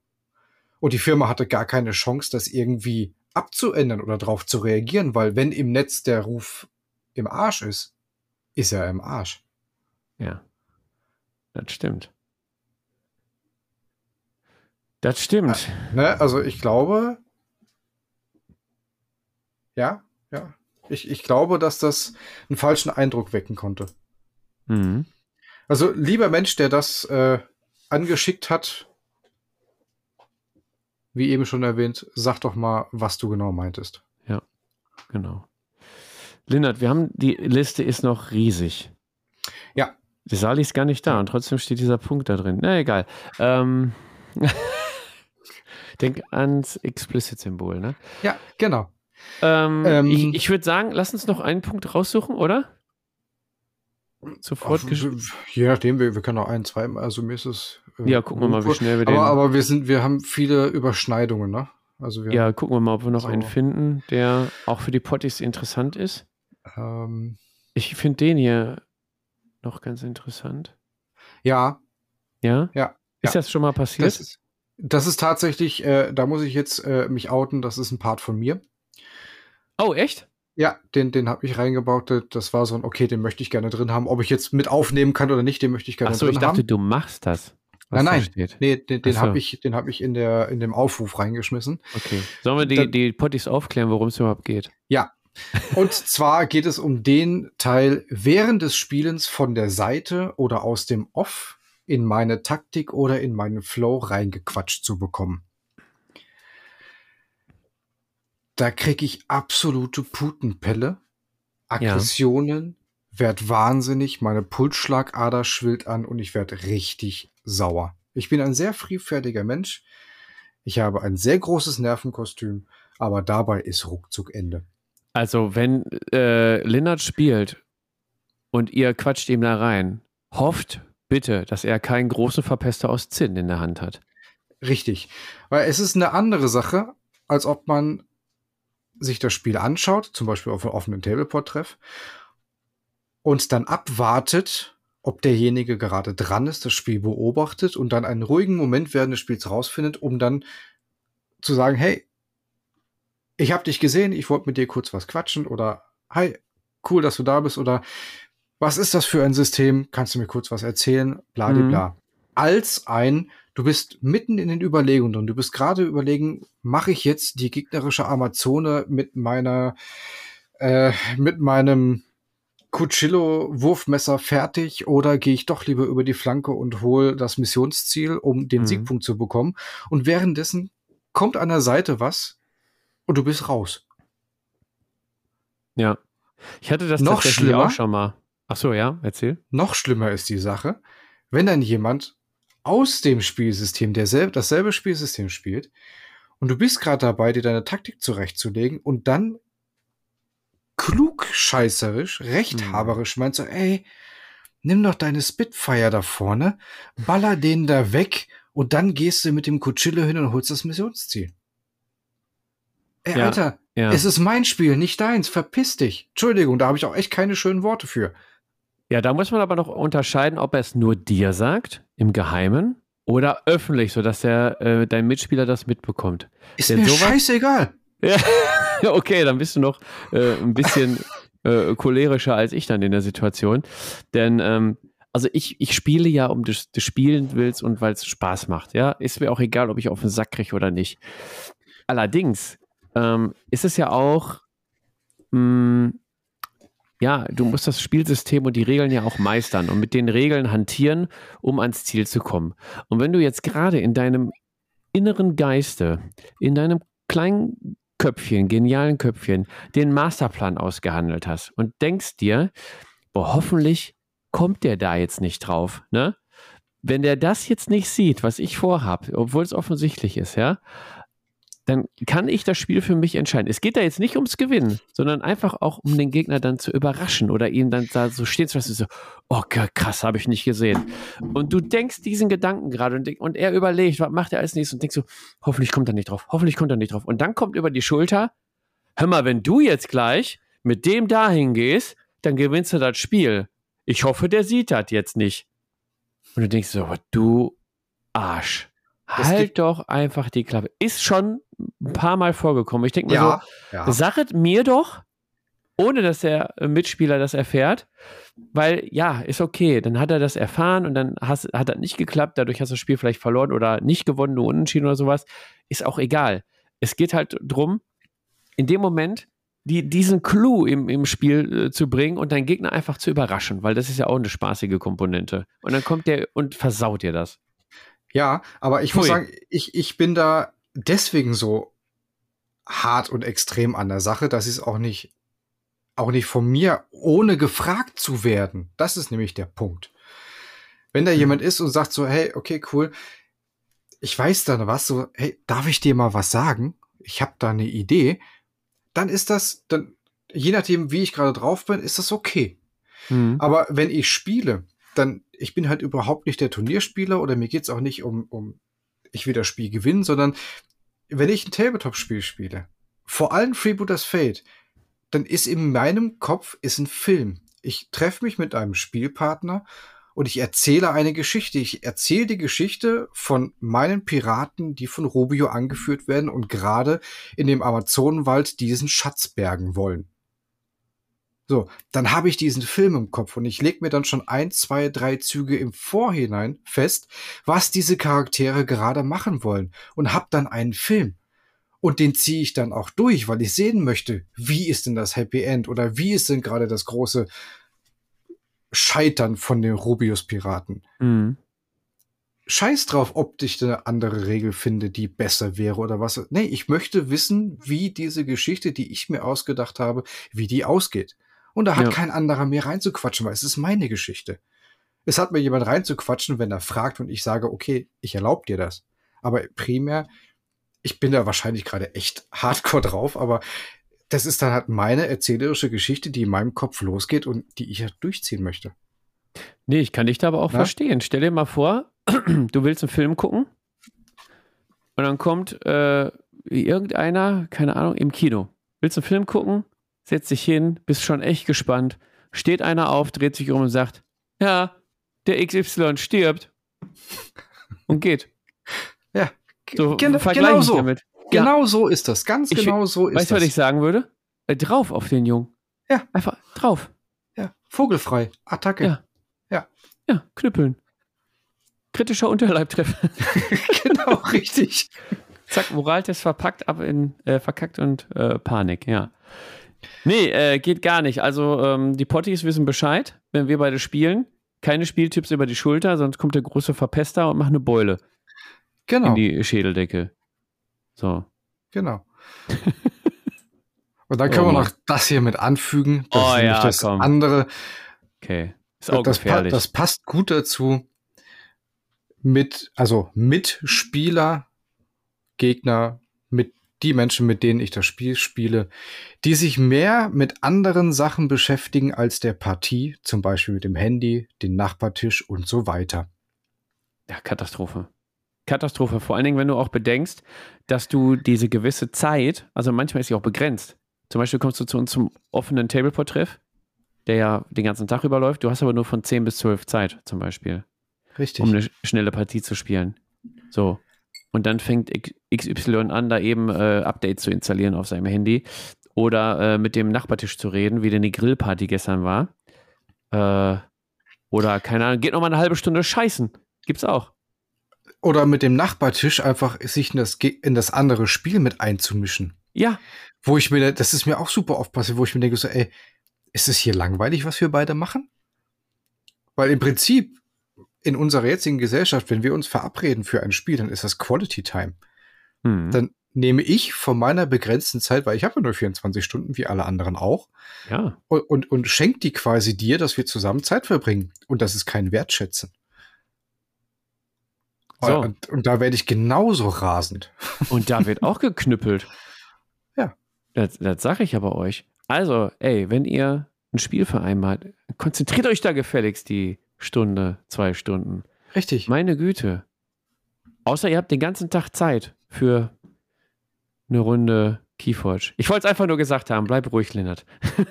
Und die Firma hatte gar keine Chance, das irgendwie abzuändern oder darauf zu reagieren, weil wenn im Netz der Ruf im Arsch ist, ist er im Arsch. Ja. Das stimmt. Das stimmt. Ne? Also ich glaube, ja, ja. Ich, ich glaube, dass das einen falschen Eindruck wecken konnte. Mhm. Also lieber Mensch, der das äh, angeschickt hat, wie eben schon erwähnt, sag doch mal, was du genau meintest. Genau. Lindert, wir haben, die Liste ist noch riesig. Ja. Die Sali ist gar nicht da und trotzdem steht dieser Punkt da drin. Na, egal. Ähm, denk ans Explicit-Symbol, ne? Ja, genau. Ähm, Ähm, ich ich würde sagen, lass uns noch einen Punkt raussuchen, oder? Sofort. gesch- Je nachdem, wir, wir können auch ein, zwei, also mir ist es. äh, Ja, gucken wir mal, wie schnell wir den. Aber, aber wir sind, wir haben viele Überschneidungen, ne? Also wir ja, gucken wir mal, ob wir noch So. einen finden, der auch für die Potties interessant ist. ähm, Ich finde den hier noch ganz interessant. ja, Ja? Ja, Ist ja. das schon mal passiert? das ist, das ist tatsächlich, äh, da muss ich jetzt äh, mich outen, das ist ein Part von mir. oh, echt? Ja, den, den habe ich reingebaut. Das war so ein, okay, den möchte ich gerne drin haben. Ob ich jetzt mit aufnehmen kann oder nicht, den möchte ich gerne Achso, drin ich dachte, haben. du machst das. Nein, nein. Nee, den, den so. habe ich, den habe ich in der in dem Aufruf reingeschmissen. Okay. Sollen wir die, Da- die Potties aufklären, worum es überhaupt geht? Und zwar geht es um den Teil während des Spielens von der Seite oder aus dem Off in meine Taktik oder in meinen Flow reingequatscht zu bekommen. Da kriege ich absolute Putenpelle, Aggressionen, werd wahnsinnig, meine Pulsschlagader schwillt an und ich werde richtig sauer. Ich bin ein sehr friedfertiger Mensch. Ich habe ein sehr großes Nervenkostüm, aber dabei ist ruckzuck Ende. Also, wenn äh, Lennart spielt und ihr quatscht ihm da rein, hofft bitte, dass er keinen großen Verpester aus Zinn in der Hand hat. Richtig. Weil es ist eine andere Sache, als ob man sich das Spiel anschaut, zum Beispiel auf einem offenen Tableport-Treff, und dann abwartet, ob derjenige gerade dran ist, das Spiel beobachtet und dann einen ruhigen Moment während des Spiels rausfindet, um dann zu sagen, hey, ich habe dich gesehen, ich wollte mit dir kurz was quatschen oder hi, cool, dass du da bist oder was ist das für ein System? Kannst du mir kurz was erzählen? Bla, Mhm. bla. Als ein, du bist mitten in den Überlegungen drin. Du bist gerade überlegen, mache ich jetzt die gegnerische Amazone mit meiner, äh, mit meinem Cuchillo-Wurfmesser fertig oder gehe ich doch lieber über die Flanke und hole das Missionsziel, um den Mhm. Siegpunkt zu bekommen? Und währenddessen kommt an der Seite was und du bist raus. Ja. Ich hatte das Noch tatsächlich schlimmer? auch schon mal. Ach so, ja, erzähl. Noch schlimmer ist die Sache, wenn dann jemand aus dem Spielsystem, der sel dasselbe Spielsystem spielt, und du bist gerade dabei, dir deine Taktik zurechtzulegen und dann klugscheißerisch, rechthaberisch meint so, ey, nimm doch deine Spitfire da vorne, baller den da weg und dann gehst du mit dem Cuchillo hin und holst das Missionsziel. Ey, Ja, Alter, Ja. es ist mein Spiel, nicht deins, verpiss dich. Entschuldigung, da habe ich auch echt keine schönen Worte für. Ja, da muss man aber noch unterscheiden, ob er es nur dir sagt, im Geheimen, oder öffentlich, sodass der, äh, dein Mitspieler das mitbekommt. Ist Denn mir sowas- scheißegal. Ja, okay, dann bist du noch äh, ein bisschen äh, cholerischer als ich dann in der Situation. Denn, ähm, also ich, ich spiele ja, um des, des Spielen willst und weil es Spaß macht. Ja, ist mir auch egal, ob ich auf den Sack kriege oder nicht. Allerdings ähm, ist es ja auch, mh, ja, du musst das Spielsystem und die Regeln ja auch meistern und mit den Regeln hantieren, um ans Ziel zu kommen. Und wenn du jetzt gerade in deinem inneren Geiste, in deinem kleinen Köpfchen, genialen Köpfchen, den Masterplan ausgehandelt hast und denkst dir, boah, hoffentlich kommt der da jetzt nicht drauf, ne? Wenn der das jetzt nicht sieht, was ich vorhab, obwohl es offensichtlich ist, ja, dann kann ich das Spiel für mich entscheiden. Es geht da jetzt nicht ums Gewinnen, sondern einfach auch um den Gegner dann zu überraschen oder ihn dann da so stehen zu lassen, so, oh krass, habe ich nicht gesehen. Und du denkst diesen Gedanken gerade und, und er überlegt, was macht er als nächstes und denkst so, hoffentlich kommt er nicht drauf, hoffentlich kommt er nicht drauf. Und dann kommt über die Schulter, hör mal, wenn du jetzt gleich mit dem dahin gehst, dann gewinnst du das Spiel. Ich hoffe, der sieht das jetzt nicht. Und du denkst so, du Arsch. Halt doch einfach die Klappe. Ist schon ein paar Mal vorgekommen. Ich denke mir Ja, so, ja. Sachet mir doch, ohne dass der Mitspieler das erfährt, weil ja, ist okay. Dann hat er das erfahren und dann hast, hat das nicht geklappt. Dadurch hast du das Spiel vielleicht verloren oder nicht gewonnen, nur unentschieden oder sowas. Ist auch egal. Es geht halt drum, in dem Moment die, diesen Clou im, im Spiel äh, zu bringen und deinen Gegner einfach zu überraschen, weil das ist ja auch eine spaßige Komponente. Und dann kommt der und versaut dir das. Ja, aber ich muss Pfui. sagen, ich, ich bin da deswegen so hart und extrem an der Sache, dass ich es auch nicht, auch nicht von mir, ohne gefragt zu werden. Das ist nämlich der Punkt. Wenn da jemand ist und sagt so, hey, okay, cool, ich weiß dann was, so, hey, darf ich dir mal was sagen? Ich habe da eine Idee. Dann ist das, dann, je nachdem, wie ich gerade drauf bin, ist das okay. Mhm. Aber wenn ich spiele, dann, ich bin halt überhaupt nicht der Turnierspieler oder mir geht's auch nicht um, um, ich will das Spiel gewinnen, sondern wenn ich ein Tabletop-Spiel spiele, vor allem Freebooters Fate, dann ist in meinem Kopf ist ein Film. Ich treffe mich mit einem Spielpartner und ich erzähle eine Geschichte. Ich erzähle die Geschichte von meinen Piraten, die von Rubio angeführt werden und gerade in dem Amazonenwald diesen Schatz bergen wollen. So, dann habe ich diesen Film im Kopf und ich lege mir dann schon ein, zwei, drei Züge im Vorhinein fest, was diese Charaktere gerade machen wollen und habe dann einen Film. Und den ziehe ich dann auch durch, weil ich sehen möchte, wie ist denn das Happy End oder wie ist denn gerade das große Scheitern von den Rubius-Piraten. Mhm. Scheiß drauf, ob ich eine andere Regel finde, die besser wäre oder was. Nee, ich möchte wissen, wie diese Geschichte, die ich mir ausgedacht habe, wie die ausgeht. Und da hat Ja. kein anderer mehr reinzuquatschen, weil es ist meine Geschichte. Es hat mir jemand reinzuquatschen, wenn er fragt und ich sage, okay, ich erlaube dir das. Aber primär, ich bin da wahrscheinlich gerade echt hardcore drauf, aber das ist dann halt meine erzählerische Geschichte, die in meinem Kopf losgeht und die ich ja durchziehen möchte. Nee, ich kann dich da aber auch Na? verstehen. Stell dir mal vor, du willst einen Film gucken und dann kommt äh, irgendeiner, keine Ahnung, im Kino. Willst einen Film gucken, setzt dich hin, bist schon echt gespannt. Steht einer auf, dreht sich um und sagt, ja, der XY stirbt und geht. Ja, So Gen- genau so. damit. Genau so ist das. Ganz Ich- genau so ist Weißt du, das. was ich sagen würde? Äh, drauf auf den Jungen. Ja. Einfach drauf. Ja, vogelfrei. Attacke. Ja. Ja, knüppeln. Kritischer Unterleibtreff. genau, richtig. Zack, Moraltest verpackt, ab in, äh, verkackt und äh, Panik, ja. Nee, äh, geht gar nicht. Also, ähm, die Potties wissen Bescheid, wenn wir beide spielen. Keine Spieltipps über die Schulter, sonst kommt der große Verpester und macht eine Beule Genau, in die Schädeldecke. So. genau. Und dann können Oh wir noch das hier mit anfügen. Das Oh ist nämlich ja, das komm. andere. Okay. Ist auch Das, pa gefährlich. das passt gut dazu. Mit, also Mitspieler, Gegner, die Menschen, mit denen ich das Spiel spiele, die sich mehr mit anderen Sachen beschäftigen als der Partie, zum Beispiel mit dem Handy, den Nachbartisch und so weiter. Ja, Katastrophe. Katastrophe. Vor allen Dingen, wenn du auch bedenkst, dass du diese gewisse Zeit, also manchmal ist sie auch begrenzt. Zum Beispiel kommst du zu uns zum offenen Tableport-Treff, der ja den ganzen Tag überläuft. Du hast aber nur von 10 bis 12 Zeit, zum Beispiel, Richtig. um eine sch- schnelle Partie zu spielen. So. Und dann fängt XY an, da eben äh, Updates zu installieren auf seinem Handy oder äh, mit dem Nachbartisch zu reden, wie denn die Grillparty gestern war. Äh, oder, keine Ahnung, geht noch mal eine halbe Stunde scheißen. Gibt's auch. Oder mit dem Nachbartisch einfach sich in das, in das andere Spiel mit einzumischen. Ja, Wo ich mir, das ist mir auch super oft passiert, wo ich mir denke so, ey, ist es hier langweilig, was wir beide machen? Weil im Prinzip in unserer jetzigen Gesellschaft, wenn wir uns verabreden für ein Spiel, dann ist das Quality Time. Hm. Dann nehme ich von meiner begrenzten Zeit, weil ich habe ja nur 24 Stunden, wie alle anderen auch, Ja, und, und, und schenkt die quasi dir, dass wir zusammen Zeit verbringen. Und das ist kein Wertschätzen. So. Und, und da werde ich genauso rasend. und da wird auch geknüppelt. Ja. Das, das sage ich aber euch. Also, ey, wenn ihr ein Spiel vereinbart, konzentriert euch da gefälligst die Stunde, zwei Stunden. Richtig. Meine Güte. Außer ihr habt den ganzen Tag Zeit für eine Runde Keyforge. Ich wollte es einfach nur gesagt haben. Bleib ruhig, Lennart.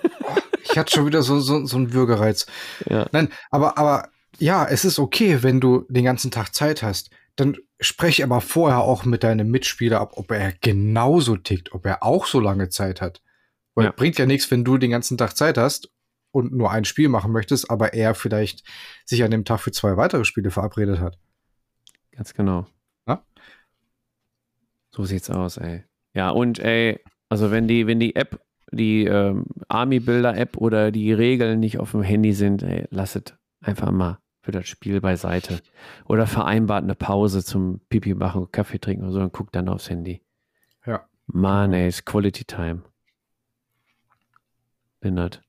Ich hatte schon wieder so, so, so einen Würgereiz. Ja. Nein, aber, aber ja, es ist okay, wenn du den ganzen Tag Zeit hast. Dann spreche aber vorher auch mit deinem Mitspieler ab, ob er genauso tickt, ob er auch so lange Zeit hat. Weil Ja. bringt ja nichts, wenn du den ganzen Tag Zeit hast und nur ein Spiel machen möchtest, aber er vielleicht sich an dem Tag für zwei weitere Spiele verabredet hat. Ganz genau. Ja? So sieht's aus, ey. Ja, und ey, also wenn die, wenn die App, die ähm, Army-Builder-App oder die Regeln nicht auf dem Handy sind, ey, lasset einfach mal für das Spiel beiseite. Oder vereinbart eine Pause zum Pipi machen, Kaffee trinken oder so und guckt dann aufs Handy. Ja. Mann, ey, ist Quality Time. Lindert.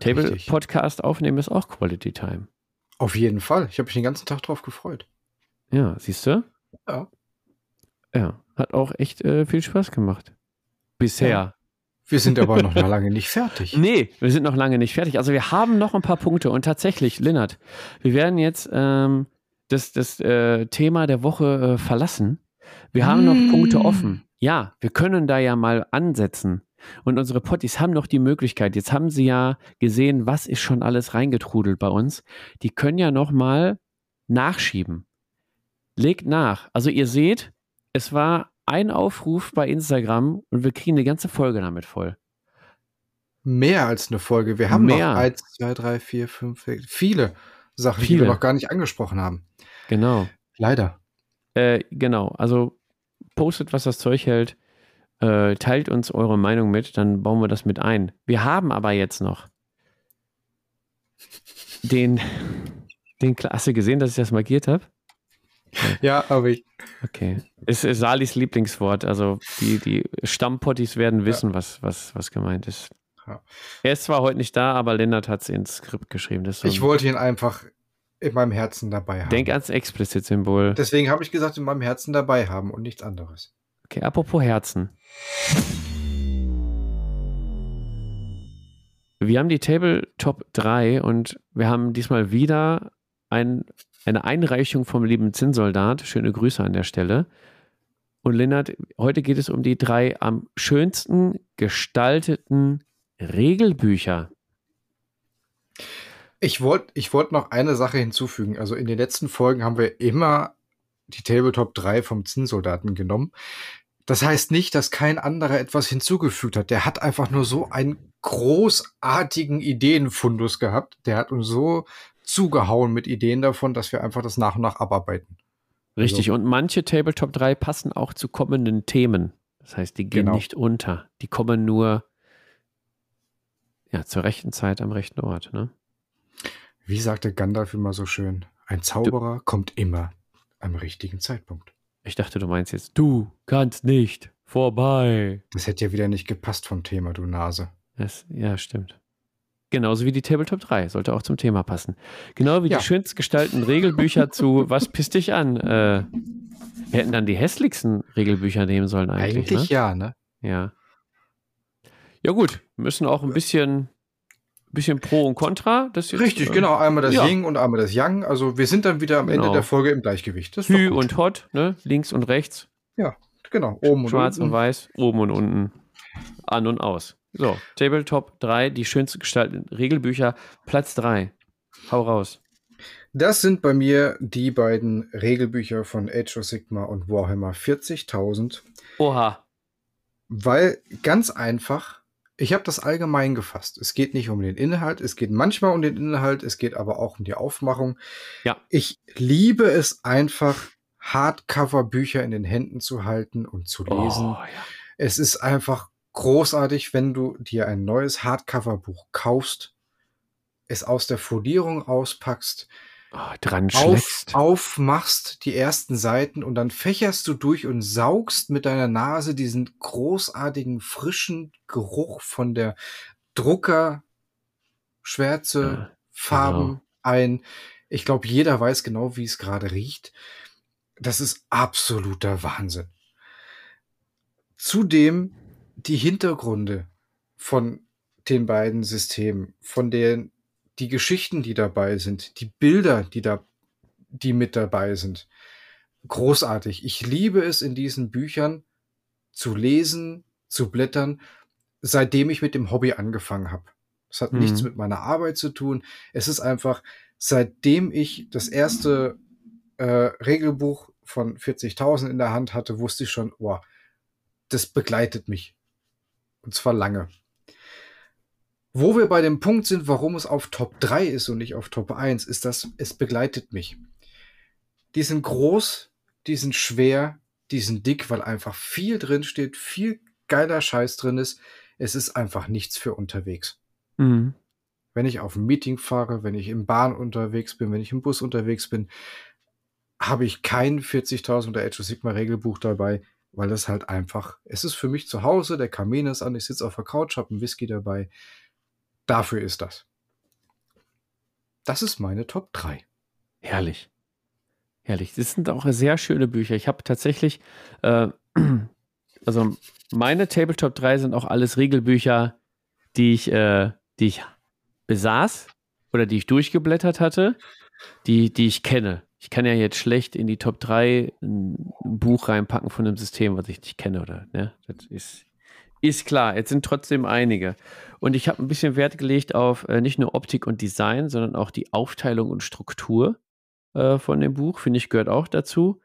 Table Richtig. Podcast aufnehmen ist auch Quality Time. Auf jeden Fall. Ich habe mich den ganzen Tag drauf gefreut. Ja, siehst du? Ja. Ja, hat auch echt äh, viel Spaß gemacht. Bisher. Ja. Wir sind aber noch lange nicht fertig. Nee, wir sind noch lange nicht fertig. Also wir haben noch ein paar Punkte und tatsächlich, Linnert, wir werden jetzt ähm, das, das äh, Thema der Woche äh, verlassen. Wir haben noch Mm. Punkte offen. Ja, wir können da ja mal ansetzen. Und unsere Potties haben noch die Möglichkeit, jetzt haben sie ja gesehen, was ist schon alles reingetrudelt bei uns. Die können ja noch mal nachschieben. Legt nach. Also ihr seht, es war ein Aufruf bei Instagram und wir kriegen eine ganze Folge damit voll. Mehr als eine Folge. Wir haben Mehr. noch eins, zwei, drei, vier, fünf, sechs, viele Sachen, die Viele. wir noch gar nicht angesprochen haben. Genau. Leider. Äh, genau, also postet, was das Zeug hält, äh, teilt uns eure Meinung mit, dann bauen wir das mit ein. Wir haben aber jetzt noch den, den Kla- hast du gesehen, dass ich das markiert habe? Ja, aber ich. Okay. Es ist Salis Lieblingswort, also die, die Stammpotties werden wissen, was, was, was gemeint ist. Ja. Er ist zwar heute nicht da, aber Lennart hat es ins Skript geschrieben. So Ich wollte ihn einfach in meinem Herzen dabei haben. Denk ans Explicit-Symbol. Deswegen habe ich gesagt, in meinem Herzen dabei haben und nichts anderes. Okay, apropos Herzen. Wir haben die Tabletop 3 und wir haben diesmal wieder ein, eine Einreichung vom lieben Zinnsoldat. Schöne Grüße an der Stelle. Und Lennart, heute geht es um die drei am schönsten gestalteten Regelbücher. Ich wollte ich wollt noch eine Sache hinzufügen. Also in den letzten Folgen haben wir immer die Tabletop 3 vom Zinnsoldaten genommen. Das heißt nicht, dass kein anderer etwas hinzugefügt hat. Der hat einfach nur so einen großartigen Ideenfundus gehabt. Der hat uns so zugehauen mit Ideen davon, dass wir einfach das nach und nach abarbeiten. Richtig. Und manche Tabletop 3 passen auch zu kommenden Themen. Das heißt, die gehen Genau. nicht unter. Die kommen nur ja, zur rechten Zeit am rechten Ort. Ne? Wie sagte Gandalf immer so schön, ein Zauberer kommt immer am richtigen Zeitpunkt. Ich dachte, du meinst jetzt, du kannst nicht vorbei. Das hätte ja wieder nicht gepasst vom Thema, du Nase. Das, ja, stimmt. Genauso wie die Tabletop 3, sollte auch zum Thema passen. Genau wie Ja. die schönst gestalteten Regelbücher zu Was pisst dich an? Äh, wir hätten dann die hässlichsten Regelbücher nehmen sollen eigentlich. Eigentlich ja, ne? ne? Ja. Ja, gut. Wir müssen auch ein bisschen, bisschen Pro und Contra. Das jetzt, Richtig, äh, genau. Einmal das ja. Ying und einmal das Yang. Also wir sind dann wieder am Genau. Ende der Folge im Gleichgewicht. Das Hü und Hot, ne? Links und rechts. genau. Oben und Schwarz unten. und weiß, oben und unten, an und aus. So, Tabletop 3, die schönst gestalteten Regelbücher, Platz 3. Hau raus. Das sind bei mir die beiden Regelbücher von Age of Sigma und Warhammer 40.000. Oha. Weil ganz einfach, ich habe das allgemein gefasst. Es geht nicht um den Inhalt, es geht manchmal um den Inhalt, es geht aber auch um die Aufmachung. Ja. Ich liebe es einfach, Hardcover-Bücher in den Händen zu halten und zu lesen. Oh, ja. Es ist einfach großartig, wenn du dir ein neues Hardcover-Buch kaufst, es aus der Folierung auspackst, oh, dran auf, aufmachst die ersten Seiten und dann fächerst du durch und saugst mit deiner Nase diesen großartigen frischen Geruch von der Drucker, Schwärze, Ja, Farben genau. ein. Ich glaube, jeder weiß genau, wie es gerade riecht. Das ist absoluter Wahnsinn. Zudem die Hintergründe von den beiden Systemen, von den die Geschichten, die dabei sind, die Bilder, die da, die mit dabei sind. Großartig. Ich liebe es in diesen Büchern zu lesen, zu blättern, seitdem ich mit dem Hobby angefangen habe. Es hat Mhm. nichts mit meiner Arbeit zu tun. Es ist einfach, seitdem ich das erste äh, Regelbuch von 40.000 in der Hand hatte, wusste ich schon, oh, das begleitet mich. Und zwar lange. Wo wir bei dem Punkt sind, warum es auf Top 3 ist und nicht auf Top 1, ist das, es begleitet mich. Die sind groß, die sind schwer, die sind dick, weil einfach viel drin steht, viel geiler Scheiß drin ist. Es ist einfach nichts für unterwegs. Mhm. Wenn ich auf ein Meeting fahre, wenn ich im Bahn unterwegs bin, wenn ich im Bus unterwegs bin, habe ich kein 40.000 oder Age of Sigma Regelbuch dabei, weil das halt einfach, es ist für mich zu Hause, der Kamin ist an, ich sitze auf der Couch, habe einen Whisky dabei. Dafür ist das. Das ist meine Top 3. Herrlich. Herrlich. Das sind auch sehr schöne Bücher. Ich habe tatsächlich, äh, also meine Tabletop 3 sind auch alles Regelbücher, die ich, äh, die ich besaß oder die ich durchgeblättert hatte, die, die ich kenne. Ich kann ja jetzt schlecht in die Top 3 ein Buch reinpacken von einem System, was ich nicht kenne, oder? Ne? Das ist, ist klar. Jetzt sind trotzdem einige. Und ich habe ein bisschen Wert gelegt auf äh, nicht nur Optik und Design, sondern auch die Aufteilung und Struktur äh, von dem Buch, finde ich, gehört auch dazu.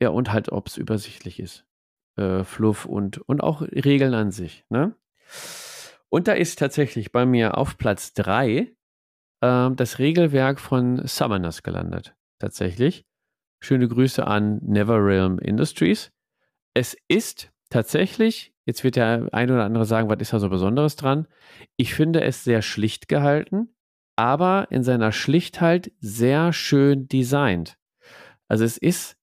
Ja, und halt, ob es übersichtlich ist. Äh, Fluff und, und auch Regeln an sich. Ne? Und da ist tatsächlich bei mir auf Platz 3 ähm, das Regelwerk von Summoners gelandet. Tatsächlich. Schöne Grüße an NeverRealm Industries. Es ist tatsächlich, jetzt wird der ein oder andere sagen, was ist da so Besonderes dran? Ich finde es sehr schlicht gehalten aber in seiner Schlichtheit sehr schön designt. Also es ist,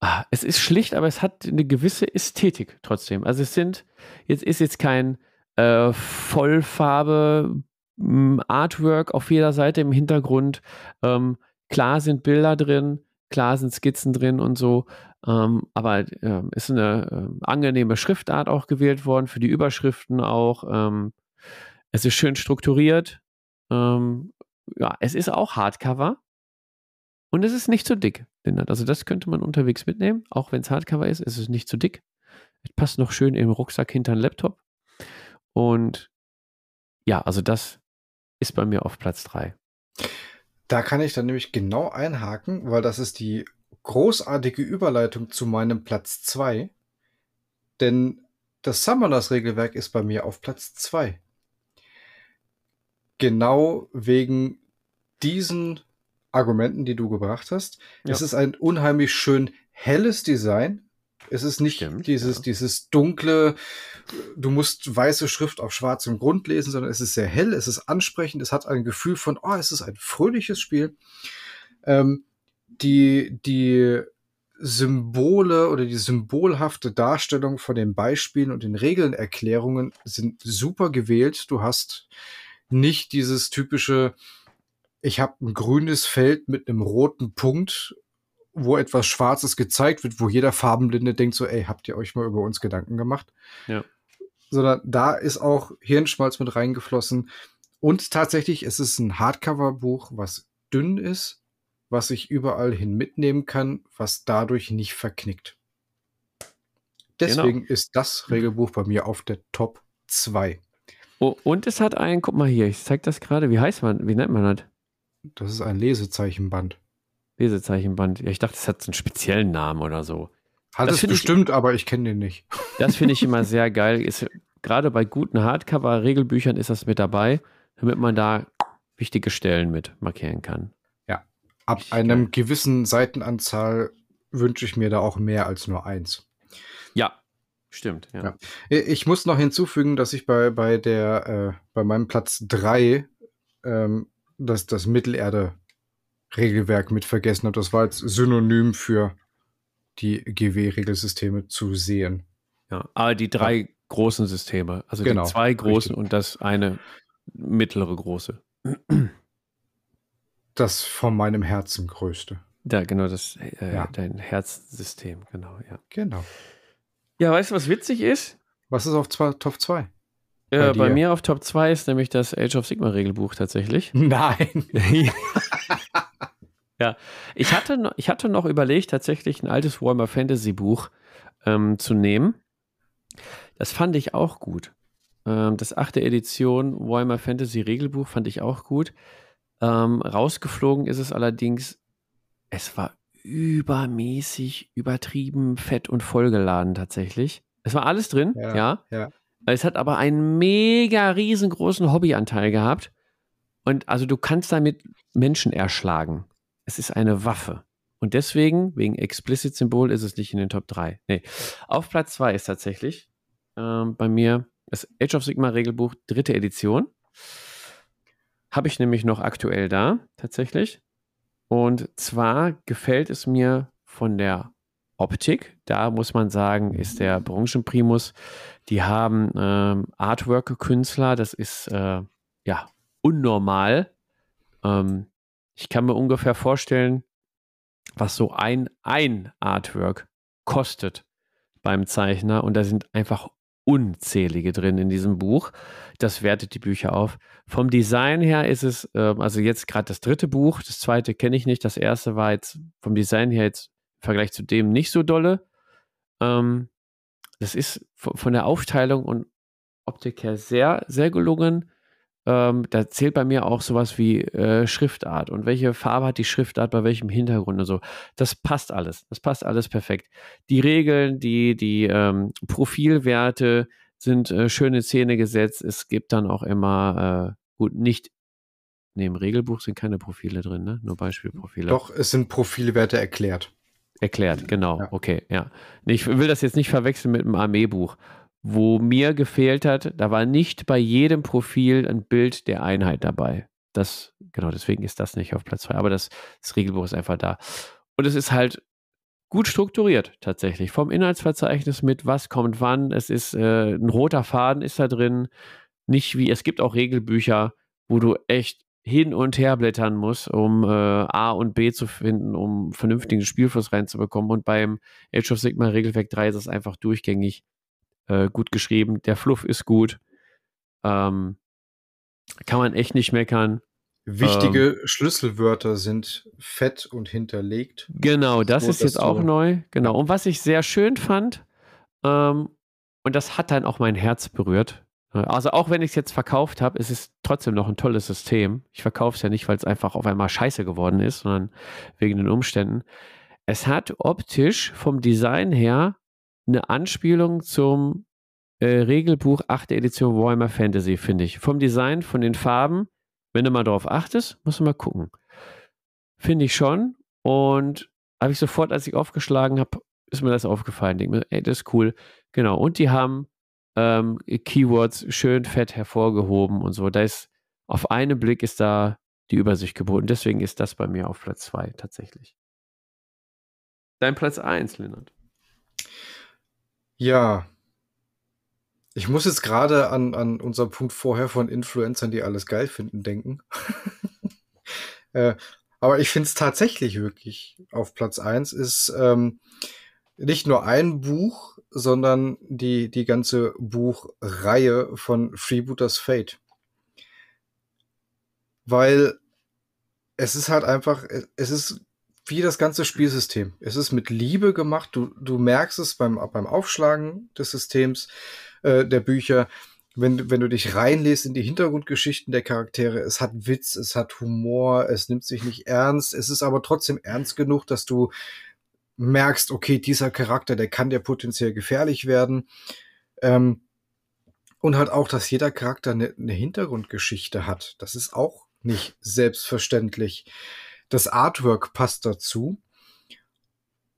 ah, es ist schlicht, aber es hat eine gewisse Ästhetik trotzdem. Also es sind, jetzt ist jetzt kein äh, Vollfarbe hm, Artwork auf jeder Seite im Hintergrund. Ähm, klar sind Bilder drin, klar sind Skizzen drin und so. Ähm, aber äh, ist eine äh, angenehme Schriftart auch gewählt worden, für die Überschriften auch. Ähm, es ist schön strukturiert. Ähm, ja, es ist auch Hardcover. Und es ist nicht zu dick. Also das könnte man unterwegs mitnehmen, auch wenn es Hardcover ist. Es ist nicht zu dick. Es passt noch schön im Rucksack hinter den Laptop. Und ja, also das ist bei mir auf Platz 3. Da kann ich dann nämlich genau einhaken, weil das ist die großartige Überleitung zu meinem Platz 2. Denn das Summoners Regelwerk ist bei mir auf Platz 2 genau wegen diesen Argumenten, die du gebracht hast. Ja. Es ist ein unheimlich schön helles Design. Es ist nicht Stimmt, dieses, ja. dieses dunkle, du musst weiße Schrift auf schwarzem Grund lesen, sondern es ist sehr hell, es ist ansprechend, es hat ein Gefühl von, oh, es ist ein fröhliches Spiel. Ähm, die, die Symbole oder die symbolhafte Darstellung von den Beispielen und den Regelnerklärungen sind super gewählt. Du hast nicht dieses typische, ich habe ein grünes Feld mit einem roten Punkt, wo etwas Schwarzes gezeigt wird, wo jeder Farbenblinde denkt so, ey, habt ihr euch mal über uns Gedanken gemacht? Ja. Sondern da ist auch Hirnschmalz mit reingeflossen. Und tatsächlich, es ist ein Hardcover-Buch, was dünn ist, was ich überall hin mitnehmen kann, was dadurch nicht verknickt. Deswegen genau. ist das Regelbuch bei mir auf der Top 2. Oh, und es hat ein, guck mal hier, ich zeig das gerade, wie heißt man, wie nennt man das? Das ist ein Lesezeichenband. Lesezeichenband. Ja, ich dachte, es hat so einen speziellen Namen oder so. Hat das es bestimmt, ich, aber ich kenne den nicht. Das finde ich immer sehr geil. Ist, gerade bei guten Hardcover-Regelbüchern ist das mit dabei, damit man da wichtige Stellen mit markieren kann. Ab Richtig einem gewissen Seitenanzahl wünsche ich mir da auch mehr als nur eins. Ja, Stimmt, ja. ja. Ich muss noch hinzufügen, dass ich bei, bei der, äh, bei meinem Platz 3 ähm, das, das Mittelerde-Regelwerk mit vergessen habe. Das war als Synonym für die GW-Regelsysteme zu sehen. Ja, aber die drei ja. großen Systeme, also genau, die zwei großen richtig. und das eine mittlere große. Das von meinem Herzen größte. Ja, genau, das äh, ja. dein Herzsystem, genau, ja. Genau. Ja, weißt du, was witzig ist? Was ist auf zwei, Top 2? Äh, bei, bei, mir auf Top 2 ist nämlich das Age of Sigma Regelbuch tatsächlich. Nein. ja, ich hatte, ich hatte noch überlegt, tatsächlich ein altes Warhammer Fantasy Buch ähm, zu nehmen. Das fand ich auch gut. Ähm, das achte Edition Warhammer Fantasy Regelbuch fand ich auch gut. Ähm, rausgeflogen ist es allerdings, es war übermäßig, übertrieben, fett und vollgeladen tatsächlich. Es war alles drin, ja. ja. ja. Es hat aber einen mega riesengroßen Hobbyanteil gehabt. Und also du kannst damit Menschen erschlagen. Es ist eine Waffe. Und deswegen, wegen Explicit-Symbol, ist es nicht in den Top 3. Nee. Auf Platz 2 ist tatsächlich ähm, bei mir das Age of Sigma Regelbuch, dritte Edition. Habe ich nämlich noch aktuell da, tatsächlich. Und zwar gefällt es mir von der Optik. Da muss man sagen, ist der Branchenprimus. Die haben ähm, Artwork-Künstler. Das ist äh, ja unnormal. Ähm, ich kann mir ungefähr vorstellen, was so ein, ein Artwork kostet beim Zeichner. Und da sind einfach unzählige drin in diesem Buch. Das wertet die Bücher auf. Vom Design her ist es, äh, also jetzt gerade das dritte Buch, das zweite kenne ich nicht, das erste war jetzt vom Design her jetzt im Vergleich zu dem nicht so dolle. Ähm, das ist von der Aufteilung und Optik her sehr, sehr gelungen. Ähm, da zählt bei mir auch sowas wie äh, Schriftart und welche Farbe hat die Schriftart bei welchem Hintergrund und so. Das passt alles. Das passt alles perfekt. Die Regeln, die, die ähm, Profilwerte sind äh, schön in Szene gesetzt. Es gibt dann auch immer, äh, gut, nicht, nee, im Regelbuch sind keine Profile drin, ne? Nur Beispielprofile. Doch, es sind Profilwerte erklärt. Erklärt, genau. Ja. Okay, ja. Ich will das jetzt nicht verwechseln mit einem Armeebuch wo mir gefehlt hat, da war nicht bei jedem Profil ein Bild der Einheit dabei. Das, genau, deswegen ist das nicht auf Platz 2. Aber das, das Regelbuch ist einfach da. Und es ist halt gut strukturiert tatsächlich. Vom Inhaltsverzeichnis mit, was kommt wann. Es ist äh, ein roter Faden ist da drin. Nicht wie, es gibt auch Regelbücher, wo du echt hin und her blättern musst, um äh, A und B zu finden, um vernünftigen Spielfluss reinzubekommen. Und beim Age of Sigma Regelwerk 3 ist es einfach durchgängig äh, gut geschrieben. Der Fluff ist gut. Ähm, kann man echt nicht meckern. Wichtige ähm, Schlüsselwörter sind fett und hinterlegt. Genau, das so, ist jetzt auch neu. Genau. Und was ich sehr schön fand, ähm, und das hat dann auch mein Herz berührt. Also auch wenn ich es jetzt verkauft habe, ist es trotzdem noch ein tolles System. Ich verkaufe es ja nicht, weil es einfach auf einmal scheiße geworden ist, sondern wegen den Umständen. Es hat optisch vom Design her eine Anspielung zum äh, Regelbuch 8. Edition Warhammer Fantasy, finde ich. Vom Design, von den Farben, wenn du mal drauf achtest, musst du mal gucken. Finde ich schon. Und habe ich sofort, als ich aufgeschlagen habe, ist mir das aufgefallen. Denke mir, ey, das ist cool. Genau. Und die haben ähm, Keywords schön fett hervorgehoben und so. Da ist auf einen Blick ist da die Übersicht geboten. Deswegen ist das bei mir auf Platz 2 tatsächlich. Dein Platz 1, Lennart. Ja. Ich muss jetzt gerade an, an unseren Punkt vorher von Influencern, die alles geil finden, denken. äh, aber ich finde es tatsächlich wirklich auf Platz 1 ist ähm, nicht nur ein Buch, sondern die, die ganze Buchreihe von Freebooters Fate. Weil es ist halt einfach, es ist wie das ganze Spielsystem. Es ist mit Liebe gemacht. Du, du merkst es beim, beim Aufschlagen des Systems, äh, der Bücher. Wenn, wenn du dich reinlässt in die Hintergrundgeschichten der Charaktere, es hat Witz, es hat Humor, es nimmt sich nicht ernst, es ist aber trotzdem ernst genug, dass du merkst, okay, dieser Charakter, der kann dir potenziell gefährlich werden. Ähm, und halt auch, dass jeder Charakter eine, eine Hintergrundgeschichte hat. Das ist auch nicht selbstverständlich. Das Artwork passt dazu.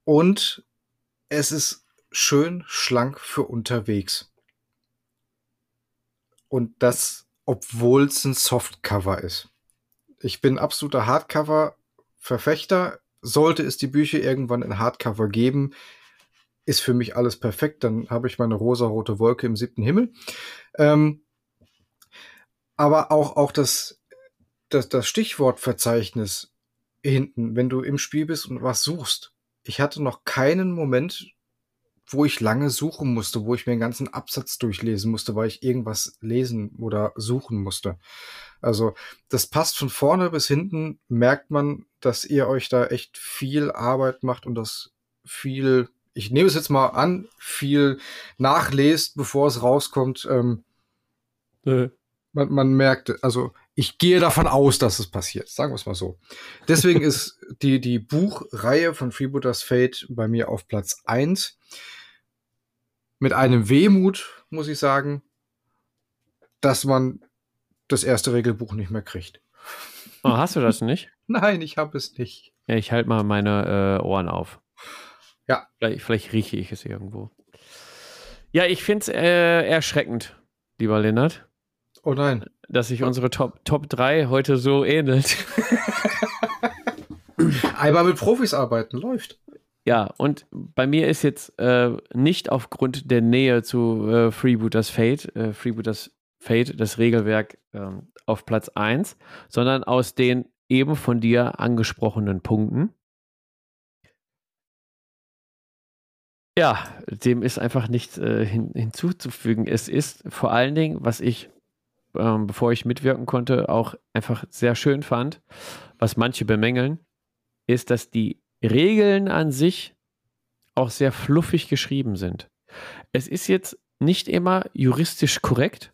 Und es ist schön schlank für unterwegs. Und das, obwohl es ein Softcover ist. Ich bin absoluter Hardcover-Verfechter. Sollte es die Bücher irgendwann in Hardcover geben, ist für mich alles perfekt. Dann habe ich meine rosa-rote Wolke im siebten Himmel. Ähm, aber auch, auch das, das, das Stichwortverzeichnis hinten, wenn du im Spiel bist und was suchst. Ich hatte noch keinen Moment, wo ich lange suchen musste, wo ich mir einen ganzen Absatz durchlesen musste, weil ich irgendwas lesen oder suchen musste. Also das passt von vorne bis hinten, merkt man, dass ihr euch da echt viel Arbeit macht und das viel, ich nehme es jetzt mal an, viel nachlest, bevor es rauskommt. Ähm, äh. man, man merkt, also ich gehe davon aus, dass es passiert. Sagen wir es mal so. Deswegen ist die, die Buchreihe von Freebooters Fate bei mir auf Platz eins Mit einem Wehmut, muss ich sagen, dass man das erste Regelbuch nicht mehr kriegt. Oh, hast du das nicht? Nein, ich habe es nicht. Ja, ich halte mal meine äh, Ohren auf. Ja. Vielleicht, vielleicht, rieche ich es irgendwo. Ja, ich finde es äh, erschreckend, lieber Lennart. Oh nein. Dass sich unsere Top, Top 3 heute so ähnelt. Einmal mit Profis arbeiten, läuft. Ja, und bei mir ist jetzt äh, nicht aufgrund der Nähe zu äh, Freebooters Fate, äh, Freebooters Fate, das Regelwerk, ähm, auf Platz 1, sondern aus den eben von dir angesprochenen Punkten. Ja, dem ist einfach nichts äh, hin, hinzuzufügen. Es ist vor allen Dingen, was ich, ähm, bevor ich mitwirken konnte, auch einfach sehr schön fand, was manche bemängeln, ist, dass die Regeln an sich auch sehr fluffig geschrieben sind. Es ist jetzt nicht immer juristisch korrekt,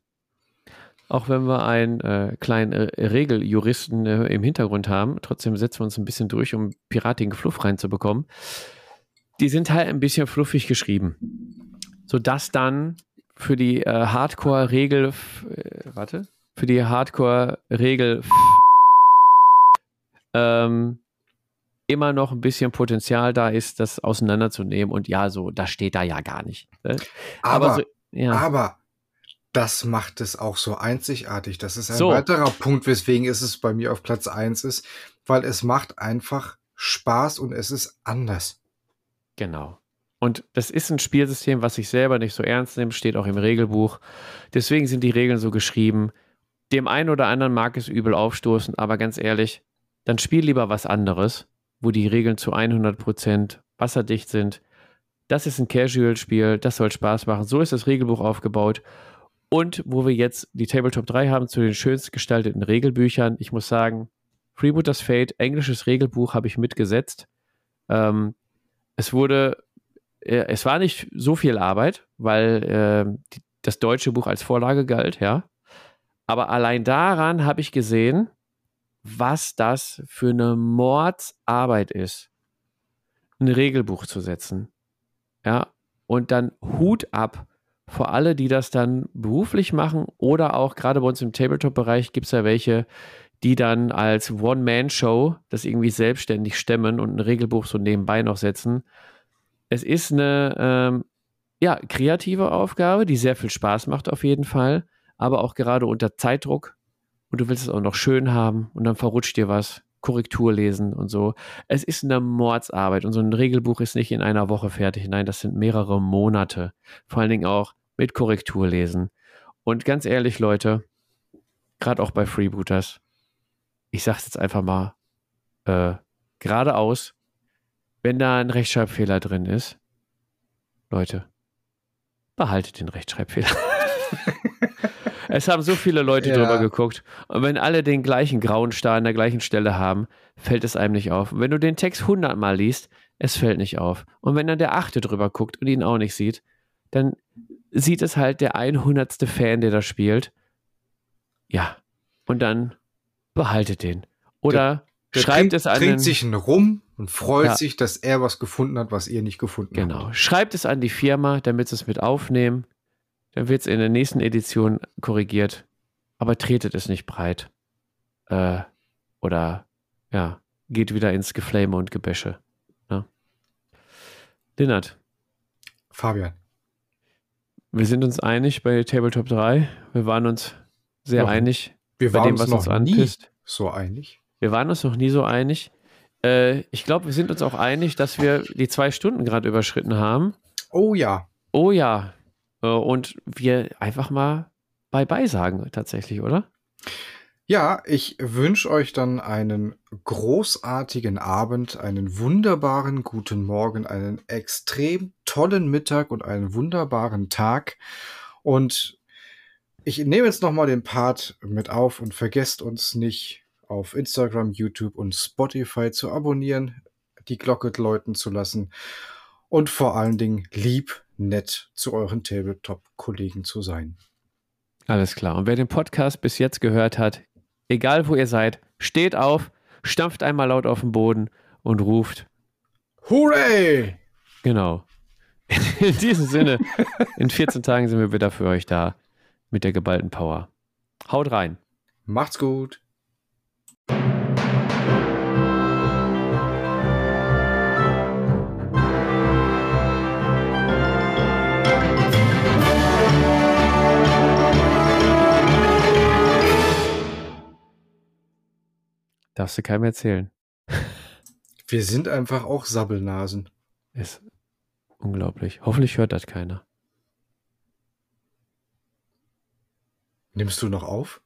auch wenn wir einen äh, kleinen äh, Regeljuristen äh, im Hintergrund haben. Trotzdem setzen wir uns ein bisschen durch, um piratigen Fluff reinzubekommen. Die sind halt ein bisschen fluffig geschrieben, sodass dann für die äh, Hardcore-Regel, äh, warte, für die Hardcore-Regel ähm, immer noch ein bisschen Potenzial da ist, das auseinanderzunehmen. Und ja, so, das steht da ja gar nicht. Ne? Aber, aber, so, ja. aber das macht es auch so einzigartig. Das ist ein so. weiterer Punkt, weswegen es es bei mir auf Platz 1 ist, weil es macht einfach Spaß und es ist anders. Genau. Und das ist ein Spielsystem, was ich selber nicht so ernst nehme, steht auch im Regelbuch. Deswegen sind die Regeln so geschrieben. Dem einen oder anderen mag es übel aufstoßen, aber ganz ehrlich, dann spiel lieber was anderes, wo die Regeln zu 100% wasserdicht sind. Das ist ein Casual-Spiel, das soll Spaß machen. So ist das Regelbuch aufgebaut. Und wo wir jetzt die Tabletop 3 haben zu den schönst gestalteten Regelbüchern, ich muss sagen, Freebooters Fate, englisches Regelbuch habe ich mitgesetzt. Ähm, es wurde, äh, es war nicht so viel Arbeit, weil äh, die, das deutsche Buch als Vorlage galt, ja. Aber allein daran habe ich gesehen, was das für eine Mordsarbeit ist, ein Regelbuch zu setzen. Ja, und dann Hut ab vor alle, die das dann beruflich machen oder auch gerade bei uns im Tabletop-Bereich gibt es ja welche, die dann als One-Man-Show das irgendwie selbstständig stemmen und ein Regelbuch so nebenbei noch setzen. Es ist eine ähm, ja, kreative Aufgabe, die sehr viel Spaß macht auf jeden Fall, aber auch gerade unter Zeitdruck und du willst es auch noch schön haben und dann verrutscht dir was, Korrektur lesen und so. Es ist eine Mordsarbeit und so ein Regelbuch ist nicht in einer Woche fertig. Nein, das sind mehrere Monate. Vor allen Dingen auch mit Korrektur lesen. Und ganz ehrlich, Leute, gerade auch bei Freebooters, ich sag's jetzt einfach mal äh, geradeaus, wenn da ein Rechtschreibfehler drin ist, Leute, behaltet den Rechtschreibfehler. es haben so viele Leute ja. drüber geguckt. Und wenn alle den gleichen grauen Star an der gleichen Stelle haben, fällt es einem nicht auf. Und wenn du den Text hundertmal liest, es fällt nicht auf. Und wenn dann der Achte drüber guckt und ihn auch nicht sieht, dann sieht es halt der 100. Fan, der da spielt. Ja. Und dann behaltet den. Oder der, schreibt trinkt, es an. Trinkt sich einen Rum und freut ja. sich, dass er was gefunden hat, was ihr nicht gefunden genau. habt. Genau. Schreibt es an die Firma, damit sie es mit aufnehmen. Dann wird es in der nächsten Edition korrigiert. Aber tretet es nicht breit. Äh, oder ja, geht wieder ins Geflame und Gebäsche. Ne? Linnert. Fabian. Wir sind uns einig bei Tabletop 3. Wir waren uns sehr noch, einig wir bei dem, was uns, uns anpisst. so einig. Wir waren uns noch nie so einig. Äh, ich glaube, wir sind uns auch einig, dass wir die zwei Stunden gerade überschritten haben. Oh ja. Oh ja. Äh, und wir einfach mal Bye-bye sagen, tatsächlich, oder? Ja, ich wünsche euch dann einen großartigen Abend, einen wunderbaren guten Morgen, einen extrem tollen Mittag und einen wunderbaren Tag. Und ich nehme jetzt nochmal den Part mit auf und vergesst uns nicht auf Instagram, YouTube und Spotify zu abonnieren, die Glocke läuten zu lassen und vor allen Dingen lieb, nett zu euren Tabletop-Kollegen zu sein. Alles klar. Und wer den Podcast bis jetzt gehört hat, egal wo ihr seid, steht auf, stampft einmal laut auf den Boden und ruft. Hooray! Genau. In diesem Sinne, in 14 Tagen sind wir wieder für euch da mit der geballten Power. Haut rein. Macht's gut. Darfst du keinem erzählen. Wir sind einfach auch Sabbelnasen. Ist unglaublich. Hoffentlich hört das keiner. Nimmst du noch auf?